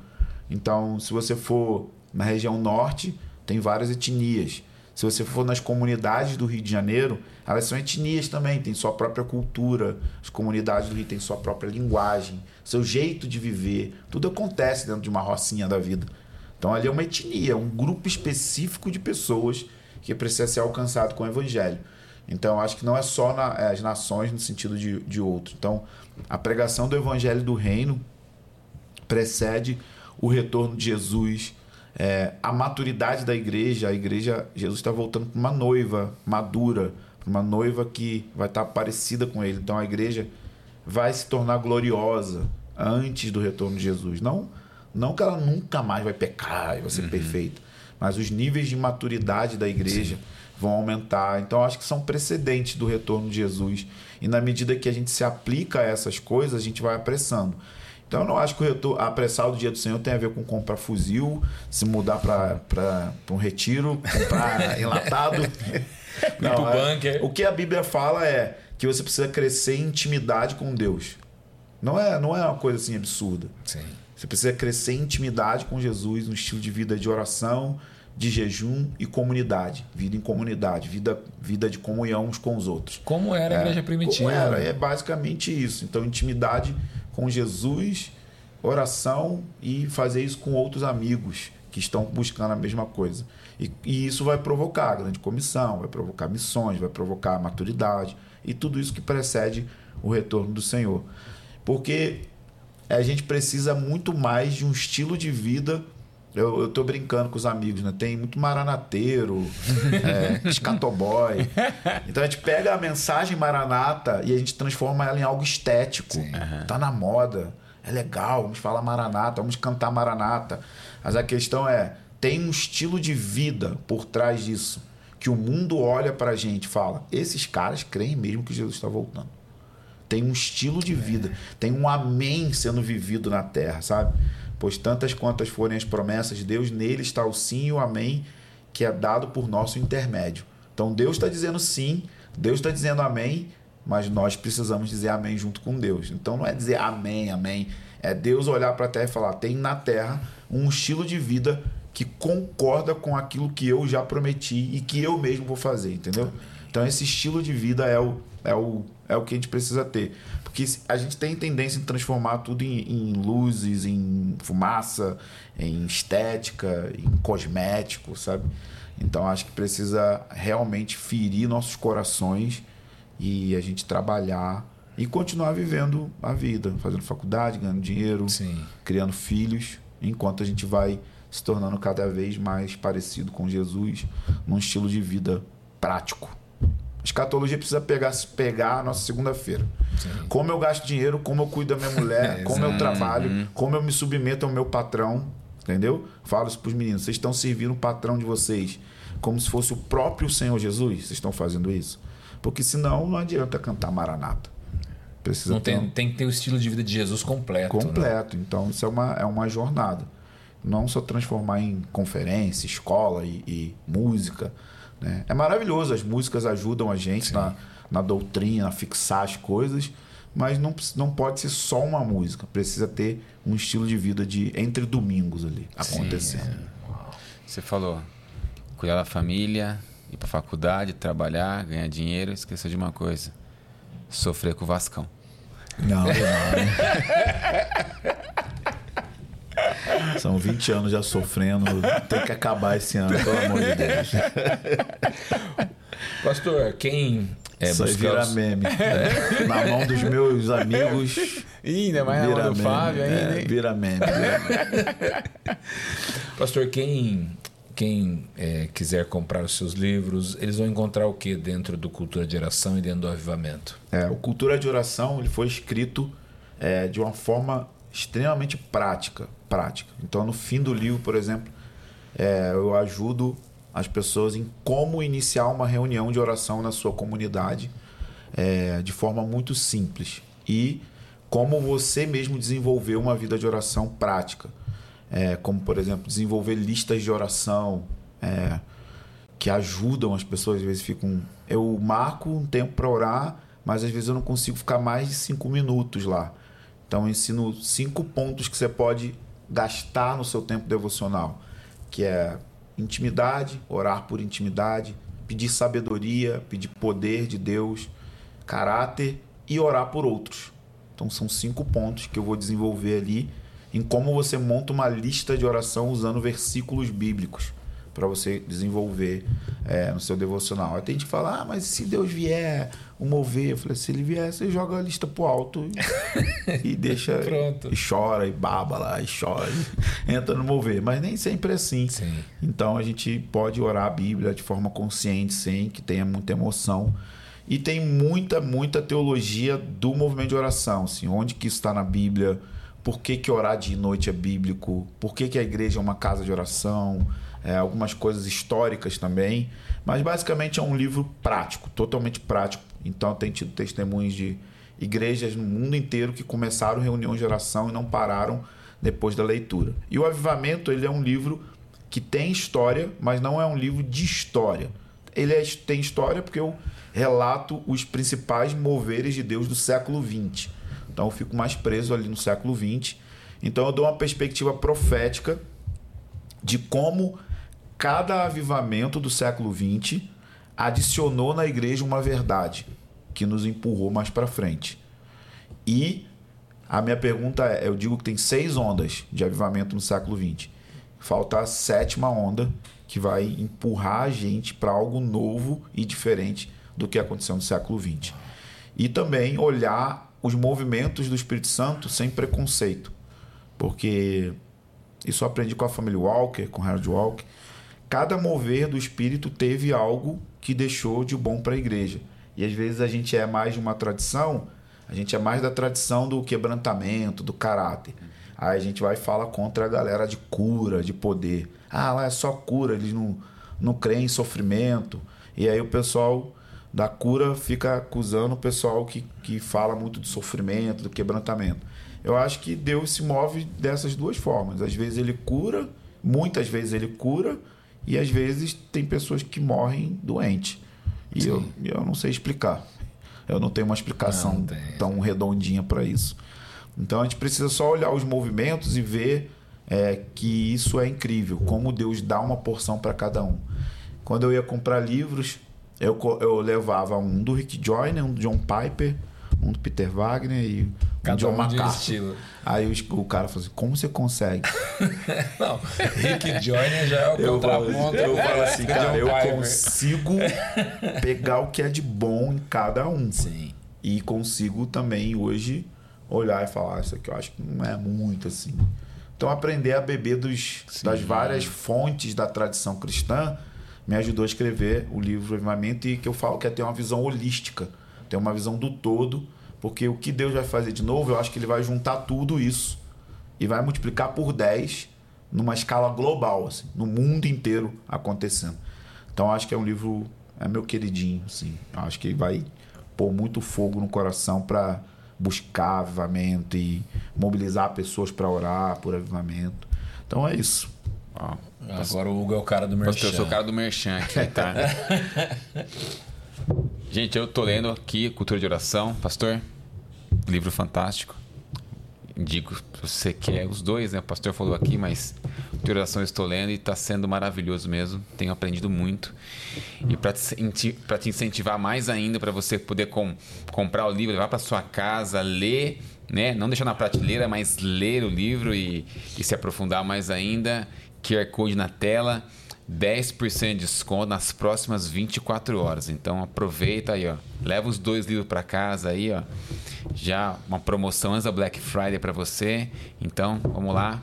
Então, se você for na região norte, tem várias etnias. Se você for nas comunidades do Rio de Janeiro, elas são etnias também, têm sua própria cultura. As comunidades do Rio têm sua própria linguagem, seu jeito de viver. Tudo acontece dentro de uma rocinha da vida. Então ali é uma etnia, um grupo específico de pessoas que precisa ser alcançado com o evangelho. Então, acho que não é só na, é, as nações no sentido de, de outro. Então, a pregação do evangelho do reino precede o retorno de Jesus, é, a maturidade da igreja. A igreja, Jesus está voltando para uma noiva madura, para uma noiva que vai estar parecida com ele. Então, a igreja vai se tornar gloriosa antes do retorno de Jesus. Não, não que ela nunca mais vai pecar e vai ser uhum. perfeita, mas os níveis de maturidade da igreja. Sim vão aumentar. Então, acho que são precedentes do retorno de Jesus. E na medida que a gente se aplica a essas coisas, a gente vai apressando. Então, eu não acho que o apressar o dia do Senhor tem a ver com comprar fuzil, se mudar para um retiro, comprar enlatado. não, é, o que a Bíblia fala é que você precisa crescer em intimidade com Deus. Não é, não é uma coisa assim absurda. Sim. Você precisa crescer em intimidade com Jesus, no estilo de vida de oração, de jejum e comunidade, vida em comunidade, vida, vida de comunhão uns com os outros. Como era a igreja é, primitiva. Como era, é basicamente isso. Então, intimidade com Jesus, oração e fazer isso com outros amigos que estão buscando a mesma coisa. E, e isso vai provocar grande comissão, vai provocar missões, vai provocar maturidade e tudo isso que precede o retorno do Senhor. Porque a gente precisa muito mais de um estilo de vida eu, eu tô brincando com os amigos, né? Tem muito maranateiro, é, escatoboy. Então a gente pega a mensagem maranata e a gente transforma ela em algo estético. Sim. Tá na moda. É legal, vamos falar maranata, vamos cantar maranata. Mas a questão é, tem um estilo de vida por trás disso. Que o mundo olha pra gente e fala: esses caras creem mesmo que Jesus está voltando. Tem um estilo de vida, tem um amém sendo vivido na terra, sabe? Pois tantas quantas forem as promessas de Deus, nele está o sim e o amém, que é dado por nosso intermédio. Então Deus está dizendo sim, Deus está dizendo amém, mas nós precisamos dizer amém junto com Deus. Então não é dizer amém, amém. É Deus olhar para a terra e falar: tem na terra um estilo de vida que concorda com aquilo que eu já prometi e que eu mesmo vou fazer, entendeu? Então esse estilo de vida é o, é o, é o que a gente precisa ter. Porque a gente tem tendência em transformar tudo em, em luzes, em fumaça, em estética, em cosmético, sabe? Então acho que precisa realmente ferir nossos corações e a gente trabalhar e continuar vivendo a vida, fazendo faculdade, ganhando dinheiro, Sim. criando filhos, enquanto a gente vai se tornando cada vez mais parecido com Jesus num estilo de vida prático. Escatologia precisa pegar, pegar a nossa segunda-feira. Como eu gasto dinheiro, como eu cuido da minha mulher, como eu trabalho, uhum. como eu me submeto ao meu patrão. Entendeu? Falo isso para os meninos. Vocês estão servindo o patrão de vocês como se fosse o próprio Senhor Jesus? Vocês estão fazendo isso? Porque senão não adianta cantar Maranata. Precisa não tem, um... tem que ter o estilo de vida de Jesus completo. Né? Completo. Né? Então isso é uma, é uma jornada. Não só transformar em conferência, escola e, e música né? É maravilhoso, as músicas ajudam a gente na, na doutrina, a fixar as coisas, mas não, não pode ser só uma música, precisa ter um estilo de vida de entre domingos ali acontecendo. Sim, é. Você falou cuidar da família, ir para faculdade, trabalhar, ganhar dinheiro, esqueceu de uma coisa: sofrer com o Vascão. Não, não. São 20 anos já sofrendo. Tem que acabar esse ano, pelo amor de Deus. Pastor, quem é, Isso aí vira os... meme. É. Na mão dos meus amigos. Ih, ainda mais vira na mão do Fábio ainda. É, vira meme. Vira meme. Pastor, quem, quem é, quiser comprar os seus livros, eles vão encontrar o que dentro do Cultura de Oração e dentro do Avivamento? É, o Cultura de Oração ele foi escrito é, de uma forma extremamente prática, prática. Então, no fim do livro, por exemplo, é, eu ajudo as pessoas em como iniciar uma reunião de oração na sua comunidade é, de forma muito simples e como você mesmo desenvolver uma vida de oração prática, é, como por exemplo desenvolver listas de oração é, que ajudam as pessoas. Às vezes ficam, eu marco um tempo para orar, mas às vezes eu não consigo ficar mais de cinco minutos lá. Então, eu ensino cinco pontos que você pode gastar no seu tempo devocional, que é intimidade, orar por intimidade, pedir sabedoria, pedir poder de Deus, caráter e orar por outros. Então, são cinco pontos que eu vou desenvolver ali em como você monta uma lista de oração usando versículos bíblicos para você desenvolver é, no seu devocional. Aí tem gente que fala, ah, mas se Deus vier o mover, eu falei, se ele vier, você joga a lista pro alto e, e deixa Pronto. e chora e baba lá e chora e entra no mover, mas nem sempre é assim. Sim. Então a gente pode orar a Bíblia de forma consciente, sem que tenha muita emoção. E tem muita, muita teologia do movimento de oração, assim, onde que está na Bíblia, por que, que orar de noite é bíblico, por que, que a igreja é uma casa de oração, é, algumas coisas históricas também. Mas basicamente é um livro prático, totalmente prático. Então tem tido testemunhos de igrejas no mundo inteiro que começaram reuniões de oração e não pararam depois da leitura. E o Avivamento ele é um livro que tem história, mas não é um livro de história. Ele é, tem história porque eu relato os principais moveres de Deus do século XX. Então eu fico mais preso ali no século XX. Então eu dou uma perspectiva profética de como cada avivamento do século XX adicionou na igreja uma verdade que nos empurrou mais para frente. E a minha pergunta é: eu digo que tem seis ondas de avivamento no século XX. Falta a sétima onda que vai empurrar a gente para algo novo e diferente do que aconteceu no século XX. E também olhar os movimentos do Espírito Santo sem preconceito. Porque isso eu aprendi com a família Walker, com Harold Walker. Cada mover do Espírito teve algo que deixou de bom para a igreja. E às vezes a gente é mais de uma tradição, a gente é mais da tradição do quebrantamento, do caráter. Aí a gente vai e fala contra a galera de cura, de poder. Ah, lá é só cura, eles não, não creem em sofrimento. E aí o pessoal da cura fica acusando o pessoal que, que fala muito do sofrimento, do quebrantamento. Eu acho que Deus se move dessas duas formas. Às vezes ele cura, muitas vezes ele cura, e às vezes tem pessoas que morrem doentes. E eu, eu não sei explicar. Eu não tenho uma explicação Não tem. tão redondinha para isso. Então a gente precisa só olhar os movimentos e ver é, que isso é incrível, como Deus dá uma porção para cada um. Quando eu ia comprar livros, eu, eu levava um do Rick Joyner, um do John Piper, um do Peter Wagner e um Cada do John um um estilo. Aí o, o cara falou assim: como você consegue? Não, Rick Joyner já é o Eu contraponto. eu falo assim, cara, eu consigo pegar o que é de bom em cada um. Sim. E consigo também hoje olhar e falar, "Ah, isso aqui eu acho que não é muito assim. Então aprender a beber dos, das várias fontes da tradição cristã me ajudou a escrever o livro Avivamento e que eu falo que é ter uma visão holística, ter uma visão do todo, porque o que Deus vai fazer de novo, eu acho que ele vai juntar tudo isso e vai multiplicar por 10 numa escala global, assim, no mundo inteiro acontecendo. Então acho que é um livro, é meu queridinho, assim. Eu acho que vai pôr muito fogo no coração para buscar avivamento e mobilizar pessoas para orar por avivamento. Então é isso. Ó, Agora o Hugo é o cara do Merchan. eu sou o cara do Merchan aqui, tá? Gente, eu tô lendo aqui Cultura de Oração. Pastor, livro fantástico. Indico se você quer os dois, né? O pastor falou aqui, mas Cultura de Oração eu estou lendo e está sendo maravilhoso mesmo. Tenho aprendido muito. E para te, te incentivar mais ainda, para você poder com- comprar o livro, levar para sua casa, ler, né? Não deixar na prateleira, mas ler o livro e, e se aprofundar mais ainda. QR Code na tela. 10% de desconto nas próximas 24 horas. Então aproveita aí, ó. Leva os dois livros para casa aí, ó. Já uma promoção antes da Black Friday para você. Então, vamos lá.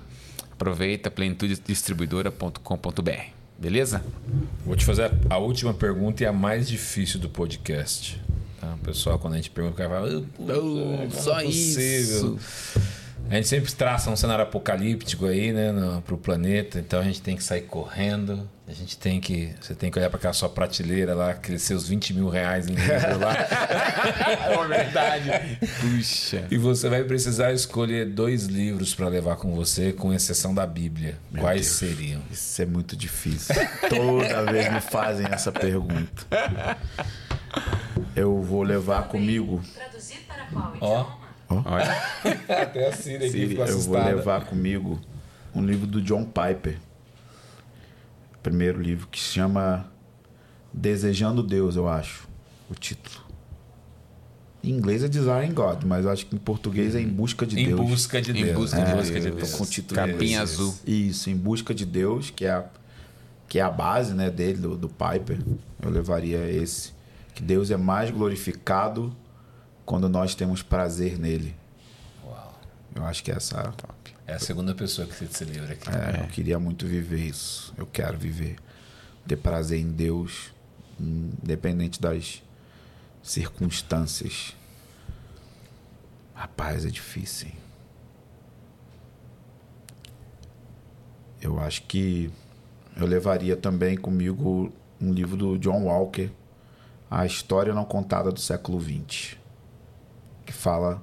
Aproveita plenitudedistribuidora.com.br. Beleza? Vou te fazer a última pergunta e a mais difícil do podcast. Tá? O pessoal, quando a gente pergunta, o cara fala, "Ah, Oh, só é possível?" A gente sempre traça um cenário apocalíptico aí, né, no, pro planeta. Então a gente tem que sair correndo. A gente tem que. Você tem que olhar para aquela sua prateleira lá, aqueles seus 20 mil reais em livro lá. É verdade. Puxa. E você vai precisar escolher dois livros para levar com você, com exceção da Bíblia. Quais seriam? Isso é muito difícil. Toda vez me fazem essa pergunta. Eu vou levar comigo. Traduzir para qual Ó. idioma? Olha. Até a Siri aqui Siri, ficou eu vou assustada. levar comigo um livro do John Piper. Primeiro livro que se chama Desejando Deus, eu acho. O título. Em inglês é Desiring God, mas eu acho que em português é Em Busca de Em Deus. busca de Em Deus. busca em de busca de Deus. Com o título Capinha azul. Isso, Em Busca de Deus, que é a, que é a base né, dele, do, do Piper. Eu levaria esse. Que Deus é mais glorificado quando nós temos prazer nele. Uau. Eu acho que essa. É a segunda pessoa que cita esse livro aqui. É, Eu queria muito viver isso. Eu quero viver. Ter prazer em Deus, independente das circunstâncias. Rapaz, é difícil, hein? Eu acho que eu levaria também comigo um livro do John Walker, A História Não Contada do Século XX, que fala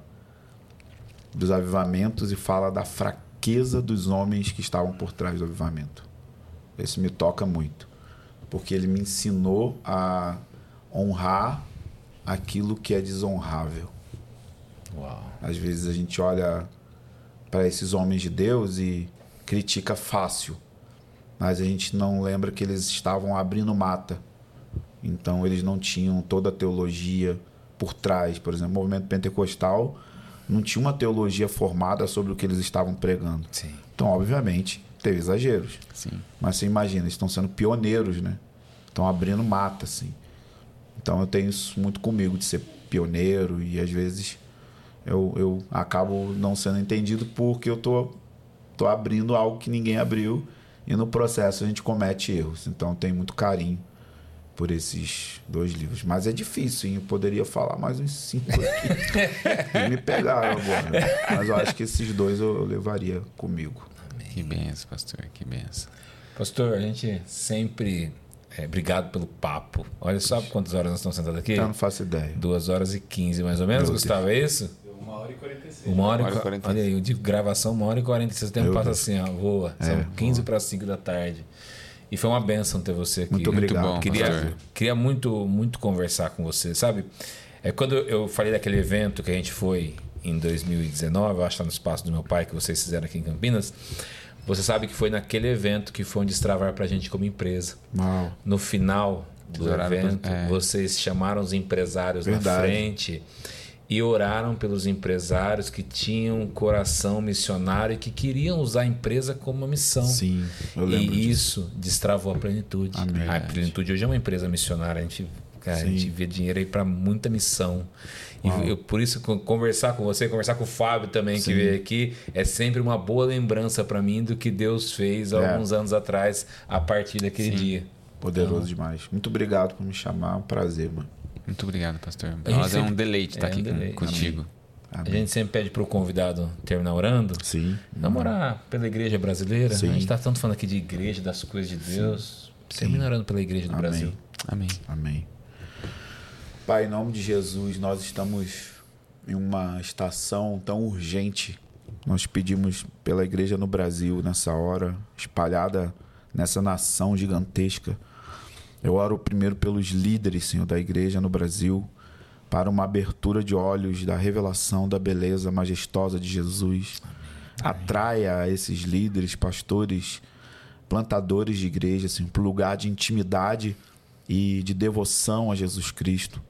dos avivamentos e fala da fraqueza dos homens que estavam por trás do avivamento. Esse me toca muito, porque ele me ensinou a honrar aquilo que é desonrável. Uau. Às vezes a gente olha para esses homens de Deus e critica fácil, mas a gente não lembra que eles estavam abrindo mata. Então eles não tinham toda a teologia por trás. Por exemplo, o movimento pentecostal não tinha uma teologia formada sobre o que eles estavam pregando. Sim. Então, obviamente, teve exageros. Sim. Mas você imagina, eles estão sendo pioneiros, né? Estão abrindo mata, assim. Então eu tenho isso muito comigo, de ser pioneiro e às vezes eu, eu acabo não sendo entendido porque eu tô, tô abrindo algo que ninguém abriu e no processo a gente comete erros. Então eu tenho muito carinho por esses dois livros. Mas é difícil, hein? Eu poderia falar mais uns cinco aqui. e me pegaram agora. Mas eu acho que esses dois eu, levaria comigo. Que benção, pastor. Que benção. Pastor, a gente sempre. É, obrigado pelo papo. Olha só quantas horas nós estamos sentados aqui. Eu não faço ideia. Duas horas e quinze, mais ou menos, Meu Gustavo, é isso? Uma hora e 46. Uma hora, Uma hora e e qua- 46. Olha aí, eu digo gravação, uma hora e quarenta e seis. O tempo Meu passa Deus. assim, ó, voa. São É, 15 para 5 da tarde. E foi uma benção ter você aqui. Muito obrigado. bom, Queria, queria muito, muito conversar com você, sabe? É quando eu falei daquele evento que a gente foi em 2019, eu acho que tá no espaço do meu pai que vocês fizeram aqui em Campinas. Você sabe que foi naquele evento que foi um destravar pra gente como empresa. Uau. No final do evento, é. vocês chamaram os empresários na Verdade. frente e oraram pelos empresários que tinham um coração missionário e que queriam usar a empresa como uma missão. Sim, eu lembro E disso. isso destravou a plenitude. Amém. A plenitude hoje é uma empresa missionária. A gente, cara, a Sim. gente vê dinheiro aí para muita missão. E eu, por isso, co- conversar com você, conversar com o Fábio também, que veio aqui, é sempre uma boa lembrança para mim do que Deus fez há É. alguns anos atrás, a partir daquele dia. Poderoso demais. Muito obrigado por me chamar. É um prazer, mano. Muito obrigado, pastor. A nós é um deleite estar é um aqui com- deleite. contigo. A Amém. gente sempre pede para o convidado terminar orando. Sim. Namorar pela igreja brasileira. Sim. A gente está tanto falando aqui de igreja, das coisas de Deus. Termina orando pela igreja do Amém. Brasil. Amém. Amém. Pai, em nome de Jesus, nós estamos em uma estação tão urgente. Nós pedimos pela igreja no Brasil nessa hora, espalhada nessa nação gigantesca. Eu oro primeiro pelos líderes, Senhor, da igreja no Brasil, para uma abertura de olhos da revelação da beleza majestosa de Jesus. Atraia esses líderes, pastores, plantadores de igreja, assim, para o lugar de intimidade e de devoção a Jesus Cristo.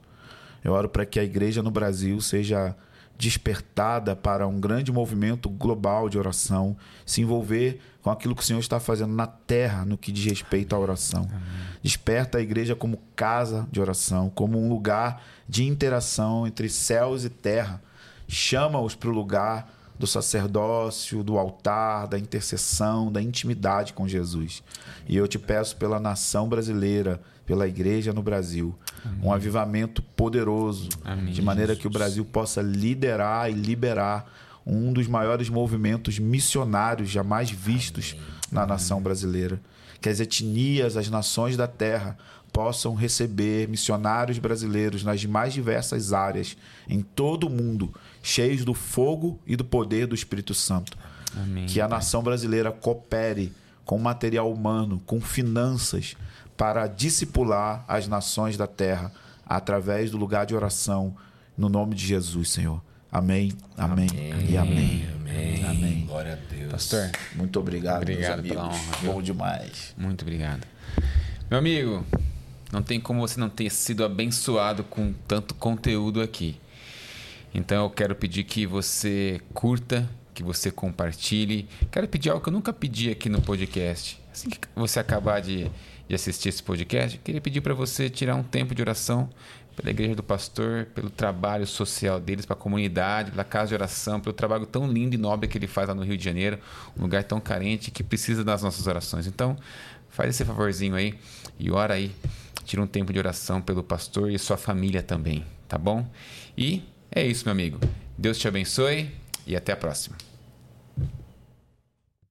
Eu oro para que a igreja no Brasil seja despertada para um grande movimento global de oração, se envolver com aquilo que o Senhor está fazendo na terra no que diz respeito à oração. Desperta a igreja como casa de oração, como um lugar de interação entre céus e terra. Chama-os para o lugar do sacerdócio, do altar, da intercessão, da intimidade com Jesus. E eu te peço pela nação brasileira, pela igreja no Brasil, um avivamento poderoso, Amém, de maneira que o Brasil possa liderar e liberar um dos maiores movimentos missionários jamais vistos na nação brasileira. Que as etnias, as nações da terra possam receber missionários brasileiros nas mais diversas áreas, em todo o mundo, cheios do fogo e do poder do Espírito Santo. Amém. Que a nação brasileira coopere com material humano, com finanças, para discipular as nações da terra através do lugar de oração, no nome de Jesus, Senhor. Amém, amém, e amém. Amém. Amém. Glória a Deus. Pastor, Muito obrigado, Obrigado meus pela honra? Bom demais. muito obrigado. Meu amigo, não tem como você não ter sido abençoado com tanto conteúdo aqui. Então eu quero pedir que você curta, que você compartilhe. Quero pedir algo que eu nunca pedi aqui no podcast. Assim que você acabar de, de assistir esse podcast, queria pedir para você tirar um tempo de oração pela Igreja do Pastor, pelo trabalho social deles, para a comunidade, pela casa de oração, pelo trabalho tão lindo e nobre que ele faz lá no Rio de Janeiro, um lugar tão carente que precisa das nossas orações. Então, faz esse favorzinho aí e ora aí. Tira um tempo de oração pelo pastor e sua família também, tá bom? E é isso, meu amigo. Deus te abençoe e até a próxima.